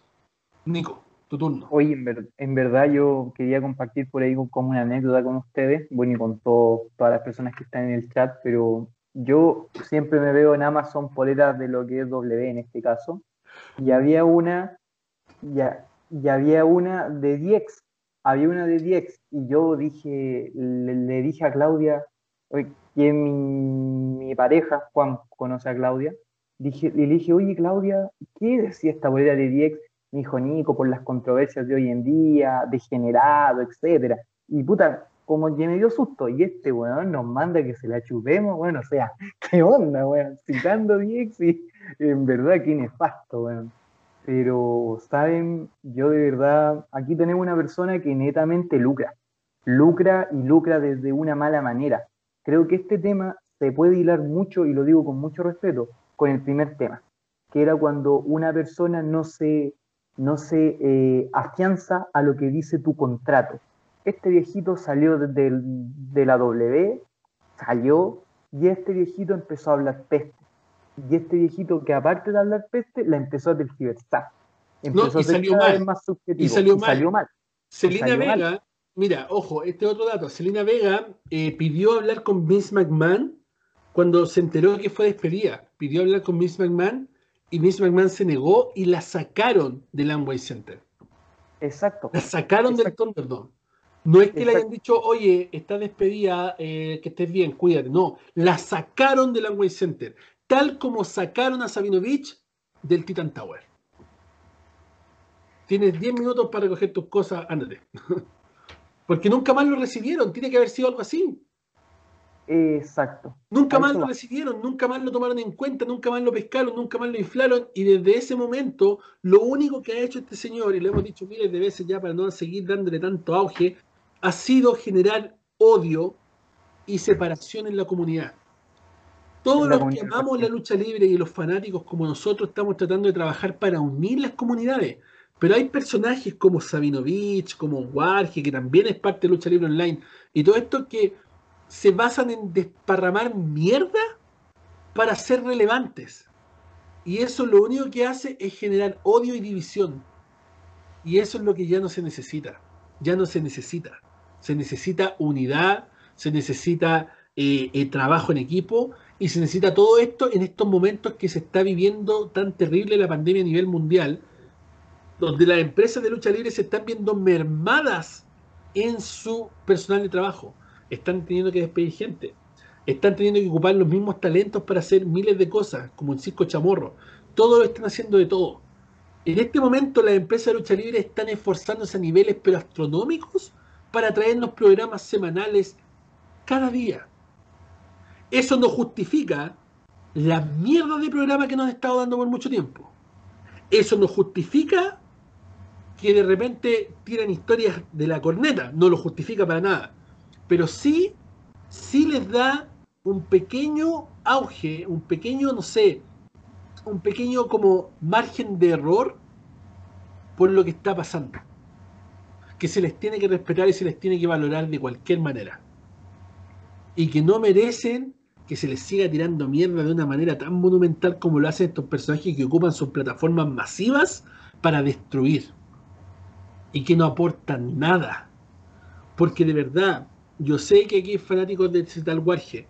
Nico, tu turno. Oye, en, verdad yo quería compartir por ahí como una anécdota con ustedes, bueno, y con todas las personas que están en el chat, pero yo siempre me veo en Amazon poleras de lo que es W en este caso, y había una, ya, y había una de Diex, había una de Diex, y yo dije, le, dije a Claudia, que mi, pareja, Juan, conoce a Claudia, dije, le dije, oye Claudia, ¿qué decía esta bolera de Diex? Mi hijo Nico, por las controversias de hoy en día, degenerado, etcétera. Y puta, como que me dio susto, y este weón nos manda que se la chupemos, bueno, o sea, ¿qué onda, weón? Citando Diex y en verdad qué nefasto, weón. Pero, ¿saben? Yo de verdad, aquí tenemos una persona que netamente lucra. Lucra y lucra desde una mala manera. Creo que este tema se puede hilar mucho, y lo digo con mucho respeto, con el primer tema, que era cuando una persona no se, no se eh, afianza a lo que dice tu contrato. Este viejito salió de, de la W, salió, y este viejito empezó a hablar peste y este viejito que aparte de hablar peste, la empezó a tergiversar. Empezó y, salió mal. Más y salió mal. Salió mal. Selena Vega, mira, ojo, este otro dato. Selena Vega eh, pidió hablar con Vince McMahon cuando se enteró que fue despedida. Pidió hablar con Vince McMahon y Vince McMahon se negó y la sacaron del Amway Center. Exacto. La sacaron del Thunderdome. No es que le hayan dicho, oye, está despedida, eh, que estés bien, cuídate. No, la sacaron del Amway Center tal como sacaron a Sabinovich del Titan Tower. Tienes 10 minutos para recoger tus cosas, ándate. Porque nunca más lo recibieron, tiene que haber sido algo así. Exacto. Nunca más lo recibieron, nunca más lo tomaron en cuenta, nunca más lo pescaron, nunca más lo inflaron y desde ese momento lo único que ha hecho este señor, y lo hemos dicho miles de veces ya para no seguir dándole tanto auge, ha sido generar odio y separación en la comunidad. Todos los que amamos la lucha libre y los fanáticos como nosotros estamos tratando de trabajar para unir las comunidades. Pero hay personajes como Sabinovich, como Warge, que también es parte de Lucha Libre Online, y todo esto que se basan en desparramar mierda para ser relevantes. Y eso lo único que hace es generar odio y división. Y eso es lo que ya no se necesita. Ya no se necesita. Se necesita unidad, se necesita eh, eh, trabajo en equipo y se necesita todo esto en estos momentos que se está viviendo tan terrible la pandemia a nivel mundial, donde las empresas de lucha libre se están viendo mermadas en su personal de trabajo. Están teniendo que despedir gente. Están teniendo que ocupar los mismos talentos para hacer miles de cosas, como el Cisco Chamorro. Todo lo están haciendo de todo. En este momento las empresas de lucha libre están esforzándose a niveles pero astronómicos para traernos programas semanales cada día. Eso no justifica la mierda de programa que nos han estado dando por mucho tiempo. Eso no justifica que de repente tiran historias de la corneta. No lo justifica para nada. Pero sí, sí les da un pequeño auge, un pequeño, no sé, un pequeño como margen de error por lo que está pasando. Que se les tiene que respetar y se les tiene que valorar de cualquier manera. Y que no merecen que se les siga tirando mierda de una manera tan monumental como lo hacen estos personajes que ocupan sus plataformas masivas para destruir y que no aportan nada. Porque de verdad, yo sé que aquí hay fanáticos de tal Warge.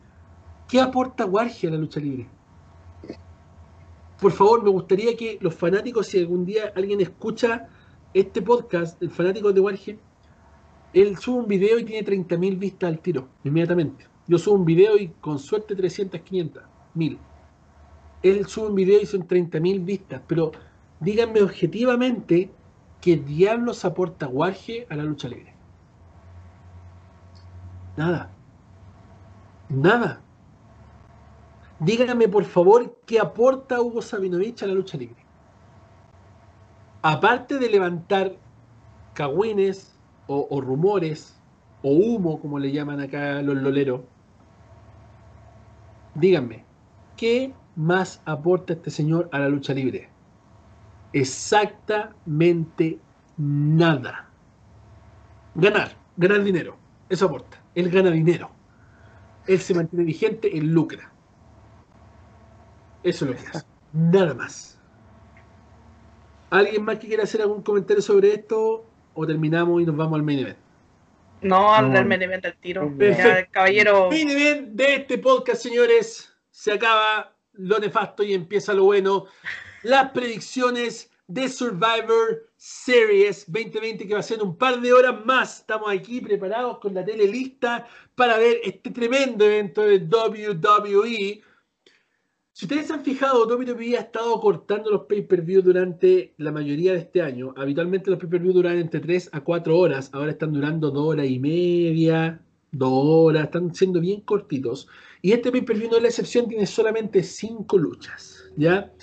¿Qué aporta Warge a la lucha libre? Por favor, me gustaría que los fanáticos, si algún día alguien escucha este podcast, el fanático de Warge, él sube un video y tiene 30.000 vistas al tiro, inmediatamente. Yo subo un video y con suerte 300, 500, 1000. Él sube un video y son 30.000 vistas, pero díganme objetivamente qué diablos aporta Warge a la lucha libre. Nada. Nada. Díganme por favor qué aporta Hugo Sabinovich a la lucha libre. Aparte de levantar cagüines o rumores o humo, como le llaman acá los loleros, díganme, ¿qué más aporta este señor a la lucha libre? Exactamente nada. Ganar, ganar dinero. Eso aporta. Él gana dinero. Él se mantiene vigente, él lucra. Eso es lo que hace. Nada más. ¿Alguien más que quiera hacer algún comentario sobre esto? ¿O terminamos y nos vamos al main event? No, al del main event al tiro. Perfecto. Ya, caballero. Main event de este podcast, señores. Se acaba lo nefasto y empieza lo bueno. Las predicciones de Survivor Series 2020 que va a ser un par de horas más. Estamos aquí preparados con la tele lista para ver este tremendo evento de WWE. Si ustedes se han fijado, WWE ha estado cortando los pay-per-view durante la mayoría de este año. Habitualmente los pay-per-view duran entre 3 a 4 horas. Ahora están durando 2 horas y media, 2 horas. Están siendo bien cortitos. Y este pay-per-view no es la excepción, tiene solamente 5 luchas. ¿Ya?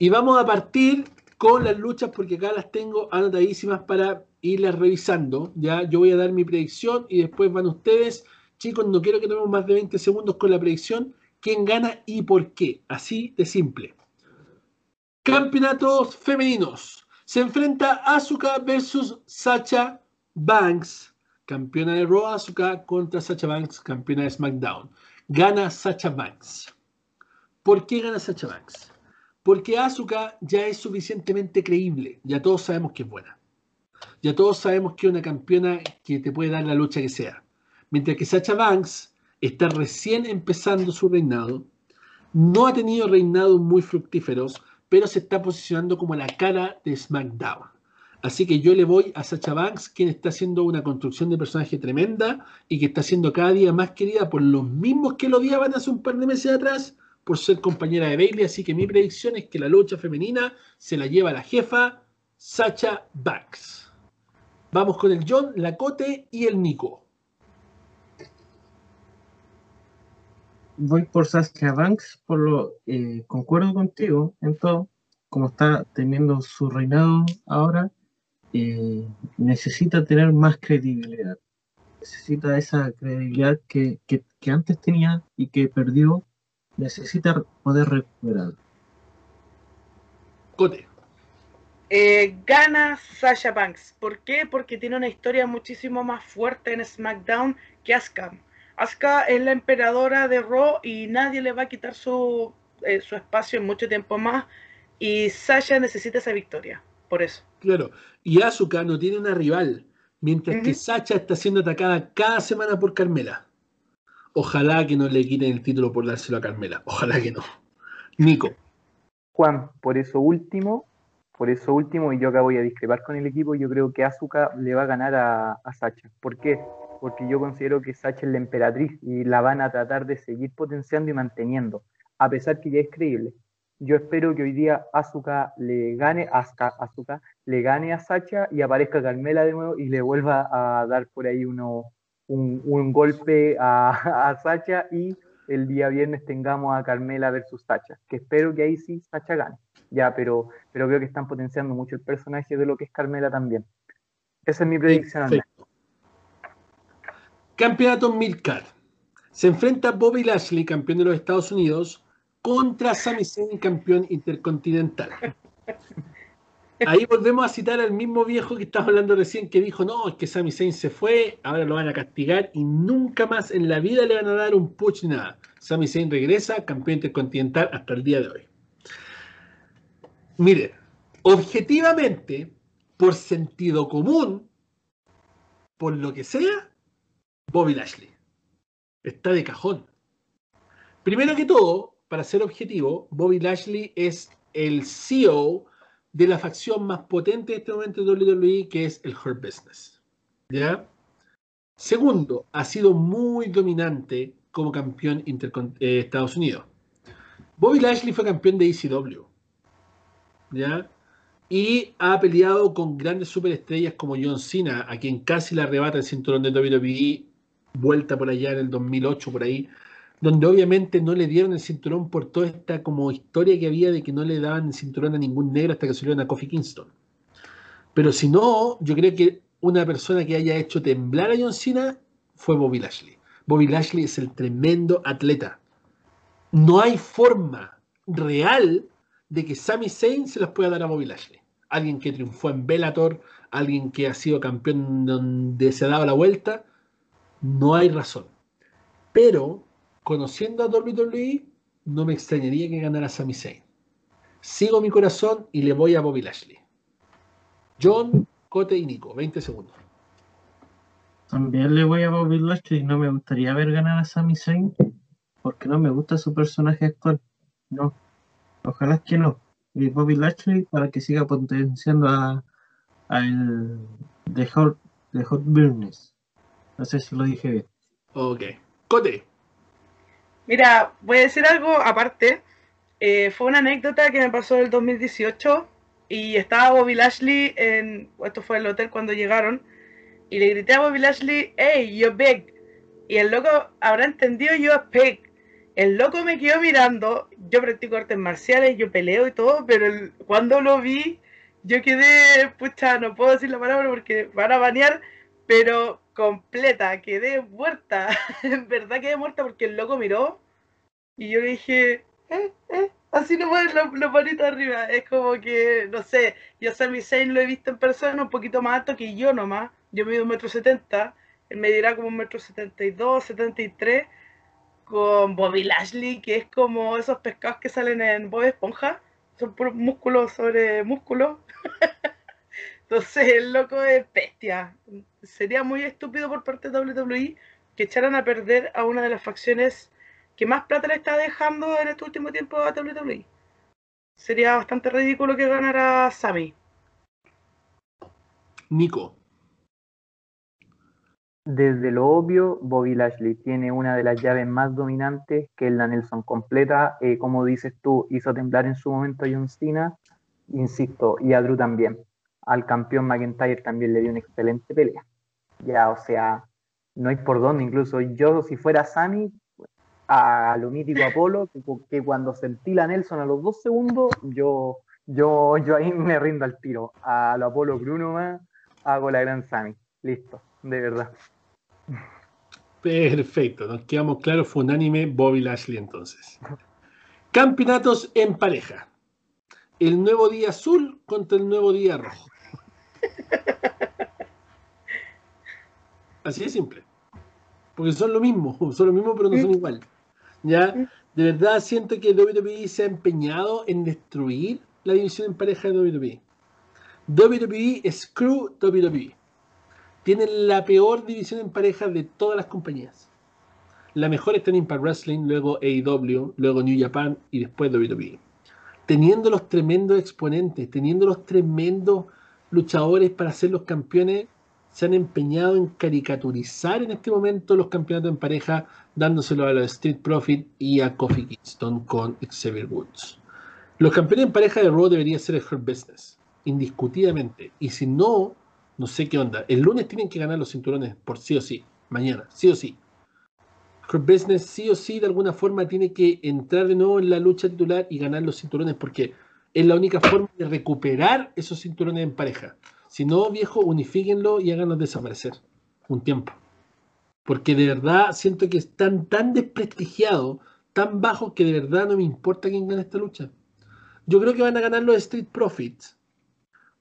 Y vamos a partir con las luchas porque acá las tengo anotadísimas para irlas revisando. ¿ya? Yo voy a dar mi predicción y después van ustedes. Chicos, no quiero que tomemos más de 20 segundos con la predicción. ¿Quién gana y por qué? Así de simple. Campeonatos femeninos. Se enfrenta Asuka versus Sacha Banks. Campeona de Raw Asuka contra Sacha Banks, campeona de SmackDown. Gana Sacha Banks. ¿Por qué gana Sacha Banks? Porque Asuka ya es suficientemente creíble. Ya todos sabemos que es buena. Ya todos sabemos que es una campeona que te puede dar la lucha que sea. Mientras que Sacha Banks está recién empezando su reinado. No ha tenido reinados muy fructíferos, pero se está posicionando como la cara de SmackDown. Así que yo le voy a Sacha Banks, quien está haciendo una construcción de personaje tremenda y que está siendo cada día más querida por los mismos que lo odiaban hace un par de meses atrás por ser compañera de Bailey. Así que mi predicción es que la lucha femenina se la lleva la jefa Sacha Banks. Vamos con el John, la Cote y el Nico. Voy por Saskia Banks, por lo eh, concuerdo contigo en todo. Como está teniendo su reinado ahora, eh, necesita tener más credibilidad. Necesita esa credibilidad que, que, que antes tenía y que perdió. Necesita poder recuperar. Cote. Eh, gana Sasha Banks. ¿Por qué? Porque tiene una historia muchísimo más fuerte en SmackDown que Asuka. Asuka es la emperadora de Raw y nadie le va a quitar su, eh, su espacio en mucho tiempo más. Y Sasha necesita esa victoria. Por eso. Claro. Y Asuka no tiene una rival, mientras que Ujú. Sacha está siendo atacada cada semana por Carmela. Ojalá que no le quiten el título por dárselo a Carmela. Ojalá que no. Nico. Juan, por eso último, por eso último, y yo acá voy a discrepar con el equipo, yo creo que Asuka le va a ganar a, a Sacha. ¿Por qué? Porque yo considero que Sacha es la emperatriz y la van a tratar de seguir potenciando y manteniendo, a pesar que ya es creíble. Yo espero que hoy día Asuka le gane, Asuka, Asuka le gane a Sacha y aparezca Carmela de nuevo y le vuelva a dar por ahí uno, un, un golpe a, a Sacha y el día viernes tengamos a Carmela versus Sacha, que espero que ahí sí Sacha gane. Ya, pero, pero creo que están potenciando mucho el personaje de lo que es Carmela también. Esa es mi predicción. Perfecto. Campeonato Midcard. Se enfrenta Bobby Lashley, campeón de los Estados Unidos, contra Sami Zayn, campeón intercontinental. Ahí volvemos a citar al mismo viejo que estaba hablando recién, que dijo, no, es que Sami Zayn se fue, ahora lo van a castigar y nunca más en la vida le van a dar un push nada. Sami Zayn regresa, campeón intercontinental hasta el día de hoy. Miren, objetivamente, por sentido común, por lo que sea, Bobby Lashley. Está de cajón. Primero que todo, para ser objetivo, Bobby Lashley es el CEO de la facción más potente en este momento de WWE, que es el Hurt Business. ¿Ya? Segundo, ha sido muy dominante como campeón de eh, Estados Unidos. Bobby Lashley fue campeón de ECW. ¿Ya? Y ha peleado con grandes superestrellas como John Cena, a quien casi le arrebata el cinturón de WWE, vuelta por allá en el 2008, por ahí, donde obviamente no le dieron el cinturón por toda esta como historia que había de que no le daban el cinturón a ningún negro hasta que subieron a Kofi Kingston. Pero si no, yo creo que una persona que haya hecho temblar a John Cena fue Bobby Lashley. Bobby Lashley es el tremendo atleta. No hay forma real de que Sami Zayn se las pueda dar a Bobby Lashley. Alguien que triunfó en Bellator, alguien que ha sido campeón donde se ha dado la vuelta, no hay razón. Pero, conociendo a WWE, no me extrañaría que ganara Sami Zayn. Sigo mi corazón y le voy a Bobby Lashley. John, Cote y Nico, 20 segundos. También le voy a Bobby Lashley. No me gustaría ver ganar a Sami Zayn porque no me gusta su personaje actual. No. Ojalá que no. Y Bobby Lashley para que siga potenciando a, el de Hot, de Hot Business. No sé si lo dije bien. Ok. Cote. Mira, voy a decir algo aparte. Eh, fue una anécdota que me pasó en el 2018 y estaba Bobby Lashley en, esto fue el hotel cuando llegaron, y le grité a Bobby Lashley, hey, you're big. Y el loco habrá entendido yo big. El loco me quedó mirando, yo practico artes marciales, yo peleo y todo, pero el- cuando lo vi, yo quedé, pucha, no puedo decir la palabra porque van a banear, pero completa, quedé muerta. en verdad quedé muerta porque el loco miró y yo le dije, eh, eh, así no ponen los, los manitos arriba. Es como que, no sé, yo Sami Zayn lo he visto en persona un poquito más alto que yo nomás. Yo mido un metro setenta, él me dirá como un metro setenta y dos, setenta y tres, con Bobby Lashley, que es como esos pescados que salen en Bob Esponja, son puros músculos sobre músculos. Entonces el loco es bestia. Sería muy estúpido por parte de WWE que echaran a perder a una de las facciones que más plata le está dejando en este último tiempo a WWE. Sería bastante ridículo que ganara Sami. Nico. Desde lo obvio, Bobby Lashley tiene una de las llaves más dominantes, que es la Nelson completa. Eh, como dices tú, hizo temblar en su momento a John Cena, insisto, y a Drew también. Al campeón McIntyre también le dio una excelente pelea. Ya, o sea, no hay por dónde. Incluso yo, si fuera Sammy, a lo mítico Apolo, que, cuando sentí la Nelson a los dos segundos, yo, yo, yo ahí me rindo al tiro. A lo Apolo Bruno más, hago la gran Sammy. Listo, de verdad. Perfecto, nos quedamos claros, fue unánime Bobby Lashley entonces. Campeonatos en pareja. El nuevo día azul contra el nuevo día rojo. Así de simple. Porque son lo mismo, son lo mismo pero no son igual. Ya, de verdad siento que WWE se ha empeñado en destruir la división en pareja de WWE. WWE Screw WWE tienen la peor división en pareja de todas las compañías. La mejor está en Impact Wrestling, luego AEW, luego New Japan y después WWE. Teniendo los tremendos exponentes, teniendo los tremendos luchadores para ser los campeones, se han empeñado en caricaturizar en este momento los campeonatos en pareja, dándoselo a la Street Profit y a Kofi Kingston con Xavier Woods. Los campeones en pareja de Raw debería ser el Hurt Business, indiscutidamente. Y si no, no sé qué onda. El lunes tienen que ganar los cinturones por sí o sí. Mañana, sí o sí. Hurt Business sí o sí de alguna forma tiene que entrar de nuevo en la lucha titular y ganar los cinturones porque es la única forma de recuperar esos cinturones en pareja. Si no, viejo, unifíquenlo y háganlos desaparecer un tiempo. Porque de verdad siento que están tan desprestigiados, tan bajos, que de verdad no me importa quién gane esta lucha. Yo creo que van a ganar los Street Profits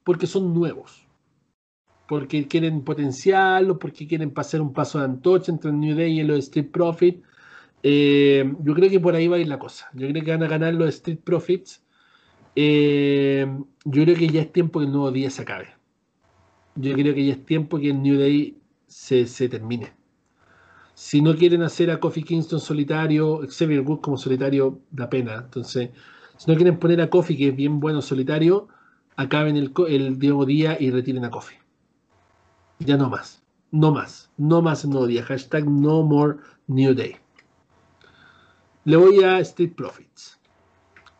porque son nuevos porque quieren potenciarlo, porque quieren pasar un paso de antorcha entre New Day y los Street Profits. Eh, yo creo que por ahí va a ir la cosa. Yo creo que van a ganar los Street Profits. Eh, yo creo que ya es tiempo que el nuevo día se acabe. Yo creo que ya es tiempo que el New Day se, se termine. Si no quieren hacer a Kofi Kingston solitario, Xavier Woods como solitario, da pena. Entonces, si no quieren poner a Kofi, que es bien bueno solitario, acaben el, el nuevo día y retiren a Kofi. Ya no más. No más. No más el nuevo día. Hashtag no more new day. Le voy a Street Profits.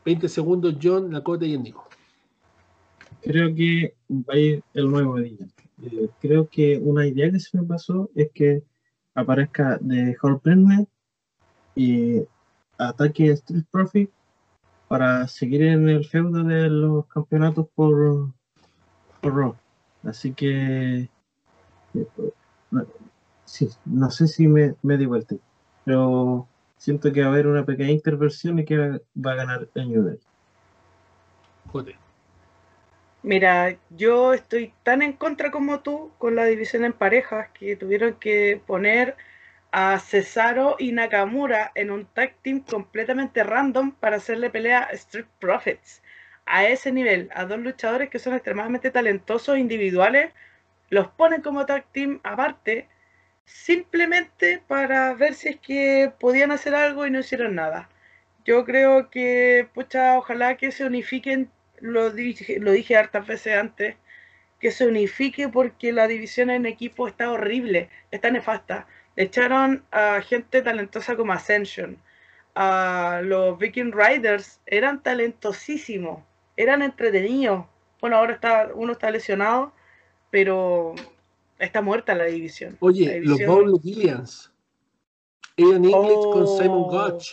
20 segundos, John, Lakota y el Nico. Creo que va a ir el nuevo día. Eh, creo que una idea que se me pasó es que aparezca de Horprenner y ataque Street Profit para seguir en el feudo de los campeonatos por, por Raw. Así que sí, no sé si me, me di vuelta, pero siento que va a haber una pequeña intervención y que va, a ganar el New Day. Jote. Mira, yo estoy tan en contra como tú con la división en parejas que tuvieron que poner a Cesaro y Nakamura en un tag team completamente random para hacerle pelea a Street Profits. A ese nivel, a dos luchadores que son extremadamente talentosos individuales, los ponen como tag team aparte, simplemente para ver si es que podían hacer algo y no hicieron nada. Yo creo que, pucha, ojalá que se unifiquen, lo dije, lo dije hartas veces antes, que se unifique porque la división en equipo está horrible, está nefasta. Echaron a gente talentosa como Ascension. A los Viking Riders eran talentosísimos, eran entretenidos. Bueno, ahora está, uno está lesionado, pero está muerta la división. Oye, los Paul Williams. Aiden English con Simon oh. Gotch.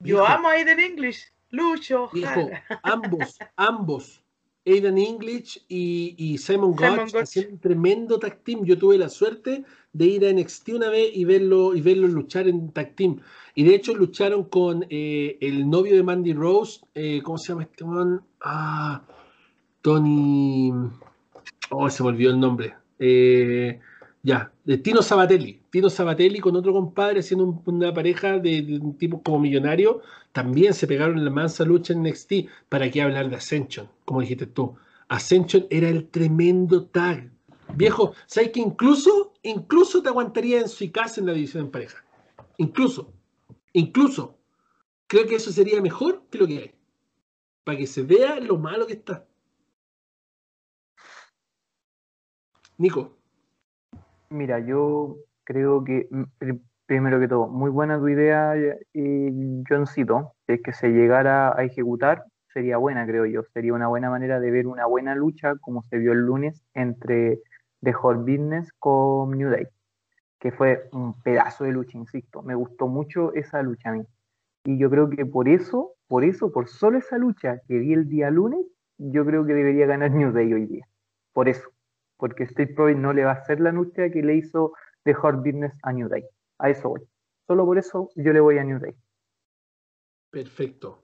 Yo amo a Aiden English. Lucho. Ambos, ambos. Aiden English y, Simon, Gotch haciendo un tremendo tag team. Yo tuve la suerte de ir a NXT una vez y verlo y verlo luchar en tag team. Y de hecho lucharon con eh, el novio de Mandy Rose, eh, ¿cómo se llama este man? Ah, Tony. Oh, se me olvidó el nombre. Eh, ya, de Tino Sabatelli. Tino Sabatelli con otro compadre haciendo una pareja de, un tipo como millonario. También se pegaron en la mansa lucha en NXT. ¿Para qué hablar de Ascension? Como dijiste tú. Ascension era el tremendo tag. Viejo, ¿sabes que incluso, incluso te aguantaría en su casa en la división en pareja? Incluso, incluso. Creo que eso sería mejor que lo que hay. Para que se vea lo malo que está. Nico. Mira, yo creo que, mm, primero que todo, muy buena tu idea, eh, Johncito. es que se llegara a ejecutar, sería buena, creo yo. Sería una buena manera de ver una buena lucha, como se vio el lunes, entre The Hot Business con New Day, que fue un pedazo de lucha, insisto. Me gustó mucho esa lucha a mí. Y yo creo que por eso, por eso, por solo esa lucha que vi el día lunes, yo creo que debería ganar New Day hoy día. Por eso porque Street Profits no le va a hacer la lucha que le hizo The Hard Business a New Day. A eso voy. Solo por eso yo le voy a New Day. Perfecto.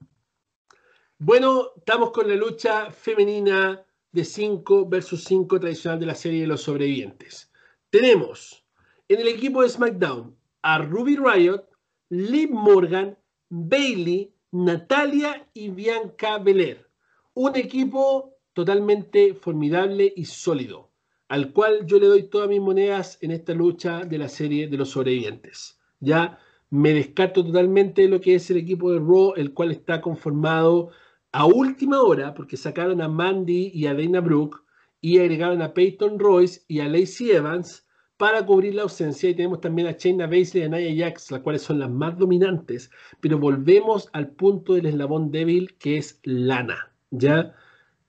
Bueno, estamos con la lucha femenina de 5 versus 5 tradicional de la serie de los sobrevivientes. Tenemos en el equipo de SmackDown a Ruby Riot, Liv Morgan, Bailey, Natalia y Bianca Belair. Un equipo totalmente formidable y sólido al cual yo le doy todas mis monedas en esta lucha de la serie de los sobrevivientes. Ya me descarto totalmente lo que es el equipo de Raw, el cual está conformado a última hora, porque sacaron a Mandy y a Dana Brooke y agregaron a Peyton Royce y a Lacey Evans para cubrir la ausencia. Y tenemos también a Shayna Baszler y a Nia Jax, las cuales son las más dominantes. Pero volvemos al punto del eslabón débil que es Lana, ¿ya?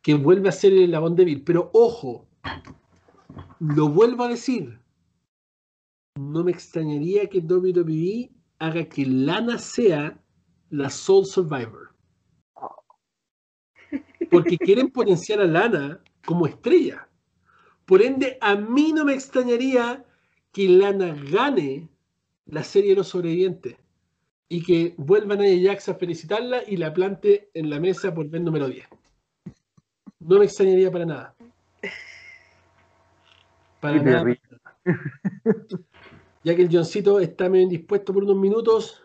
Que vuelve a ser el eslabón débil. Pero ojo, lo vuelvo a decir. No me extrañaría que WWE haga que Lana sea la Soul Survivor. Porque quieren potenciar a Lana como estrella. Por ende, a mí no me extrañaría que Lana gane la serie de los sobrevivientes y que vuelvan a Jax a felicitarla y la plante en la mesa por ver número 10. No me extrañaría para nada. Para nada. Ya que el Johncito está medio indispuesto por unos minutos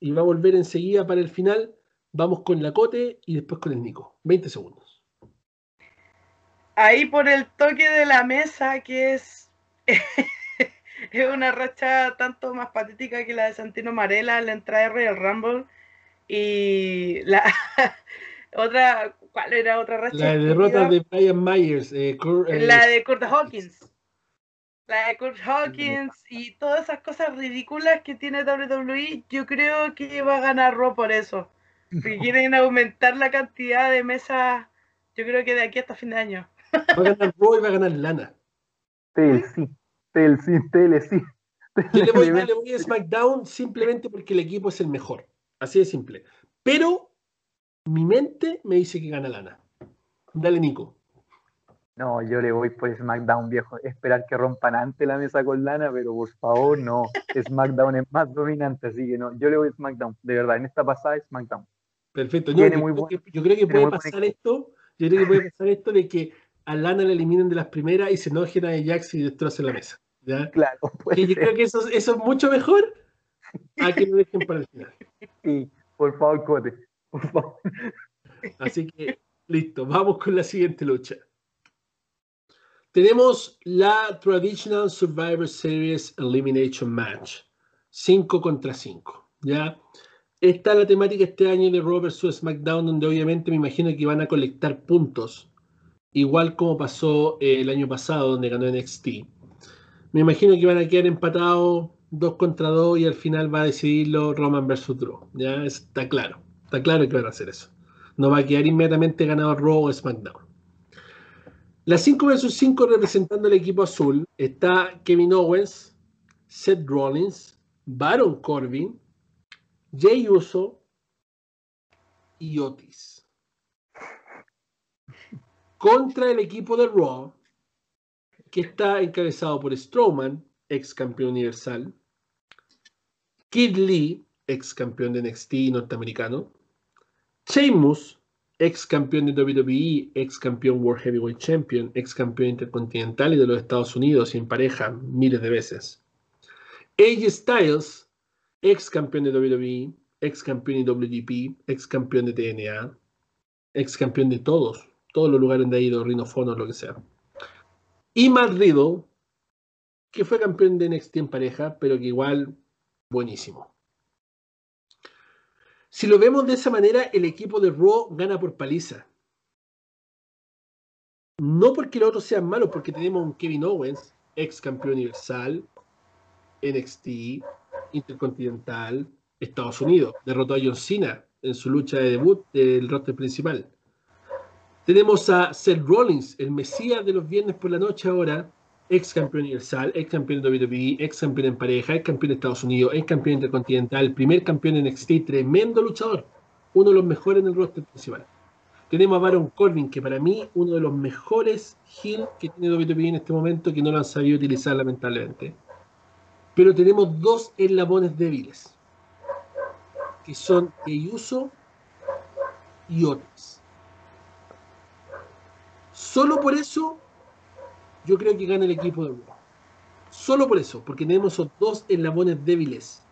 y va a volver enseguida para el final, vamos con la Cote y después con el Nico. 20 segundos. Ahí por el toque de la mesa, que es, es una racha tanto más patética que la de Santino Marella, la entrada de Royal Rumble. Y la otra, ¿cuál era otra racha? La derrota de Brian Myers. Eh, eh, la de Kurt Hawkins la de Kurt Hawkins y todas esas cosas ridículas que tiene WWE, yo creo que va a ganar Raw por eso. Si quieren aumentar la cantidad de mesas, yo creo que de aquí hasta fin de año. Va a ganar Raw y va a ganar Lana. TLC, TLC, TLC. Yo le voy, le voy a SmackDown simplemente porque el equipo es el mejor. Así de simple. Pero mi mente me dice que gana Lana. Dale, Nico. No, yo le voy por SmackDown, viejo. Esperar que rompan antes la mesa con Lana, pero por favor, no. SmackDown es más dominante, así que no. Yo le voy a SmackDown, de verdad. En esta pasada, SmackDown. Perfecto. yo, creo que, puede pasar esto Yo creo que puede pasar esto de que a Lana le eliminen de las primeras y se enojen a Jax y destrocen la mesa. ¿ya? Claro, puede Y yo ser. creo que eso, eso es mucho mejor a que lo dejen para el final. Sí, por favor, Cote. Por favor. Así que, listo, vamos con la siguiente lucha. Tenemos la Traditional Survivor Series Elimination Match. 5 contra 5. ¿ya? Esta es la temática este año de Raw vs SmackDown, donde obviamente me imagino que van a colectar puntos. Igual como pasó eh, el año pasado, donde ganó NXT. Me imagino que van a quedar empatados 2 contra 2 y al final va a decidirlo Roman vs Drew. ¿ya? Está claro. Está claro que van a hacer eso. No va a quedar inmediatamente ganado Raw o SmackDown. Las 5 vs 5 representando al equipo azul está Kevin Owens, Seth Rollins, Baron Corbin, Jay Uso y Otis. Contra el equipo de Raw, que está encabezado por Strowman, ex campeón universal, Kid Lee, ex campeón de NXT norteamericano, Sheamus, ex campeón de WWE, ex campeón World Heavyweight Champion, ex campeón intercontinental y de los Estados Unidos y en pareja miles de veces. AJ Styles, ex campeón de WWE, ex campeón de WGP, ex campeón de TNA, ex campeón de todos, todos los lugares donde ha ido, Rhino Fono, lo que sea. Y Matt Riddle, que fue campeón de NXT en pareja, pero que igual buenísimo. Si lo vemos de esa manera, el equipo de Raw gana por paliza. No porque los otros sean malos, porque tenemos un Kevin Owens, ex campeón universal, NXT, Intercontinental, Estados Unidos. Derrotó a John Cena en su lucha de debut del roster principal. Tenemos a Seth Rollins, el mesías de los viernes por la noche ahora, ex campeón universal, ex campeón de WWE, ex campeón en pareja, ex campeón de Estados Unidos, ex campeón intercontinental, primer campeón en NXT, tremendo luchador, uno de los mejores en el roster principal. Tenemos a Baron Corbin, que para mí uno de los mejores heel que tiene WWE en este momento, que no lo han sabido utilizar lamentablemente. Pero tenemos dos eslabones débiles, que son Uso y Otis. Solo por eso yo creo que gana el equipo de Raw. Solo por eso, porque tenemos esos dos eslabones débiles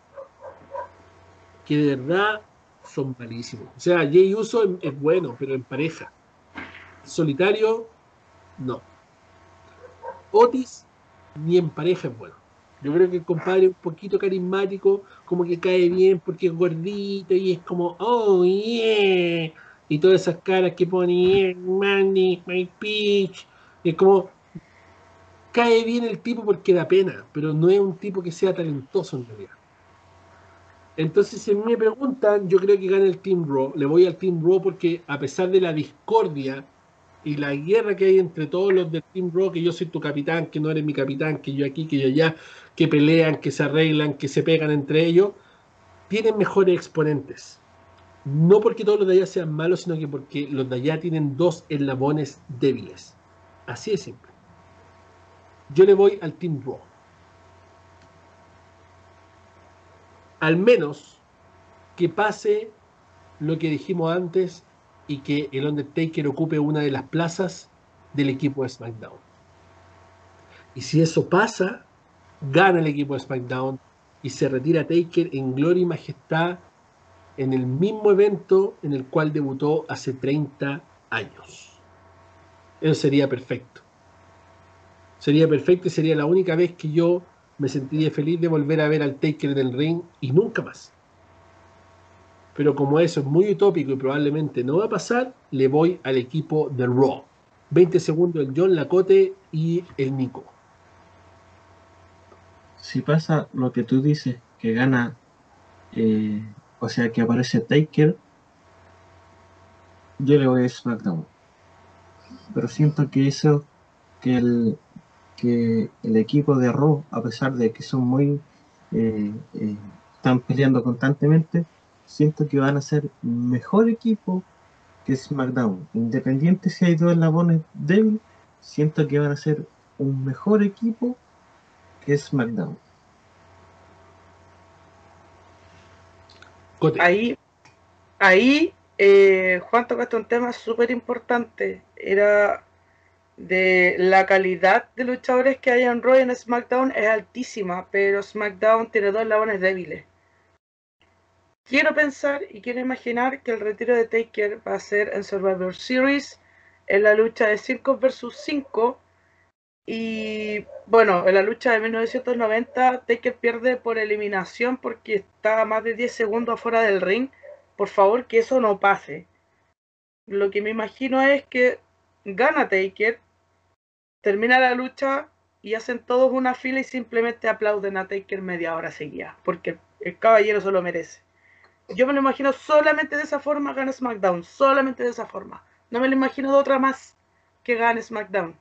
que de verdad son malísimos. O sea, Jay Uso es, bueno, pero en pareja. Solitario, no. Otis, ni en pareja es bueno. Yo creo que el compadre es un poquito carismático, como que cae bien porque es gordito y es como, oh yeah, y todas esas caras que pone, yeah, Mandy, my peach, y es como, cae bien el tipo porque da pena, pero no es un tipo que sea talentoso en realidad. Entonces, si me preguntan, yo creo que gana el Team Raw. Le voy al Team Raw porque a pesar de la discordia y la guerra que hay entre todos los del Team Raw, que yo soy tu capitán, que no eres mi capitán, que yo aquí, que yo allá, que pelean, que se arreglan, que se pegan entre ellos, tienen mejores exponentes. No porque todos los de allá sean malos, sino que porque los de allá tienen dos eslabones débiles. Así de simple. Yo le voy al Team Raw. Al menos que pase lo que dijimos antes y que el Undertaker ocupe una de las plazas del equipo de SmackDown. Y si eso pasa, gana el equipo de SmackDown y se retira Taker en gloria y majestad en el mismo evento en el cual debutó hace 30 años. Eso sería perfecto. Sería perfecto y sería la única vez que yo me sentiría feliz de volver a ver al Taker en el ring y nunca más. Pero como eso es muy utópico y probablemente no va a pasar, le voy al equipo de Raw. 20 segundos el John Lacote y el Nico. Si pasa lo que tú dices, que gana, eh, o sea, que aparece Taker, yo le voy a SmackDown. Pero siento que eso, que el, que el equipo de Raw, a pesar de que son muy, eh, eh, están peleando constantemente, siento que van a ser mejor equipo que SmackDown. Independiente si hay dos eslabones débiles, siento que van a ser un mejor equipo que SmackDown. Ahí, ahí eh, Juan tocaste un tema súper importante. Era de la calidad de luchadores que hay en Raw en SmackDown es altísima, pero SmackDown tiene dos eslabones débiles. Quiero pensar y quiero imaginar que el retiro de Taker va a ser en Survivor Series, en la lucha de 5 versus 5. Y bueno, en la lucha de 1990, Taker pierde por eliminación porque está más de 10 segundos afuera del ring. Por favor, que eso no pase. Lo que me imagino es que gana Taker, termina la lucha y hacen todos una fila y simplemente aplauden a Taker media hora seguida, porque el caballero se lo merece. Yo me lo imagino solamente de esa forma gana SmackDown, solamente de esa forma. No me lo imagino de otra más que gane SmackDown.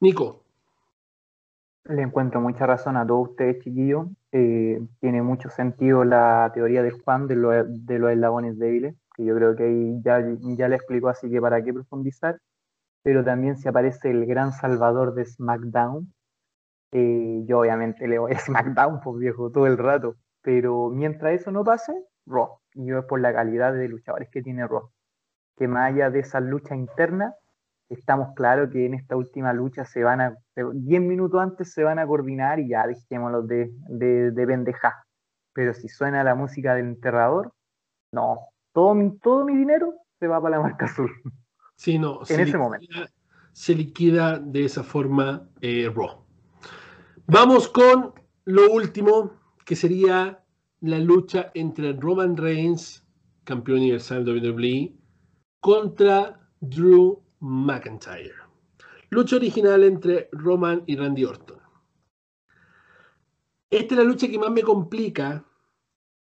Nico. Le encuentro mucha razón a todos ustedes, chiquillos. Eh, tiene mucho sentido la teoría de Juan de, de los eslabones débiles, que yo creo que ahí ya, ya le explicó, así que para qué profundizar. Pero también se aparece el gran salvador de SmackDown, eh, yo obviamente le voy a SmackDown, pues viejo, todo el rato. Pero mientras eso no pase, Raw. Y yo es por la calidad de luchadores que tiene Raw. Que más allá de esa lucha interna, estamos claros que en esta última lucha se van a, 10 minutos antes se van a coordinar y ya dejémoslo de, de, de pendeja. Pero si suena la música del enterrador, no, todo mi, todo mi dinero se va para la marca azul. Sí, no, en ese momento. Se liquida de esa forma eh, Raw. Vamos con lo último, que sería la lucha entre Roman Reigns, campeón universal de WWE, contra Drew McIntyre. Lucha original entre Roman y Randy Orton. Esta es la lucha que más me complica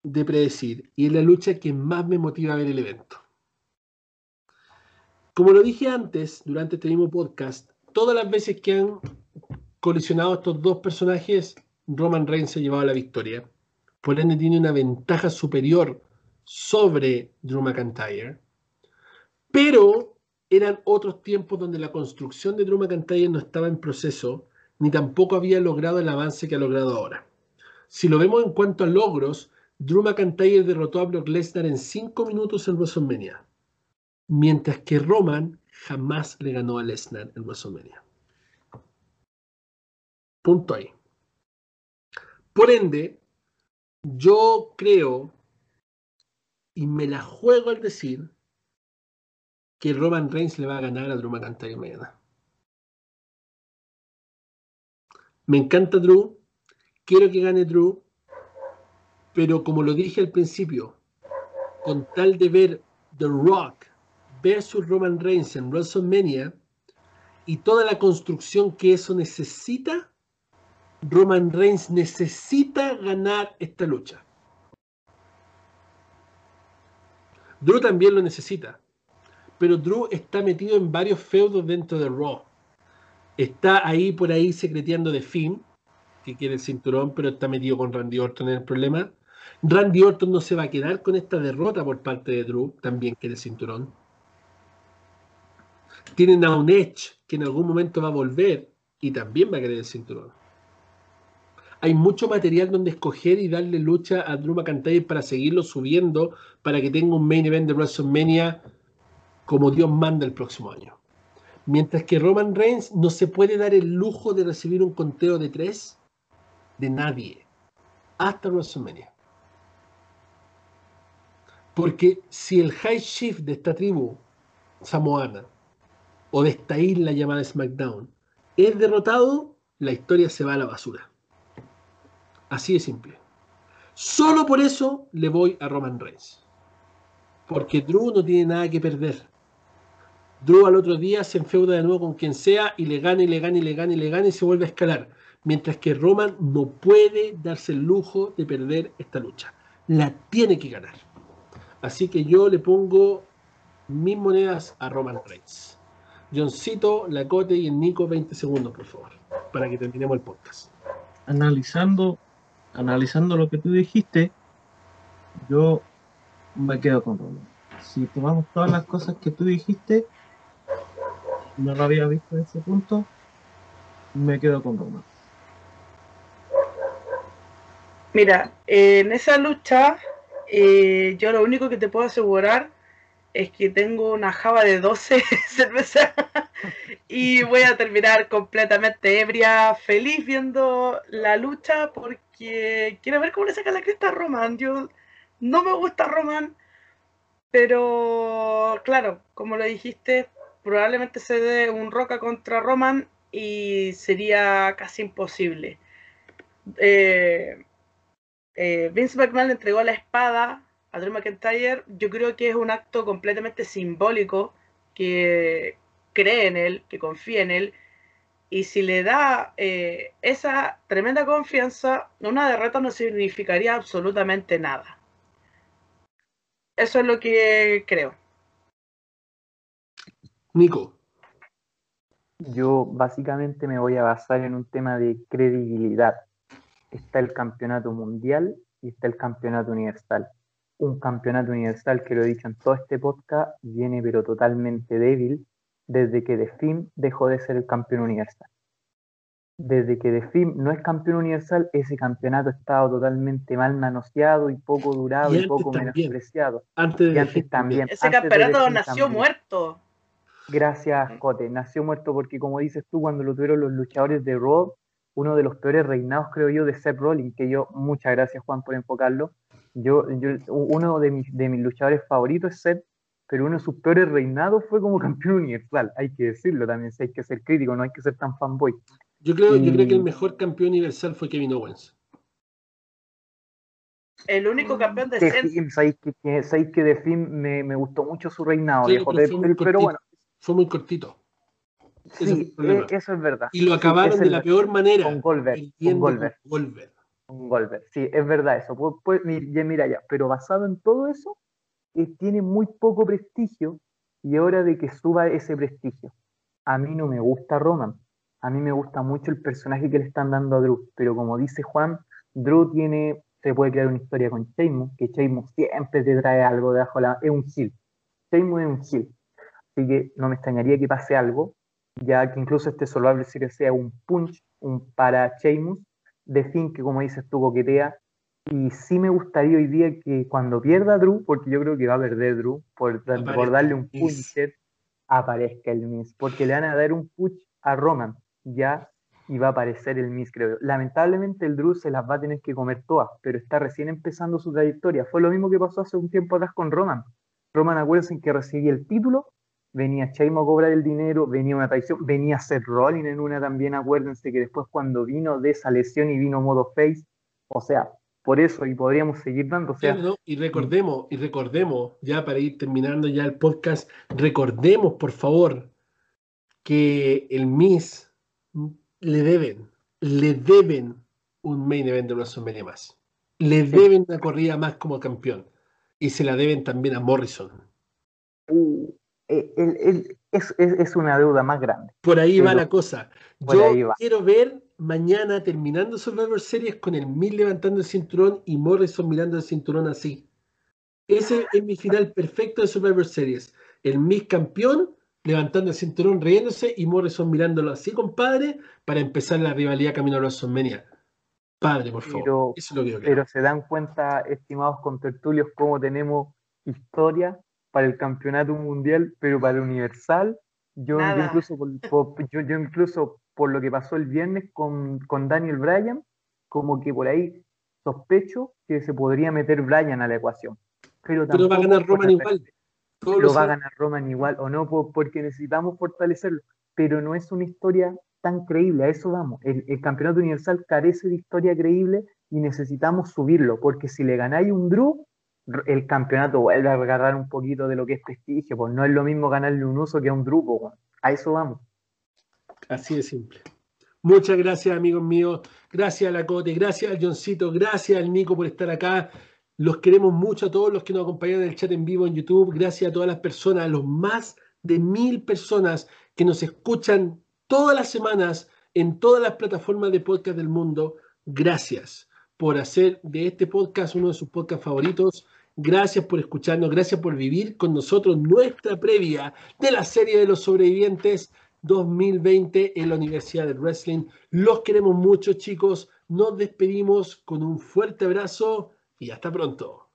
de predecir y es la lucha que más me motiva a ver el evento. Como lo dije antes, durante este mismo podcast, todas las veces que han colisionados estos dos personajes, Roman Reigns se ha llevado la victoria. Por tiene una ventaja superior sobre Drew McIntyre. Pero eran otros tiempos donde la construcción de Drew McIntyre no estaba en proceso, ni tampoco había logrado el avance que ha logrado ahora. Si lo vemos en cuanto a logros, Drew McIntyre derrotó a Brock Lesnar en 5 minutos en WrestleMania, mientras que Roman jamás le ganó a Lesnar en WrestleMania. Punto ahí. Por ende, yo creo y me la juego al decir que Roman Reigns le va a ganar a Drew McIntyre mañana. Me encanta Drew, quiero que gane Drew, pero como lo dije al principio, con tal de ver The Rock versus Roman Reigns en WrestleMania y toda la construcción que eso necesita, Roman Reigns necesita ganar esta lucha. Drew también lo necesita. Pero Drew está metido en varios feudos dentro de Raw. Está ahí por ahí secreteando de Finn, que quiere el cinturón, pero está metido con Randy Orton en el problema. Randy Orton no se va a quedar con esta derrota por parte de Drew, también quiere cinturón. Tienen a un Edge que en algún momento va a volver y también va a querer el cinturón hay mucho material donde escoger y darle lucha a Drew McIntyre para seguirlo subiendo para que tenga un main event de WrestleMania como Dios manda el próximo año. Mientras que Roman Reigns no se puede dar el lujo de recibir un conteo de tres de nadie hasta WrestleMania. Porque si el high shift de esta tribu samoana o de esta isla llamada SmackDown es derrotado, la historia se va a la basura. Así de simple. Solo por eso le voy a Roman Reigns. Porque Drew no tiene nada que perder. Drew al otro día se enfeuda de nuevo con quien sea y le gana y le gana y le gana y le gana y se vuelve a escalar. Mientras que Roman no puede darse el lujo de perder esta lucha. La tiene que ganar. Así que yo le pongo mis monedas a Roman Reigns. Johncito, Lacote y el Nico 20 segundos, por favor, para que terminemos el podcast. Analizando analizando lo que tú dijiste, yo me quedo con Roman. Si tomamos todas las cosas que tú dijiste, no lo había visto en ese punto, me quedo con Roman. Mira, en esa lucha Eh, yo lo único que te puedo asegurar es que tengo una java de 12 cervezas y voy a terminar completamente ebria, feliz viendo la lucha porque quiero ver cómo le saca la cresta a Roman. Yo no me gusta Roman, pero claro, como lo dijiste, probablemente se dé un Roca contra Roman y sería casi imposible. Eh, eh, Vince McMahon le entregó la espada a Drew McIntyre. Yo creo que es un acto completamente simbólico que cree en él, que confía en él. Y si le da eh, esa tremenda confianza, una derrota no significaría absolutamente nada. Eso es lo que creo. Nico. Yo básicamente me voy a basar en un tema de credibilidad. Está el campeonato mundial y está el campeonato universal. Un campeonato universal que lo he dicho en todo este podcast viene pero totalmente débil desde que The Finn dejó de ser el campeón universal. Desde que The Finn no es campeón universal, ese campeonato ha estado totalmente mal manoseado y poco durado y, poco menospreciado. Antes, y antes también. Ese campeonato nació muerto. Gracias, Cote. Nació muerto porque, como dices tú, cuando lo tuvieron los luchadores de Raw, uno de los peores reinados, creo yo, de Seth Rollins, que yo, muchas gracias, Juan, por enfocarlo. Yo, yo uno de mis, de mis luchadores favoritos es Seth, pero uno de sus peores reinados fue como campeón universal. Hay que decirlo también, si hay que ser crítico, no hay que ser tan fanboy. Yo creo, yo creo que el mejor campeón universal fue Kevin Owens. El único campeón de Finn, ¿sabéis que, sabéis que de Finn me, me, gustó mucho su reinado, viejo, pero bueno, fue muy cortito. Sí, eh, eso es verdad. Y lo acabaron de la peor manera. Con Goldberg. Con Goldberg. Con Goldberg. Sí, es verdad eso. Pues, mira ya, pero basado en todo eso, eh, tiene muy poco prestigio y es hora de que suba ese prestigio. A mí no me gusta Roman. A mí me gusta mucho el personaje que le están dando a Drew. Pero como dice Juan, Drew tiene, se puede crear una historia con Sheamus, que Sheamus siempre te trae algo debajo la... Es un heel. Sheamus es un heel Así que no me extrañaría que pase algo, ya que incluso este Survivor Series sea un punch, un para Sheamus, de fin que como dices tú coquetea. Y sí me gustaría hoy día que cuando pierda Drew, porque yo creo que va a perder Drew, por, darle un punch, aparezca el Miss, porque le van a dar un punch a Roman, ya, y va a aparecer el Miss, creo yo. Lamentablemente el Drew se las va a tener que comer todas, pero está recién empezando su trayectoria. Fue lo mismo que pasó hace un tiempo atrás con Roman. Roman, acuérdense que recibía el título venía Chaimo a cobrar el dinero, venía una traición, venía Seth Rollins en una también, acuérdense que después cuando vino de esa lesión y vino modo face, o sea, por eso y podríamos seguir dando. O sea, y recordemos, y recordemos, ya para ir terminando ya el podcast, recordemos por favor que el Miss le deben, le deben un main event de WrestleMania más. Le deben una corrida más como campeón. Y se la deben también a Morrison. Uh, eh, es, una deuda más grande. Por ahí va la cosa. Yo quiero ver mañana terminando Survivor Series con el Mil levantando el cinturón y Morrison mirando el cinturón así. Ese es mi final perfecto de Survivor Series. El Miss campeón levantando el cinturón, riéndose y Morrison mirándolo así, compadre, para empezar la rivalidad camino a WrestleMania. Padre, por favor. Pero, se dan cuenta, estimados contertulios, cómo tenemos historia para el campeonato mundial, pero para el universal, yo, incluso, por, yo, incluso por lo que pasó el viernes con, con, Daniel Bryan, como que por ahí sospecho que se podría meter Bryan a la ecuación. Pero, va a ganar Roman igual. Lo va a ganar Roman igual, o no, porque necesitamos fortalecerlo. Pero no es una historia tan creíble, a eso vamos. El, el campeonato universal carece de historia creíble y necesitamos subirlo, porque si le ganáis un Drew, el campeonato vuelve a agarrar un poquito de lo que es prestigio, pues no es lo mismo ganarle un uso que a un grupo, a eso vamos. Así de simple. Muchas gracias, amigos míos. Gracias a la Cote, gracias al Johncito, gracias al Nico por estar acá. Los queremos mucho a todos los que nos acompañan en el chat en vivo en YouTube. Gracias a todas las personas, a los más de mil personas que nos escuchan todas las semanas en todas las plataformas de podcast del mundo. Gracias por hacer de este podcast uno de sus podcasts favoritos. Gracias por escucharnos, gracias por vivir con nosotros nuestra previa de la serie de los sobrevivientes 2020 en la Universidad de Wrestling. Los queremos mucho, chicos. Nos despedimos con un fuerte abrazo y hasta pronto.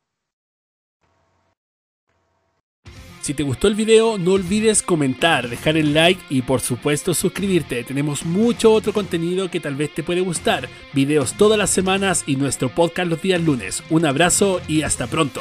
Si te gustó el video, no olvides comentar, dejar el like y por supuesto suscribirte. Tenemos mucho otro contenido que tal vez te puede gustar. Videos todas las semanas y nuestro podcast los días lunes. Un abrazo y hasta pronto.